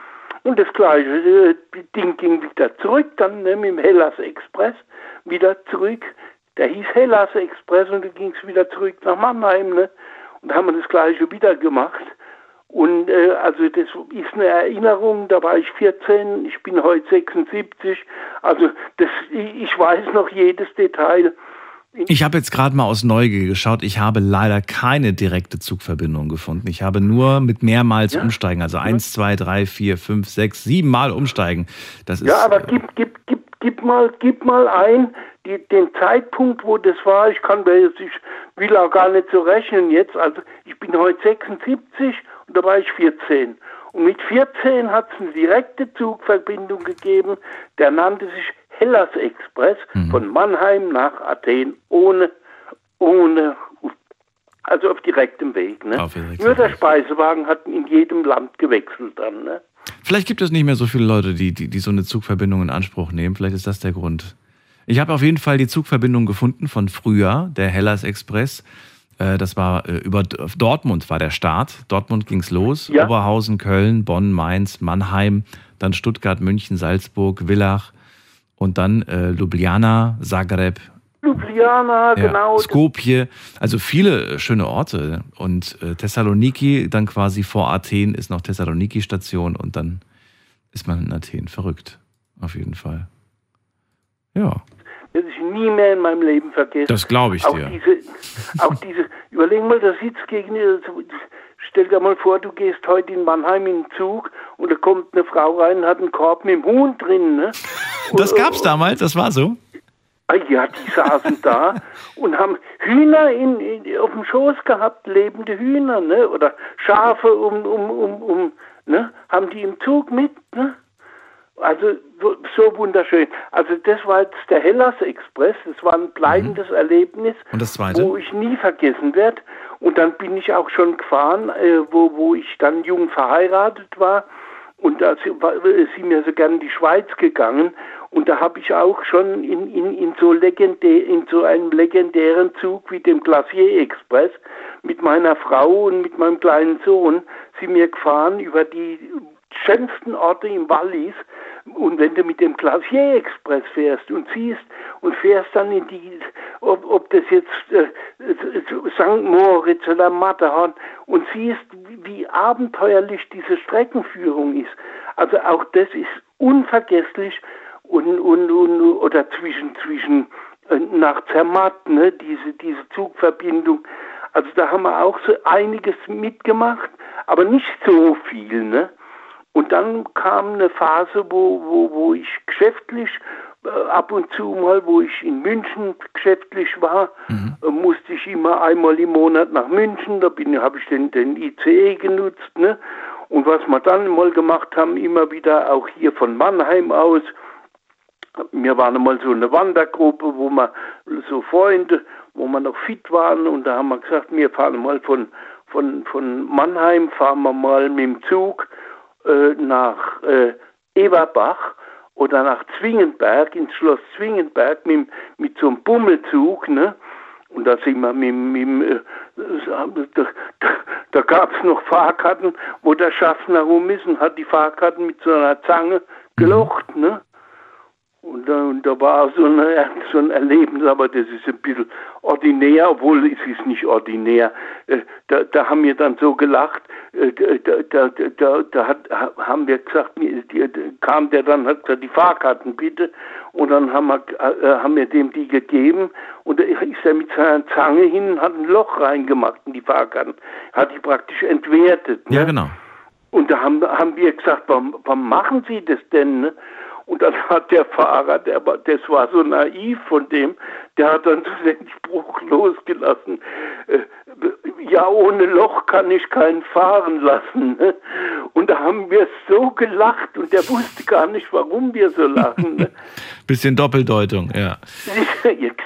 Und das gleiche äh, Ding ging wieder zurück, dann ne, mit dem Hellas Express wieder zurück. Der hieß Hellas Express und dann ging es wieder zurück nach Mannheim. Ne? Und da haben wir das gleiche wieder gemacht. Und äh, also das ist eine Erinnerung, da war ich 14, ich bin heute 76. Also das, ich weiß noch jedes Detail. Ich habe jetzt gerade mal aus Neugier geschaut. Ich habe leider keine direkte Zugverbindung gefunden. Ich habe nur mit mehrmals ja. umsteigen, also eins, zwei, drei, vier, fünf, sechs, sieben Mal umsteigen. Das ist, ja, aber gib, gib, gib, gib mal, gib mal ein die, den Zeitpunkt, wo das war. Ich kann mir jetzt, ich will auch gar nicht so rechnen jetzt. Also ich bin heute 76 und da war ich 14. Und mit 14 hat es eine direkte Zugverbindung gegeben, der nannte sich Hellas Express mhm. von Mannheim nach Athen ohne, ohne, also auf direktem Weg. Ne? Auf Nur der Speisewagen hat in jedem Land gewechselt dann. Ne? Vielleicht gibt es nicht mehr so viele Leute, die, die, die so eine Zugverbindung in Anspruch nehmen. Vielleicht ist das der Grund. Ich habe auf jeden Fall die Zugverbindung gefunden von früher, der Hellas Express. Äh, das war äh, über Dortmund war der Start. Dortmund ging's los. Ja. Oberhausen, Köln, Bonn, Mainz, Mannheim, dann Stuttgart, München, Salzburg, Villach und dann äh, Ljubljana, Zagreb. Ljubljana, ja, genau. Skopje, also viele schöne Orte. Und äh, Thessaloniki, dann quasi vor Athen ist noch Thessaloniki-Station und dann ist man in Athen. Verrückt, auf jeden Fall. Ja werde ich nie mehr in meinem Leben vergessen. Das glaube ich auch dir. Diese, auch diese, überleg mal, da sitzt gegen stell dir mal vor, du gehst heute in Mannheim in den Zug und da kommt eine Frau rein und hat einen Korb mit dem Huhn drin. Ne? Das gab's damals, das war so? Ah ja, die saßen da und haben Hühner in, in, auf dem Schoß gehabt, lebende Hühner, ne? Oder Schafe um, um, um, um, ne? Haben die im Zug mit, ne? Also so wunderschön. Also das war jetzt der Hellas Express. Das war ein bleibendes mhm. Erlebnis, Und das zweite? wo ich nie vergessen werde. Und dann bin ich auch schon gefahren, äh, wo, wo ich dann jung verheiratet war. Und da sind wir so gern in die Schweiz gegangen. Und da habe ich auch schon in, in, in, so legendär, in so einem legendären Zug wie dem Glacier Express mit meiner Frau und mit meinem kleinen Sohn sind wir gefahren über die schönsten Orte im Wallis. Und wenn du mit dem Glacier Express fährst und siehst und fährst dann in die, ob, ob das jetzt äh, St. Moritz oder Matterhorn und siehst, wie abenteuerlich diese Streckenführung ist. Also auch das ist unvergesslich und, und, und oder zwischen, zwischen äh, nach Zermatt, ne, diese, diese Zugverbindung. Also da haben wir auch so einiges mitgemacht, aber nicht so viel, ne? Und dann kam eine Phase, wo, wo, wo ich geschäftlich äh, ab und zu mal, wo ich in München geschäftlich war, mhm. äh, musste ich immer einmal im Monat nach München. Da habe ich den, den ICE genutzt. Ne? Und was wir dann mal gemacht haben, immer wieder auch hier von Mannheim aus, wir waren einmal so eine Wandergruppe, wo wir so Freunde, wo wir noch fit waren und da haben wir gesagt, wir fahren mal von, von, von Mannheim, fahren wir mal mit dem Zug äh, nach äh, Eberbach oder nach Zwingenberg, ins Schloss Zwingenberg mit, mit so einem Bummelzug, ne? Und da sind wir mit, mit äh, da, da, da gab es noch Fahrkarten, wo der Schaffner rum ist und hat die Fahrkarten mit so einer Zange gelocht, ne? Und da, und da war so, eine, so ein Erlebnis, aber das ist ein bisschen ordinär, obwohl es ist nicht ordinär. Äh, da, da haben wir dann so gelacht, äh, da, da, da, da hat, haben wir gesagt, kam der dann, hat gesagt, die Fahrkarten bitte. Und dann haben wir, äh, haben wir dem die gegeben und da ist er mit seiner Zange hin und hat ein Loch reingemacht in die Fahrkarten. Hat die praktisch entwertet. Ne? Ja, genau. Und da haben, haben wir gesagt, warum, warum machen Sie das denn? Ne? Und dann hat der Fahrer, der, das war so naiv von dem, der hat dann den Spruch losgelassen, äh, ja, ohne Loch kann ich keinen fahren lassen. Ne? Und da haben wir so gelacht und der wusste gar nicht, warum wir so lachen. Ne? Bisschen Doppeldeutung, ja.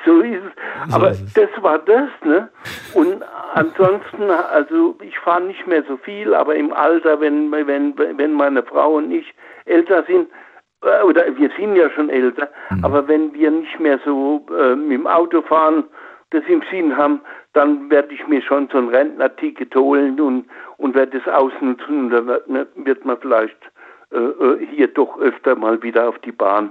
so ist es. So Aber ist es. das war das, ne? Und ansonsten, also ich fahre nicht mehr so viel, aber im Alter, wenn, wenn, wenn meine Frau und ich älter sind, oder wir sind ja schon älter, Mhm. aber wenn wir nicht mehr so äh, mit dem Auto fahren, das im Sinn haben, dann werde ich mir schon so ein Rentnerticket holen und, und werde es ausnutzen und dann wird, wird man vielleicht äh, äh, hier doch öfter mal wieder auf die Bahn.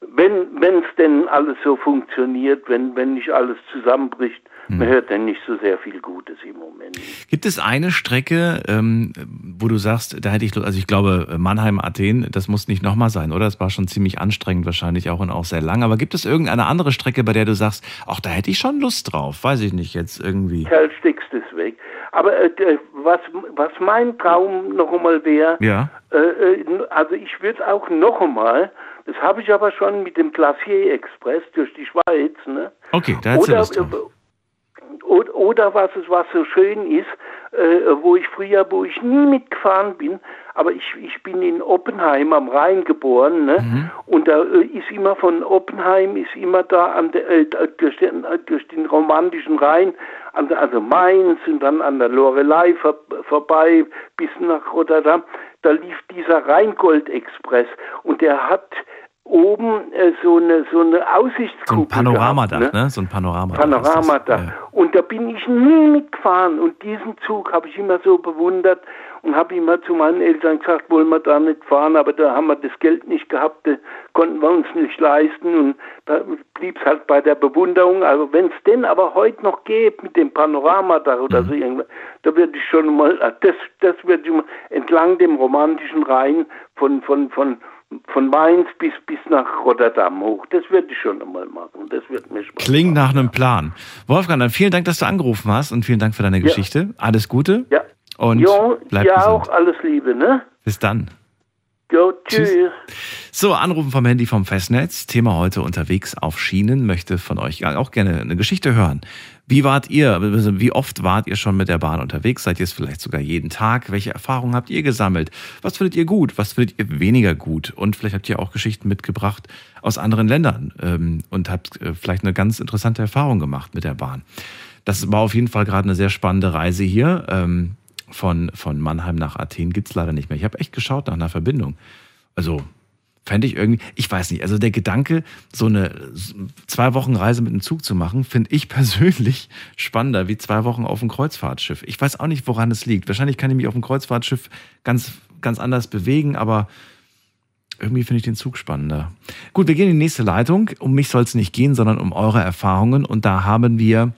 Wenn es denn alles so funktioniert, wenn, wenn nicht alles zusammenbricht. Man hört denn nicht so sehr viel Gutes im Moment. Gibt es eine Strecke, ähm, wo du sagst, da hätte ich, Lust- also ich glaube, Mannheim, Athen, das muss nicht nochmal sein, oder? Das war schon ziemlich anstrengend wahrscheinlich auch und auch sehr lang. Aber gibt es irgendeine andere Strecke, bei der du sagst, ach, da hätte ich schon Lust drauf? Weiß ich nicht jetzt irgendwie. Kerl stickst es weg. Aber äh, was, was mein Traum noch einmal wäre, Ja. äh, äh, also ich würde auch noch einmal, das habe ich aber schon mit dem Glacier Express durch die Schweiz, ne? Okay, da du Oder, Lust drauf. Oder, was es was so schön ist, äh, wo ich früher, wo ich nie mitgefahren bin, aber ich, ich bin in Oppenheim am Rhein geboren, ne? Mhm. Und da äh, ist immer von Oppenheim ist immer da an der, äh, durch, den, äh, durch den romantischen Rhein, an der, also Mainz und dann an der Lorelei vor, vorbei bis nach Rotterdam. Da lief dieser Rheingold-Express und der hat oben äh, so eine so eine Aussichtskuppel So ein Panoramadach, gehabt, ne? So ein Panoramadach. Panorama ist das. da. Und da bin ich nie mitgefahren. Und diesen Zug habe ich immer so bewundert und habe immer zu meinen Eltern gesagt, wollen wir da nicht fahren, aber da haben wir das Geld nicht gehabt, das konnten wir uns nicht leisten und da blieb es halt bei der Bewunderung. Also wenn es denn aber heute noch geht mit dem Panorama da oder Mhm. so irgendwas, da würde ich schon mal, äh, das, das würde ich mal entlang dem romantischen Rhein von, von, von, von Mainz bis, bis nach Rotterdam hoch. Das würde ich schon einmal machen. Das wird mir Spaß Klingt nach einem Plan. Wolfgang, dann vielen Dank, dass du angerufen hast und vielen Dank für deine Geschichte. Alles Gute. Ja. Und jo, bleib ja gesund. auch alles Liebe, ne? Bis dann. Jo, tschüss. So, Anrufen vom Handy vom Festnetz. Thema heute unterwegs auf Schienen. Möchte von euch auch gerne eine Geschichte hören. Wie wart ihr, also wie oft wart ihr schon mit der Bahn unterwegs? Seid ihr es vielleicht sogar jeden Tag? Welche Erfahrungen habt ihr gesammelt? Was findet ihr gut? Was findet ihr weniger gut? Und vielleicht habt ihr auch Geschichten mitgebracht aus anderen Ländern ähm, und habt äh, vielleicht eine ganz interessante Erfahrung gemacht mit der Bahn. Das war auf jeden Fall gerade eine sehr spannende Reise hier. Ähm, von, von Mannheim nach Athen gibt's leider nicht mehr. Ich habe echt geschaut nach einer Verbindung. Also fände ich irgendwie, ich weiß nicht, also der Gedanke, so eine zwei Wochen Reise mit dem Zug zu machen, finde ich persönlich spannender wie zwei Wochen auf dem Kreuzfahrtschiff. Ich weiß auch nicht, woran es liegt. Wahrscheinlich kann ich mich auf dem Kreuzfahrtschiff ganz, ganz anders bewegen, aber irgendwie finde ich den Zug spannender. Gut, wir gehen in die nächste Leitung. Um mich soll es nicht gehen, sondern um eure Erfahrungen. Und da haben wir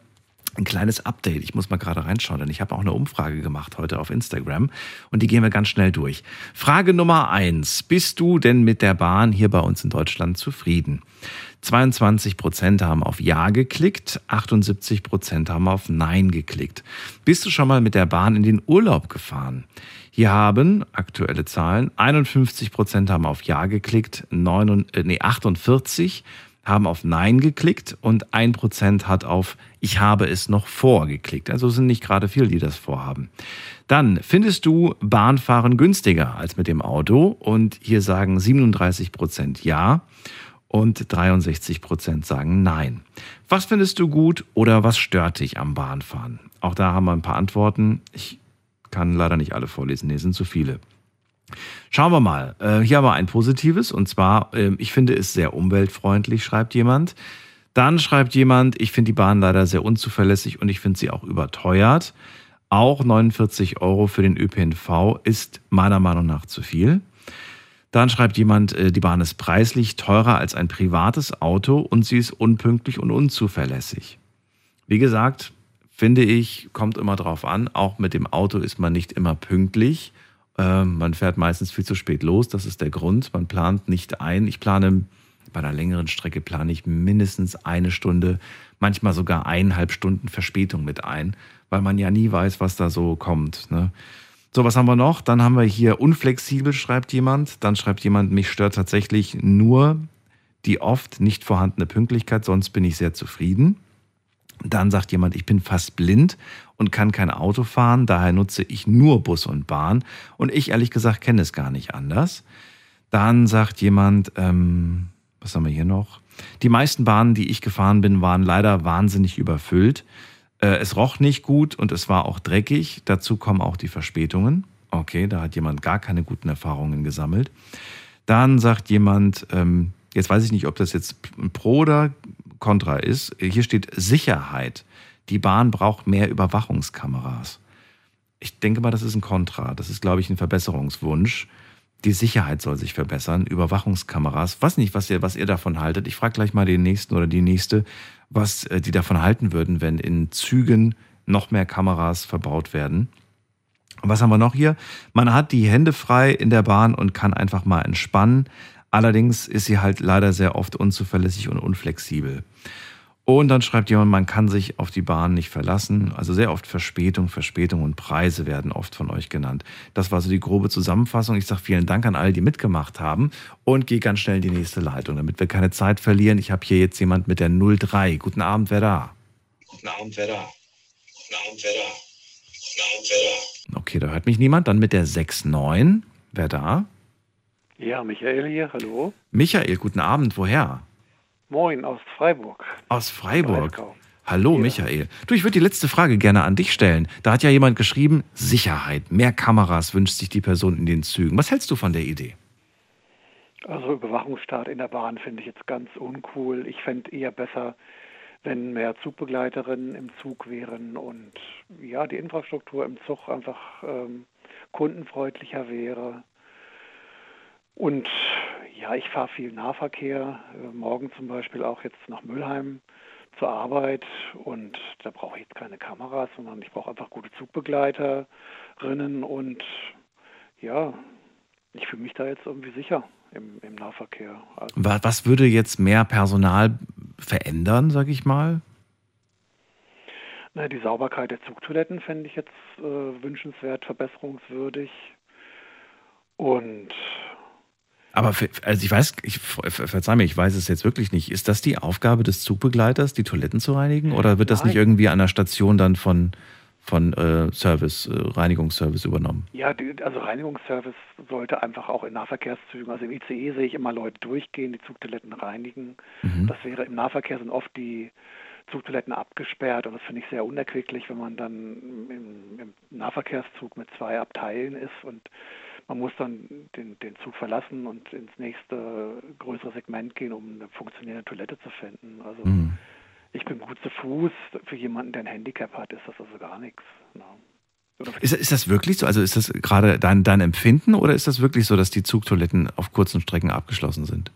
ein kleines Update. Ich muss mal gerade reinschauen, denn ich habe auch eine Umfrage gemacht heute auf Instagram und die gehen wir ganz schnell durch. Frage Nummer eins. Bist du denn mit der Bahn hier bei uns in Deutschland zufrieden? 22 Prozent haben auf Ja geklickt, 78 Prozent haben auf Nein geklickt. Bist du schon mal mit der Bahn in den Urlaub gefahren? Hier haben aktuelle Zahlen 51 Prozent haben auf Ja geklickt, 9, äh, nee, 48 haben auf Nein geklickt und 1% hat auf Ich habe es noch vor geklickt. Also sind nicht gerade viele, die das vorhaben. Dann findest du Bahnfahren günstiger als mit dem Auto und hier sagen 37% Ja und 63% sagen Nein. Was findest du gut oder was stört dich am Bahnfahren? Auch da haben wir ein paar Antworten. Ich kann leider nicht alle vorlesen, nee, sind zu viele. Schauen wir mal. Äh, hier haben wir ein positives und zwar, ähm, ich finde es sehr umweltfreundlich, schreibt jemand. Dann schreibt jemand, ich finde die Bahn leider sehr unzuverlässig und ich finde sie auch überteuert. Auch 49 Euro für den ÖPNV ist meiner Meinung nach zu viel. Dann schreibt jemand, äh, die Bahn ist preislich teurer als ein privates Auto und sie ist unpünktlich und unzuverlässig. Wie gesagt, finde ich, kommt immer drauf an. Auch mit dem Auto ist man nicht immer pünktlich. Ähm, man fährt meistens viel zu spät los. Das ist der Grund. Man plant nicht ein. Ich plane bei einer längeren Strecke plane ich mindestens eine Stunde, manchmal sogar eineinhalb Stunden Verspätung mit ein, weil man ja nie weiß, was da so kommt. Ne? So, was haben wir noch? Dann haben wir hier unflexibel, schreibt jemand. Dann schreibt jemand, mich stört tatsächlich nur die oft nicht vorhandene Pünktlichkeit, sonst bin ich sehr zufrieden. Dann sagt jemand, ich bin fast blind und kann kein Auto fahren, daher nutze ich nur Bus und Bahn. Und ich ehrlich gesagt kenne es gar nicht anders. Dann sagt jemand, ähm, was haben wir hier noch? Die meisten Bahnen, die ich gefahren bin, waren leider wahnsinnig überfüllt. Äh, es roch nicht gut und es war auch dreckig. Dazu kommen auch die Verspätungen. Okay, da hat jemand gar keine guten Erfahrungen gesammelt. Dann sagt jemand, ähm, jetzt weiß ich nicht, ob das jetzt pro oder contra ist. Hier steht Sicherheit. Die Bahn braucht mehr Überwachungskameras. Ich denke mal, das ist ein Kontra. Das ist, glaube ich, ein Verbesserungswunsch. Die Sicherheit soll sich verbessern. Überwachungskameras. Weiß nicht, was ihr, was ihr davon haltet. Ich frage gleich mal den nächsten oder die nächste, was äh, die davon halten würden, wenn in Zügen noch mehr Kameras verbaut werden. Was haben wir noch hier? Man hat die Hände frei in der Bahn und kann einfach mal entspannen. Allerdings ist sie halt leider sehr oft unzuverlässig und unflexibel. Und dann schreibt jemand, man kann sich auf die Bahn nicht verlassen. Also sehr oft Verspätung, Verspätung und Preise werden oft von euch genannt. Das war so die grobe Zusammenfassung. Ich sage vielen Dank an alle, die mitgemacht haben und gehe ganz schnell in die nächste Leitung, damit wir keine Zeit verlieren. Ich habe hier jetzt jemand mit der 03. Guten Abend, wer da? Guten Abend, wer da? Guten Abend, wer da? Guten Abend, wer da? Okay, da hört mich niemand. Dann mit der 69. Wer da? Ja, Michael hier, hallo. Michael, guten Abend. Woher? Moin, aus Freiburg. Aus Freiburg. Hallo Michael. Du, ich würde die letzte Frage gerne an dich stellen. Da hat ja jemand geschrieben, Sicherheit, mehr Kameras wünscht sich die Person in den Zügen. Was hältst du von der Idee? Also Überwachungsstaat in der Bahn finde ich jetzt ganz uncool. Ich fände eher besser, wenn mehr Zugbegleiterinnen im Zug wären und ja, die Infrastruktur im Zug einfach ähm, kundenfreundlicher wäre. Und ja, ich fahre viel Nahverkehr, äh, morgen zum Beispiel auch jetzt nach Müllheim zur Arbeit und da brauche ich jetzt keine Kameras, sondern ich brauche einfach gute Zugbegleiterinnen und ja, ich fühle mich da jetzt irgendwie sicher im, im Nahverkehr. Also Was würde jetzt mehr Personal verändern, sage ich mal? Na, die Sauberkeit der Zugtoiletten fände ich jetzt äh, wünschenswert, verbesserungswürdig. Und aber für, also ich weiß, ich verzeih mir, ich weiß es jetzt wirklich nicht. Ist das die Aufgabe des Zugbegleiters, die Toiletten zu reinigen? Oder wird das Nein. nicht irgendwie an der Station dann von, von äh, Service, äh, Reinigungsservice übernommen? Ja, die, also Reinigungsservice sollte einfach auch in Nahverkehrszügen, also im ICE sehe ich immer Leute durchgehen, die Zugtoiletten reinigen. Mhm. Das wäre im Nahverkehr sind oft die Zugtoiletten abgesperrt und das finde ich sehr unerquicklich, wenn man dann im, im Nahverkehrszug mit zwei Abteilen ist und man muss dann den, den Zug verlassen und ins nächste größere Segment gehen, um eine funktionierende Toilette zu finden. Also mhm. ich bin gut zu Fuß. Für jemanden, der ein Handicap hat, ist das also gar nichts. Ja. Ist, ist das wirklich so? Also ist das gerade dein, dein Empfinden oder ist das wirklich so, dass die Zugtoiletten auf kurzen Strecken abgeschlossen sind?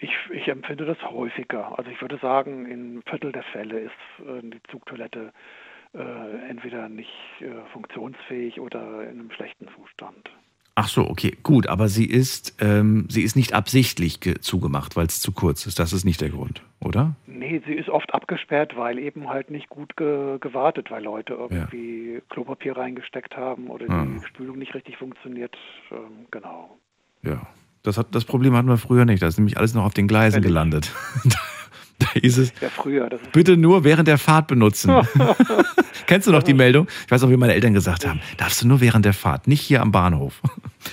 Ich, ich empfinde das häufiger. Also ich würde sagen, in Viertel der Fälle ist äh, die Zugtoilette äh, entweder nicht äh, funktionsfähig oder in einem schlechten Zustand. Ach so, okay, gut, aber sie ist, ähm, sie ist nicht absichtlich zugemacht, weil es zu kurz ist. Das ist nicht der Grund, oder? Nee, sie ist oft abgesperrt, weil eben halt nicht gut ge gewartet, weil Leute irgendwie ja. Klopapier reingesteckt haben oder ah. die Spülung nicht richtig funktioniert. Ähm, genau. Ja, das, hat, das Problem hatten wir früher nicht. Da ist nämlich alles noch auf den Gleisen gelandet. Da hieß es, ja, früher, bitte nur während der Fahrt benutzen. Kennst du noch die Meldung? Ich weiß auch, wie meine Eltern gesagt haben, darfst du nur während der Fahrt, nicht hier am Bahnhof.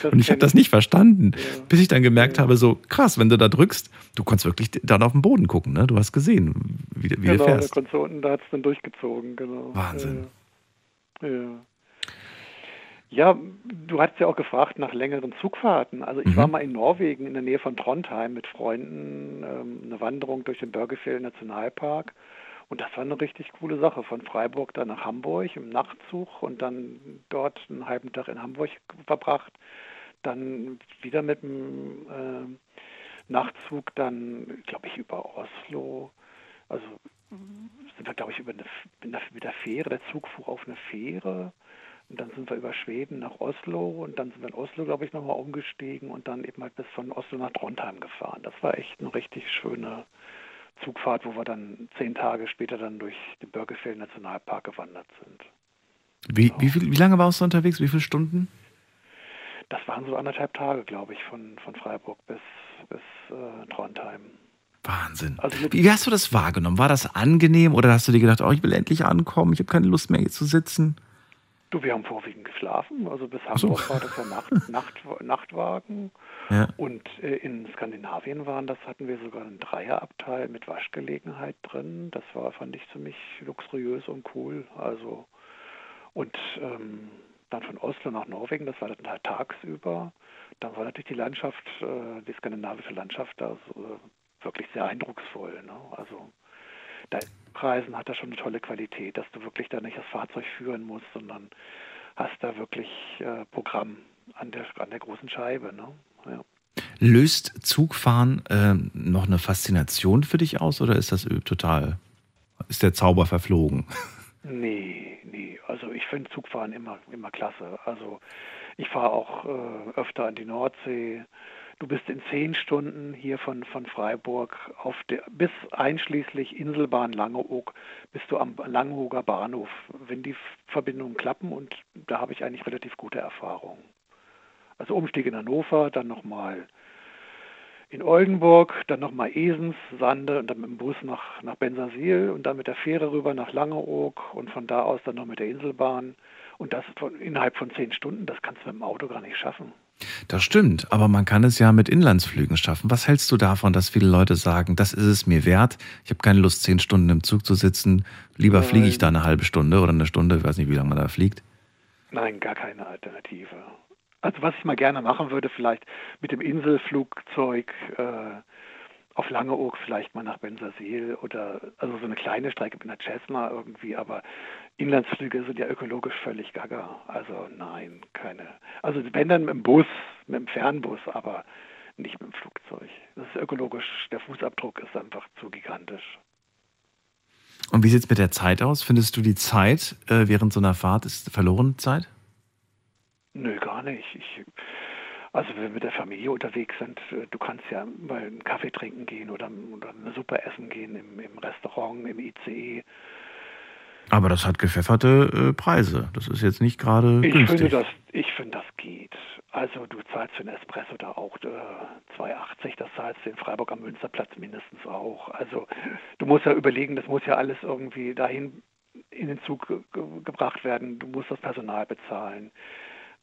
Und ich habe das nicht verstanden, ja. bis ich dann gemerkt ja. habe, so krass, wenn du da drückst, du konntest wirklich dann auf den Boden gucken, ne? Du hast gesehen, wie, wie genau, du fährst. Unten, da hat es dann durchgezogen, genau. Wahnsinn. Ja. Ja, du hast ja auch gefragt nach längeren Zugfahrten. Also ich mhm. war mal in Norwegen in der Nähe von Trondheim mit Freunden, ähm, eine Wanderung durch den Börgefjell Nationalpark. Und das war eine richtig coole Sache. Von Freiburg dann nach Hamburg im Nachtzug und dann dort einen halben Tag in Hamburg verbracht. Dann wieder mit dem äh, Nachtzug dann, glaube ich, über Oslo. Also sind wir, glaube ich, über eine, mit der Fähre. Der Zug fuhr auf eine Fähre und dann sind wir über Schweden nach Oslo und dann sind wir in Oslo, glaube ich, nochmal umgestiegen und dann eben halt bis von Oslo nach Trondheim gefahren. Das war echt eine richtig schöne Zugfahrt, wo wir dann zehn Tage später dann durch den Börgefell Nationalpark gewandert sind. Wie, wie, viel, wie lange warst du unterwegs? Wie viele Stunden? Das waren so anderthalb Tage, glaube ich, von, von Freiburg bis, bis äh, Trondheim. Wahnsinn. Also wie hast du das wahrgenommen? War das angenehm oder hast du dir gedacht, oh, ich will endlich ankommen, ich habe keine Lust mehr hier zu sitzen? Du, wir haben vorwiegend geschlafen. Also bis Hamburg war das ja Nacht, Nacht, Nachtwagen. Ja. Und äh, in Skandinavien waren das, hatten wir sogar einen Dreierabteil mit Waschgelegenheit drin. Das war, fand ich ziemlich luxuriös und cool. Also und ähm, dann von Oslo nach Norwegen, das war dann halt tagsüber. Dann war natürlich die Landschaft, äh, die skandinavische Landschaft da so, äh, wirklich sehr eindrucksvoll. Ne? Also da Reisen hat da schon eine tolle Qualität, dass du wirklich da nicht das Fahrzeug führen musst, sondern hast da wirklich äh, Programm an der, an der großen Scheibe. Ne? Ja. Löst Zugfahren äh, noch eine Faszination für dich aus oder ist das total, ist der Zauber verflogen? Nee, nee. Also ich finde Zugfahren immer, immer klasse. Also ich fahre auch äh, öfter an die Nordsee. Du bist in zehn Stunden hier von, von Freiburg auf der, bis einschließlich Inselbahn Langeoog bist du am Langeooger Bahnhof, wenn die Verbindungen klappen und da habe ich eigentlich relativ gute Erfahrungen. Also Umstieg in Hannover, dann nochmal in Oldenburg, dann nochmal Esens, Sande und dann mit dem Bus nach, nach Bensersiel und dann mit der Fähre rüber nach Langeoog und von da aus dann noch mit der Inselbahn. Und das von, innerhalb von zehn Stunden, das kannst du mit dem Auto gar nicht schaffen. Das stimmt, aber man kann es ja mit Inlandsflügen schaffen. Was hältst du davon, dass viele Leute sagen, das ist es mir wert, ich habe keine Lust, zehn Stunden im Zug zu sitzen, lieber Nein. fliege ich da eine halbe Stunde oder eine Stunde, ich weiß nicht, wie lange man da fliegt. Nein, gar keine Alternative. Also was ich mal gerne machen würde, vielleicht mit dem Inselflugzeug äh, auf Langeoog vielleicht mal nach Bensersiel oder also so eine kleine Strecke mit einer Cessna irgendwie, aber Inlandsflüge sind ja ökologisch völlig gaga. Also nein, keine. Also wenn dann mit dem Bus, mit dem Fernbus, aber nicht mit dem Flugzeug. Das ist ökologisch, der Fußabdruck ist einfach zu gigantisch. Und wie sieht es mit der Zeit aus? Findest du die Zeit äh, während so einer Fahrt ist verlorene Zeit? Nö, gar nicht. Ich, also wenn wir mit der Familie unterwegs sind, äh, du kannst ja mal einen Kaffee trinken gehen oder, oder eine Suppe essen gehen im, im Restaurant, im ICE. Aber das hat gepfefferte äh, Preise. Das ist jetzt nicht gerade Ich günstig. finde, das, ich finde, das geht. Also du zahlst für einen Espresso da auch äh, 2,80, das zahlst du in Freiburg am Münsterplatz mindestens auch. Also du musst ja überlegen, das muss ja alles irgendwie dahin in den Zug ge gebracht werden. Du musst das Personal bezahlen.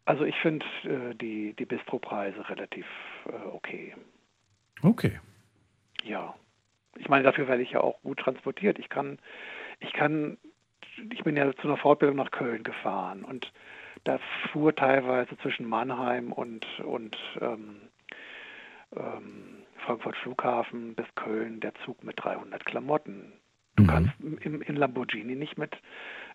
Also ich finde äh, die, die Bistropreise relativ äh, okay. Okay. Ja. Ich meine, dafür werde ich ja auch gut transportiert. Ich kann, ich kann, ich bin ja zu einer Fortbildung nach Köln gefahren und da fuhr teilweise zwischen Mannheim und, und ähm, ähm, Frankfurt Flughafen bis Köln der Zug mit 300 Klamotten. Du kannst im, in Lamborghini nicht mit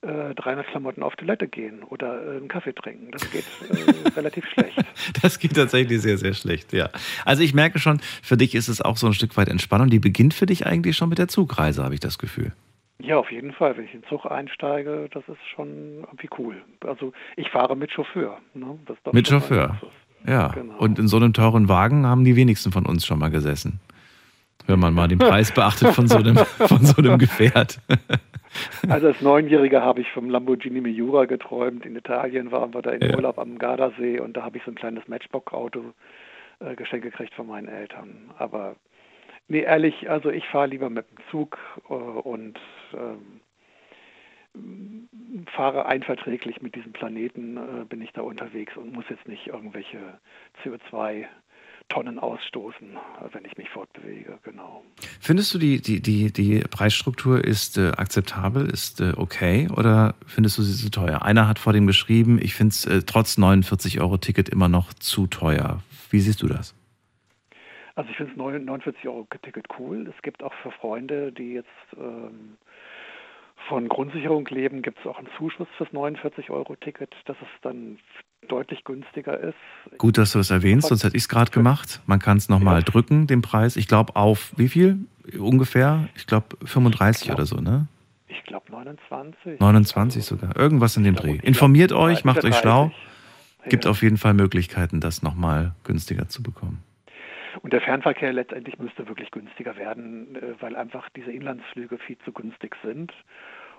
äh, 300 Klamotten auf Toilette gehen oder äh, einen Kaffee trinken. Das geht äh, relativ schlecht. Das geht tatsächlich sehr, sehr schlecht, ja. Also ich merke schon, für dich ist es auch so ein Stück weit Entspannung. Die beginnt für dich eigentlich schon mit der Zugreise, habe ich das Gefühl. Ja, auf jeden Fall. Wenn ich in den Zug einsteige, das ist schon irgendwie cool. Also ich fahre mit Chauffeur. Ne? Das ist doch Mit Chauffeur. Ja. Genau. Und in so einem teuren Wagen haben die wenigsten von uns schon mal gesessen. Wenn man mal den Preis beachtet von so einem, von so einem Gefährt. Also als Neunjähriger habe ich vom Lamborghini Miura geträumt. In Italien waren wir da in Ja. Urlaub am Gardasee und da habe ich so ein kleines Matchbox-Auto äh, geschenkt gekriegt von meinen Eltern. Aber nee, ehrlich, also ich fahre lieber mit dem Zug äh, und ähm, fahre einverträglich mit diesem Planeten, äh, bin ich da unterwegs und muss jetzt nicht irgendwelche CO2 Tonnen ausstoßen, wenn ich mich fortbewege, genau. Findest du die, die, die, die Preisstruktur ist äh, akzeptabel, ist äh, okay oder findest du sie zu teuer? Einer hat vor dem geschrieben, ich finde es äh, trotz 49 Euro Ticket immer noch zu teuer. Wie siehst du das? Also ich finde das 49 Euro Ticket cool. Es gibt auch für Freunde, die jetzt ähm, von Grundsicherung leben, gibt es auch einen Zuschuss fürs 49 Euro Ticket, dass es dann deutlich günstiger ist. Gut, dass du das erwähnst, sonst hätte ich es gerade gemacht. Man kann es nochmal drücken, den Preis. Ich glaube auf wie viel? Ungefähr? Ich glaube 35 oder so, ne? Ich glaube 29. 29 sogar. Irgendwas in dem Dreh. Informiert euch, macht euch schlau. Gibt auf jeden Fall Möglichkeiten, das nochmal günstiger zu bekommen. Und der Fernverkehr letztendlich müsste wirklich günstiger werden, äh, weil einfach diese Inlandsflüge viel zu günstig sind.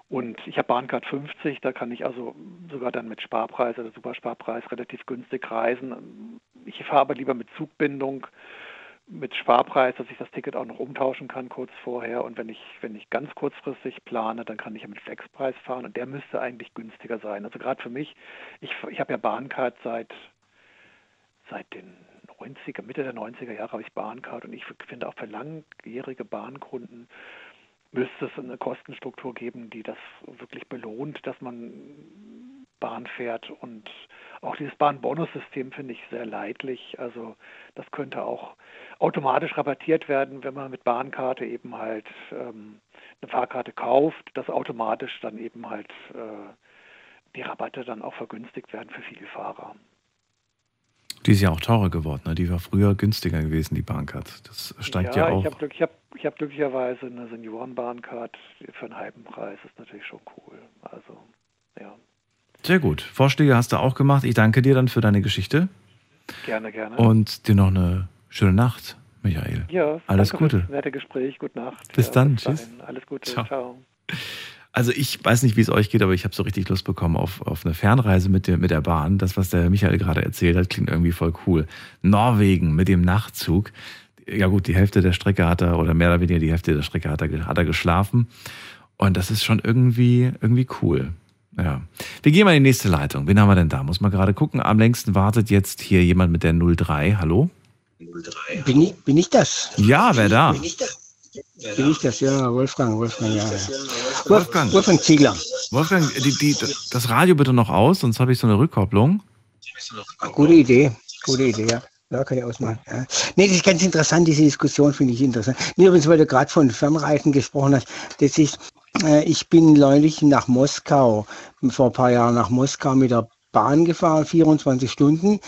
Und ich habe Bahncard 50, da kann ich also sogar dann mit Sparpreis oder Supersparpreis relativ günstig reisen. Ich fahre aber lieber mit Zugbindung, mit Sparpreis, dass ich das Ticket auch noch umtauschen kann kurz vorher. Und wenn ich, wenn ich ganz kurzfristig plane, dann kann ich ja mit Flexpreis fahren und der müsste eigentlich günstiger sein. Also gerade für mich, ich, ich habe ja Bahncard seit, seit den 90er, Mitte der 90er Jahre habe ich Bahncard und ich finde auch für langjährige Bahnkunden müsste es eine Kostenstruktur geben, die das wirklich belohnt, dass man Bahn fährt. Und auch dieses Bahnbonussystem finde ich sehr leidlich. Also das könnte auch automatisch rabattiert werden, wenn man mit Bahnkarte eben halt ähm, eine Fahrkarte kauft, dass automatisch dann eben halt äh, die Rabatte dann auch vergünstigt werden für viele Fahrer. Die ist ja auch teurer geworden. Ne? Die war früher günstiger gewesen, die Bahncard. Das steigt ja, ja auch. Ich habe ich hab, ich hab glücklicherweise eine Seniorenbahncard für einen halben Preis. Das ist natürlich schon cool. Also, ja. Sehr gut. Vorschläge hast du auch gemacht. Ich danke dir dann für deine Geschichte. Gerne, gerne. Und dir noch eine schöne Nacht, Michael. Ja, alles Gute. nette Gespräch. Gute Nacht. Bis ja, dann. Bis Tschüss. Alles Gute. Ciao. Ciao. Also ich weiß nicht, wie es euch geht, aber ich habe so richtig Lust bekommen auf, auf eine Fernreise mit der, mit der Bahn. Das, was der Michael gerade erzählt hat, klingt irgendwie voll cool. Norwegen mit dem Nachtzug. Ja gut, die Hälfte der Strecke hat er, oder mehr oder weniger die Hälfte der Strecke hat er, hat er geschlafen. Und das ist schon irgendwie, irgendwie cool. Ja. Wir gehen mal in die nächste Leitung. Wen haben wir denn da? Muss man gerade gucken. Am längsten wartet jetzt hier jemand mit der 03. Hallo? 03. Bin ich, bin ich das? Ja, wer da? Bin ich das? Bin ich das? Ja, Wolfgang, Wolfgang, ja. Wolfgang. Wolfgang Ziegler. Wolfgang, die, die, das Radio bitte noch aus, sonst habe ich so eine Rückkopplung. Gute Idee, gute Idee, ja. Ja, kann ich ausmachen. Ja. Nee, das ist ganz interessant, diese Diskussion finde ich interessant. Nee, übrigens, weil du gerade von Fernreisen gesprochen hast, das ist, äh, ich bin neulich nach Moskau, vor ein paar Jahren nach Moskau mit der Bahn gefahren, 24 Stunden.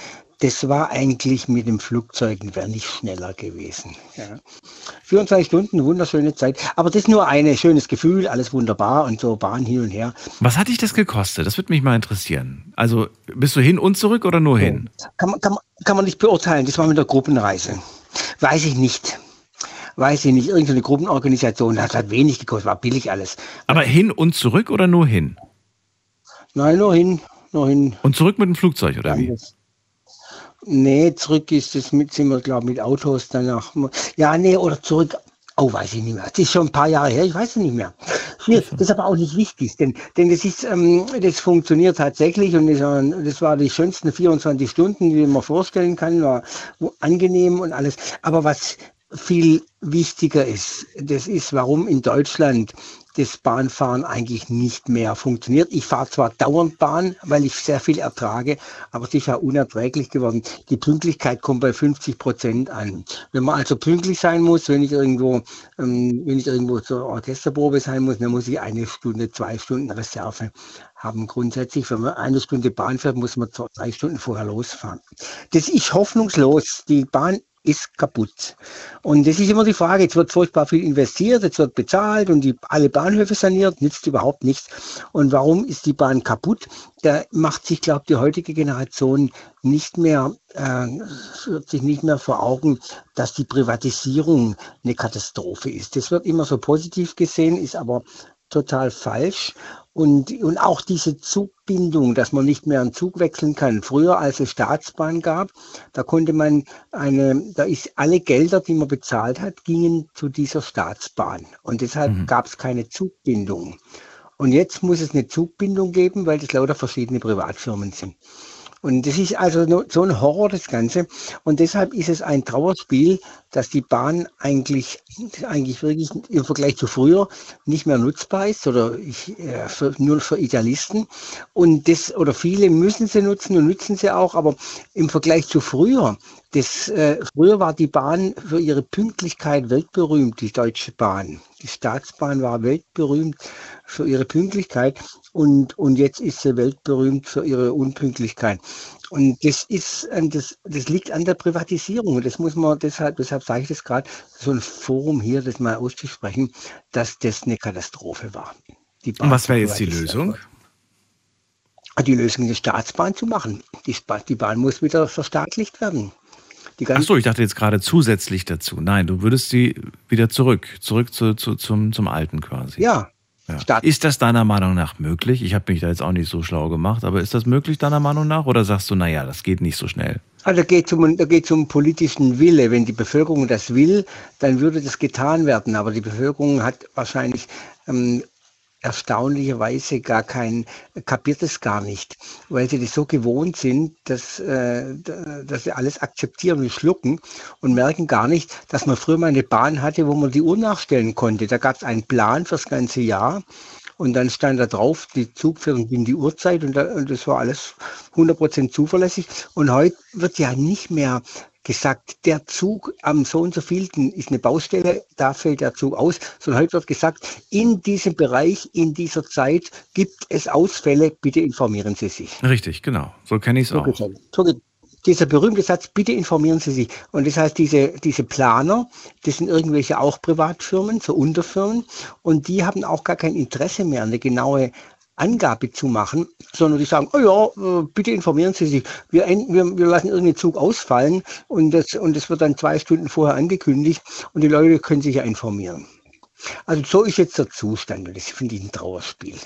Das war eigentlich mit dem Flugzeug wäre nicht schneller gewesen. Ja. 24 Stunden, wunderschöne Zeit. Aber das ist nur ein schönes Gefühl, alles wunderbar und so Bahn hin und her. Was hat dich das gekostet? Das würde mich mal interessieren. Also bist du hin und zurück oder nur hin? Kann man, kann, kann man nicht beurteilen. Das war mit der Gruppenreise. Weiß ich nicht weiß ich nicht, irgendeine Gruppenorganisation, das hat wenig gekostet, war billig alles. Aber hin und zurück oder nur hin? Nein, nur hin, nur hin. Und zurück mit dem Flugzeug, oder wie? Nee, zurück ist es mit, sind wir, glaube mit Autos danach. Ja, nee, oder zurück. Oh, weiß ich nicht mehr. Das ist schon ein paar Jahre her, ich weiß es nicht mehr. Das ist aber auch nicht wichtig, denn, denn das ist, ähm, das funktioniert tatsächlich und das, das war die schönsten 24 Stunden, die man vorstellen kann, war angenehm und alles. Aber was viel wichtiger ist, das ist, warum in Deutschland das Bahnfahren eigentlich nicht mehr funktioniert. Ich fahre zwar dauernd Bahn, weil ich sehr viel ertrage, aber es ist ja unerträglich geworden. Die Pünktlichkeit kommt bei 50 Prozent an. Wenn man also pünktlich sein muss, wenn ich irgendwo, ähm, wenn ich irgendwo zur Orchesterprobe sein muss, dann muss ich eine Stunde, zwei Stunden Reserve haben. Grundsätzlich, wenn man eine Stunde Bahn fährt, muss man drei Stunden vorher losfahren. Das ist hoffnungslos. Die Bahn ist kaputt. Und das ist immer die Frage, jetzt wird furchtbar viel investiert, jetzt wird bezahlt und die, alle Bahnhöfe saniert, nützt überhaupt nichts. Und warum ist die Bahn kaputt? Da macht sich, glaube ich, die heutige Generation nicht mehr, äh, wird sich nicht mehr vor Augen, dass die Privatisierung eine Katastrophe ist. Das wird immer so positiv gesehen, ist aber total falsch. Und, und auch diese Zugbindung, dass man nicht mehr einen Zug wechseln kann. Früher, als es Staatsbahn gab, da konnte man eine, da ist alle Gelder, die man bezahlt hat, gingen zu dieser Staatsbahn. Und deshalb mhm. gab es keine Zugbindung. Und jetzt muss es eine Zugbindung geben, weil das lauter verschiedene Privatfirmen sind. Und das ist also so ein Horror, das Ganze. Und deshalb ist es ein Trauerspiel, dass die Bahn eigentlich, eigentlich wirklich im Vergleich zu früher nicht mehr nutzbar ist oder ich, äh, für, nur für Idealisten. Und das, oder viele müssen sie nutzen und nutzen sie auch, aber im Vergleich zu früher, das, äh, früher war die Bahn für ihre Pünktlichkeit weltberühmt, die Deutsche Bahn. Die Staatsbahn war weltberühmt für ihre Pünktlichkeit und, und jetzt ist sie weltberühmt für ihre Unpünktlichkeit. Und das ist, das, das liegt an der Privatisierung. Und das muss man deshalb, deshalb sage ich das gerade, so ein Forum hier, das mal auszusprechen, dass das eine Katastrophe war. und was wäre jetzt die Lösung? Die Lösung, eine Staatsbahn zu machen. Die, die Bahn muss wieder verstaatlicht werden. Achso, ich dachte jetzt gerade zusätzlich dazu. Nein, du würdest sie wieder zurück, zurück zu, zu, zum, zum Alten quasi. Ja, ja. Ist das deiner Meinung nach möglich? Ich habe mich da jetzt auch nicht so schlau gemacht, aber ist das möglich deiner Meinung nach? Oder sagst du, naja, das geht nicht so schnell? Also da geht es um, um politischen Wille. Wenn die Bevölkerung das will, dann würde das getan werden. Aber die Bevölkerung hat wahrscheinlich ähm, erstaunlicherweise gar kein, kapiert es gar nicht, weil sie das so gewohnt sind, dass, äh, dass sie alles akzeptieren und schlucken und merken gar nicht, dass man früher mal eine Bahn hatte, wo man die Uhr nachstellen konnte. Da gab es einen Plan fürs ganze Jahr und dann stand da drauf, die Zugführung in die Uhrzeit und, da, und das war alles 100% zuverlässig. Und heute wird ja nicht mehr gesagt, der Zug am so und so vielten ist eine Baustelle, da fällt der Zug aus, sondern heute wird gesagt, in diesem Bereich, in dieser Zeit gibt es Ausfälle, bitte informieren Sie sich. Richtig, genau. So kenne ich es auch. So, dieser berühmte Satz, bitte informieren Sie sich. Und das heißt, diese, diese Planer, das sind irgendwelche auch Privatfirmen, so Unterfirmen, und die haben auch gar kein Interesse mehr, eine genaue Angabe zu machen, sondern die sagen, oh ja, äh, bitte informieren Sie sich. Wir, wir, wir lassen irgendeinen Zug ausfallen und das, und das wird dann zwei Stunden vorher angekündigt und die Leute können sich ja informieren. Also so ist jetzt der Zustand und das finde ich ein Trauerspiel.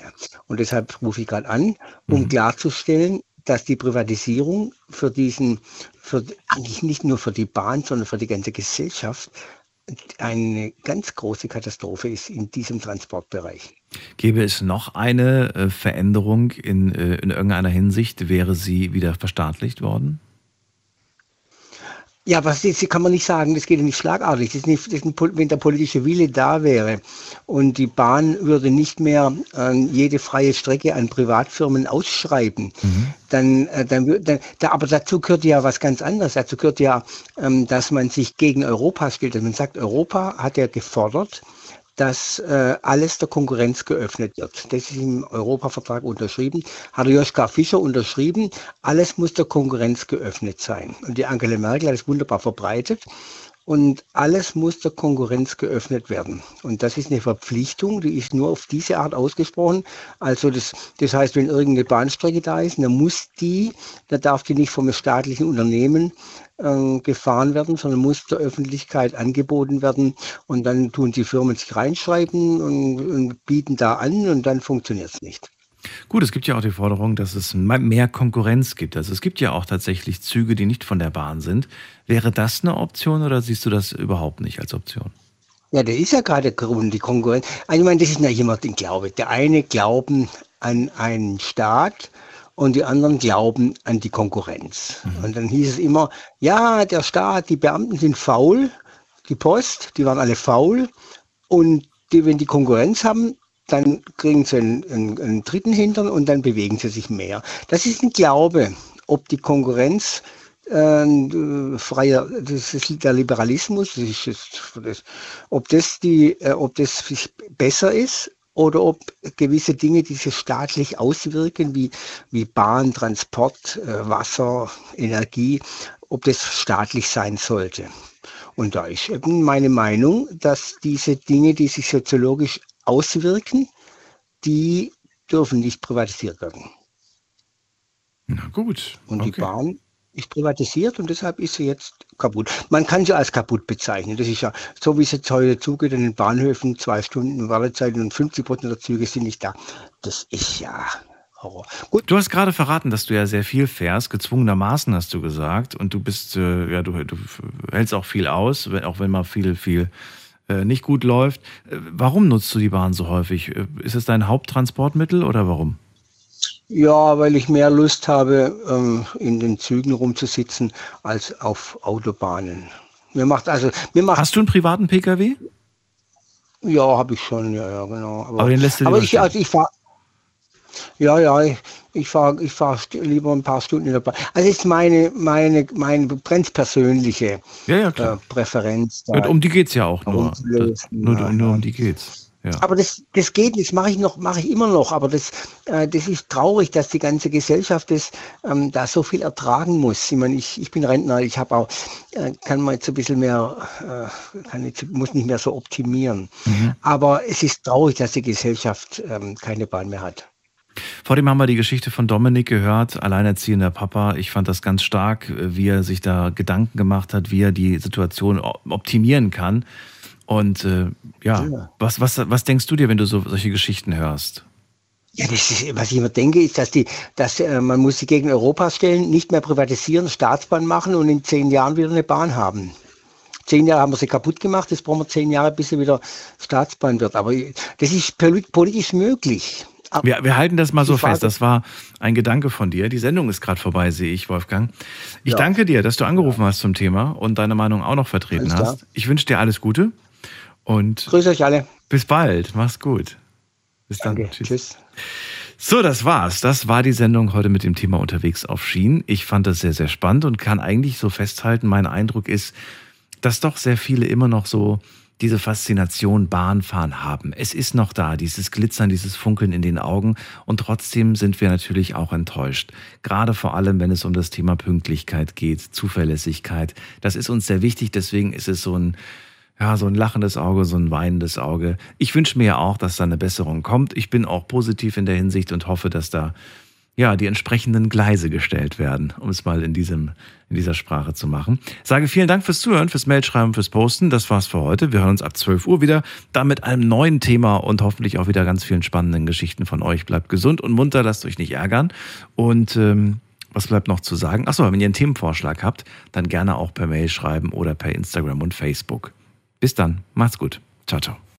Und deshalb rufe ich gerade an, um mhm. klarzustellen, dass die Privatisierung für diesen, für, eigentlich nicht nur für die Bahn, sondern für die ganze Gesellschaft eine ganz große Katastrophe ist in diesem Transportbereich. Gäbe es noch eine äh, Veränderung in, äh, in irgendeiner Hinsicht? Wäre sie wieder verstaatlicht worden? Ja, was ist, kann man nicht sagen, das geht ja nicht schlagartig. Das ist nicht, das ist ein, wenn der politische Wille da wäre und die Bahn würde nicht mehr äh, jede freie Strecke an Privatfirmen ausschreiben, mhm. dann, äh, dann, dann da, aber dazu gehört ja was ganz anderes. Dazu gehört ja, ähm, dass man sich gegen Europa stellt. Also man sagt, Europa hat ja gefordert, dass äh, alles der Konkurrenz geöffnet wird. Das ist im Europavertrag unterschrieben, hat Joschka Fischer unterschrieben, alles muss der Konkurrenz geöffnet sein. Und die Angela Merkel hat es wunderbar verbreitet. Und alles muss der Konkurrenz geöffnet werden. Und das ist eine Verpflichtung, die ist nur auf diese Art ausgesprochen. Also das, das heißt, wenn irgendeine Bahnstrecke da ist, dann muss die, da darf die nicht vom staatlichen Unternehmen äh, gefahren werden, sondern muss der Öffentlichkeit angeboten werden. Und dann tun die Firmen sich reinschreiben und, und bieten da an und dann funktioniert es nicht. Gut, es gibt ja auch die Forderung, dass es mehr Konkurrenz gibt. Also es gibt ja auch tatsächlich Züge, die nicht von der Bahn sind. Wäre das eine Option oder siehst du das überhaupt nicht als Option? Ja, der ist ja gerade die Konkurrenz. Also ich meine, das ist ja jemand den Glaube. Der eine glauben an einen Staat und die anderen glauben an die Konkurrenz. Mhm. Und dann hieß es immer, ja, der Staat, die Beamten sind faul, die Post, die waren alle faul. Und die, wenn die Konkurrenz haben, dann kriegen sie einen, einen, einen dritten Hintern und dann bewegen sie sich mehr. Das ist ein Glaube, ob die Konkurrenz äh, freier, das ist der Liberalismus, das ist, das, das, ob das die, äh, ob das besser ist oder ob gewisse Dinge, die sich staatlich auswirken, wie, wie Bahn, Transport, äh, Wasser, Energie, ob das staatlich sein sollte. Und da ist eben meine Meinung, dass diese Dinge, die sich soziologisch auswirken, die dürfen nicht privatisiert werden. Na gut. Und okay. die Bahn ist privatisiert und deshalb ist sie jetzt kaputt. Man kann sie als kaputt bezeichnen. Das ist ja so, wie es jetzt heute zugeht in den Bahnhöfen, zwei Stunden Wartezeit und 50 Prozent der Züge sind nicht da. Das ist ja Horror. Gut. Du hast gerade verraten, dass du ja sehr viel fährst, gezwungenermaßen hast du gesagt, und du bist, äh, ja, du, du hältst auch viel aus, auch wenn mal viel, viel äh, nicht gut läuft. Äh, warum nutzt du die Bahn so häufig? Äh, ist es dein Haupttransportmittel oder warum? Ja, weil ich mehr Lust habe, ähm, in den Zügen rumzusitzen, als auf Autobahnen. Mir macht also, mir macht, Hast du einen privaten Pkw? Ja, habe ich schon, ja, ja, genau. Aber, aber den lässt du aber ich, also ich fahre ja, ja, ich, ich fahre ich fahr lieber ein paar Stunden dabei. Also ist meine, meine, meine ganz persönliche ja, ja, äh, Präferenz. Da um die geht es ja auch nur. Das, nur, nur, nur um die geht's. Ja. Aber das, das geht nicht, mache ich noch, mache ich immer noch. Aber das, äh, das ist traurig, dass die ganze Gesellschaft das, ähm, da so viel ertragen muss. Ich meine, ich, ich bin Rentner, ich habe auch, äh, kann man jetzt ein bisschen mehr, äh, kann jetzt, muss nicht mehr so optimieren. Mhm. Aber es ist traurig, dass die Gesellschaft ähm, keine Bahn mehr hat. Vor dem haben wir die Geschichte von Dominik gehört, alleinerziehender Papa. Ich fand das ganz stark, wie er sich da Gedanken gemacht hat, wie er die Situation optimieren kann. Und äh, ja, ja, Was, was, was denkst du dir, wenn du so, solche Geschichten hörst? Ja, das ist, was ich immer denke, ist, dass die, dass äh, man muss sie gegen Europa stellen, nicht mehr privatisieren, Staatsbahn machen und in zehn Jahren wieder eine Bahn haben. Zehn Jahre haben wir sie kaputt gemacht, jetzt brauchen wir zehn Jahre, bis sie wieder Staatsbahn wird. Aber das ist politisch möglich. Wir, wir, halten das mal so fest. Das war ein Gedanke von dir. Die Sendung ist gerade vorbei, sehe ich, Wolfgang. Ich ja. danke dir, dass du angerufen hast zum Thema und deine Meinung auch noch vertreten hast. Ich wünsche dir alles Gute und grüße euch alle. Bis bald. Mach's gut. Bis dann. Danke. Tschüss. Tschüss. So, das war's. Das war die Sendung heute mit dem Thema unterwegs auf Schienen. Ich fand das sehr, sehr spannend und kann eigentlich so festhalten, mein Eindruck ist, dass doch sehr viele immer noch so diese Faszination Bahnfahren haben. Es ist noch da, dieses Glitzern, dieses Funkeln in den Augen und trotzdem sind wir natürlich auch enttäuscht. Gerade vor allem, wenn es um das Thema Pünktlichkeit geht, Zuverlässigkeit. Das ist uns sehr wichtig, deswegen ist es so ein ja, so ein lachendes Auge, so ein weinendes Auge. Ich wünsche mir ja auch, dass da eine Besserung kommt. Ich bin auch positiv in der Hinsicht und hoffe, dass da ja, die entsprechenden Gleise gestellt werden, um es mal in, diesem, in dieser Sprache zu machen. Sage vielen Dank fürs Zuhören, fürs Mailschreiben, fürs Posten. Das war's für heute. Wir hören uns ab 12 Uhr wieder, dann mit einem neuen Thema und hoffentlich auch wieder ganz vielen spannenden Geschichten von euch. Bleibt gesund und munter, lasst euch nicht ärgern. Und ähm, was bleibt noch zu sagen? Achso, wenn ihr einen Themenvorschlag habt, dann gerne auch per Mail schreiben oder per Instagram und Facebook. Bis dann, macht's gut. Ciao, ciao.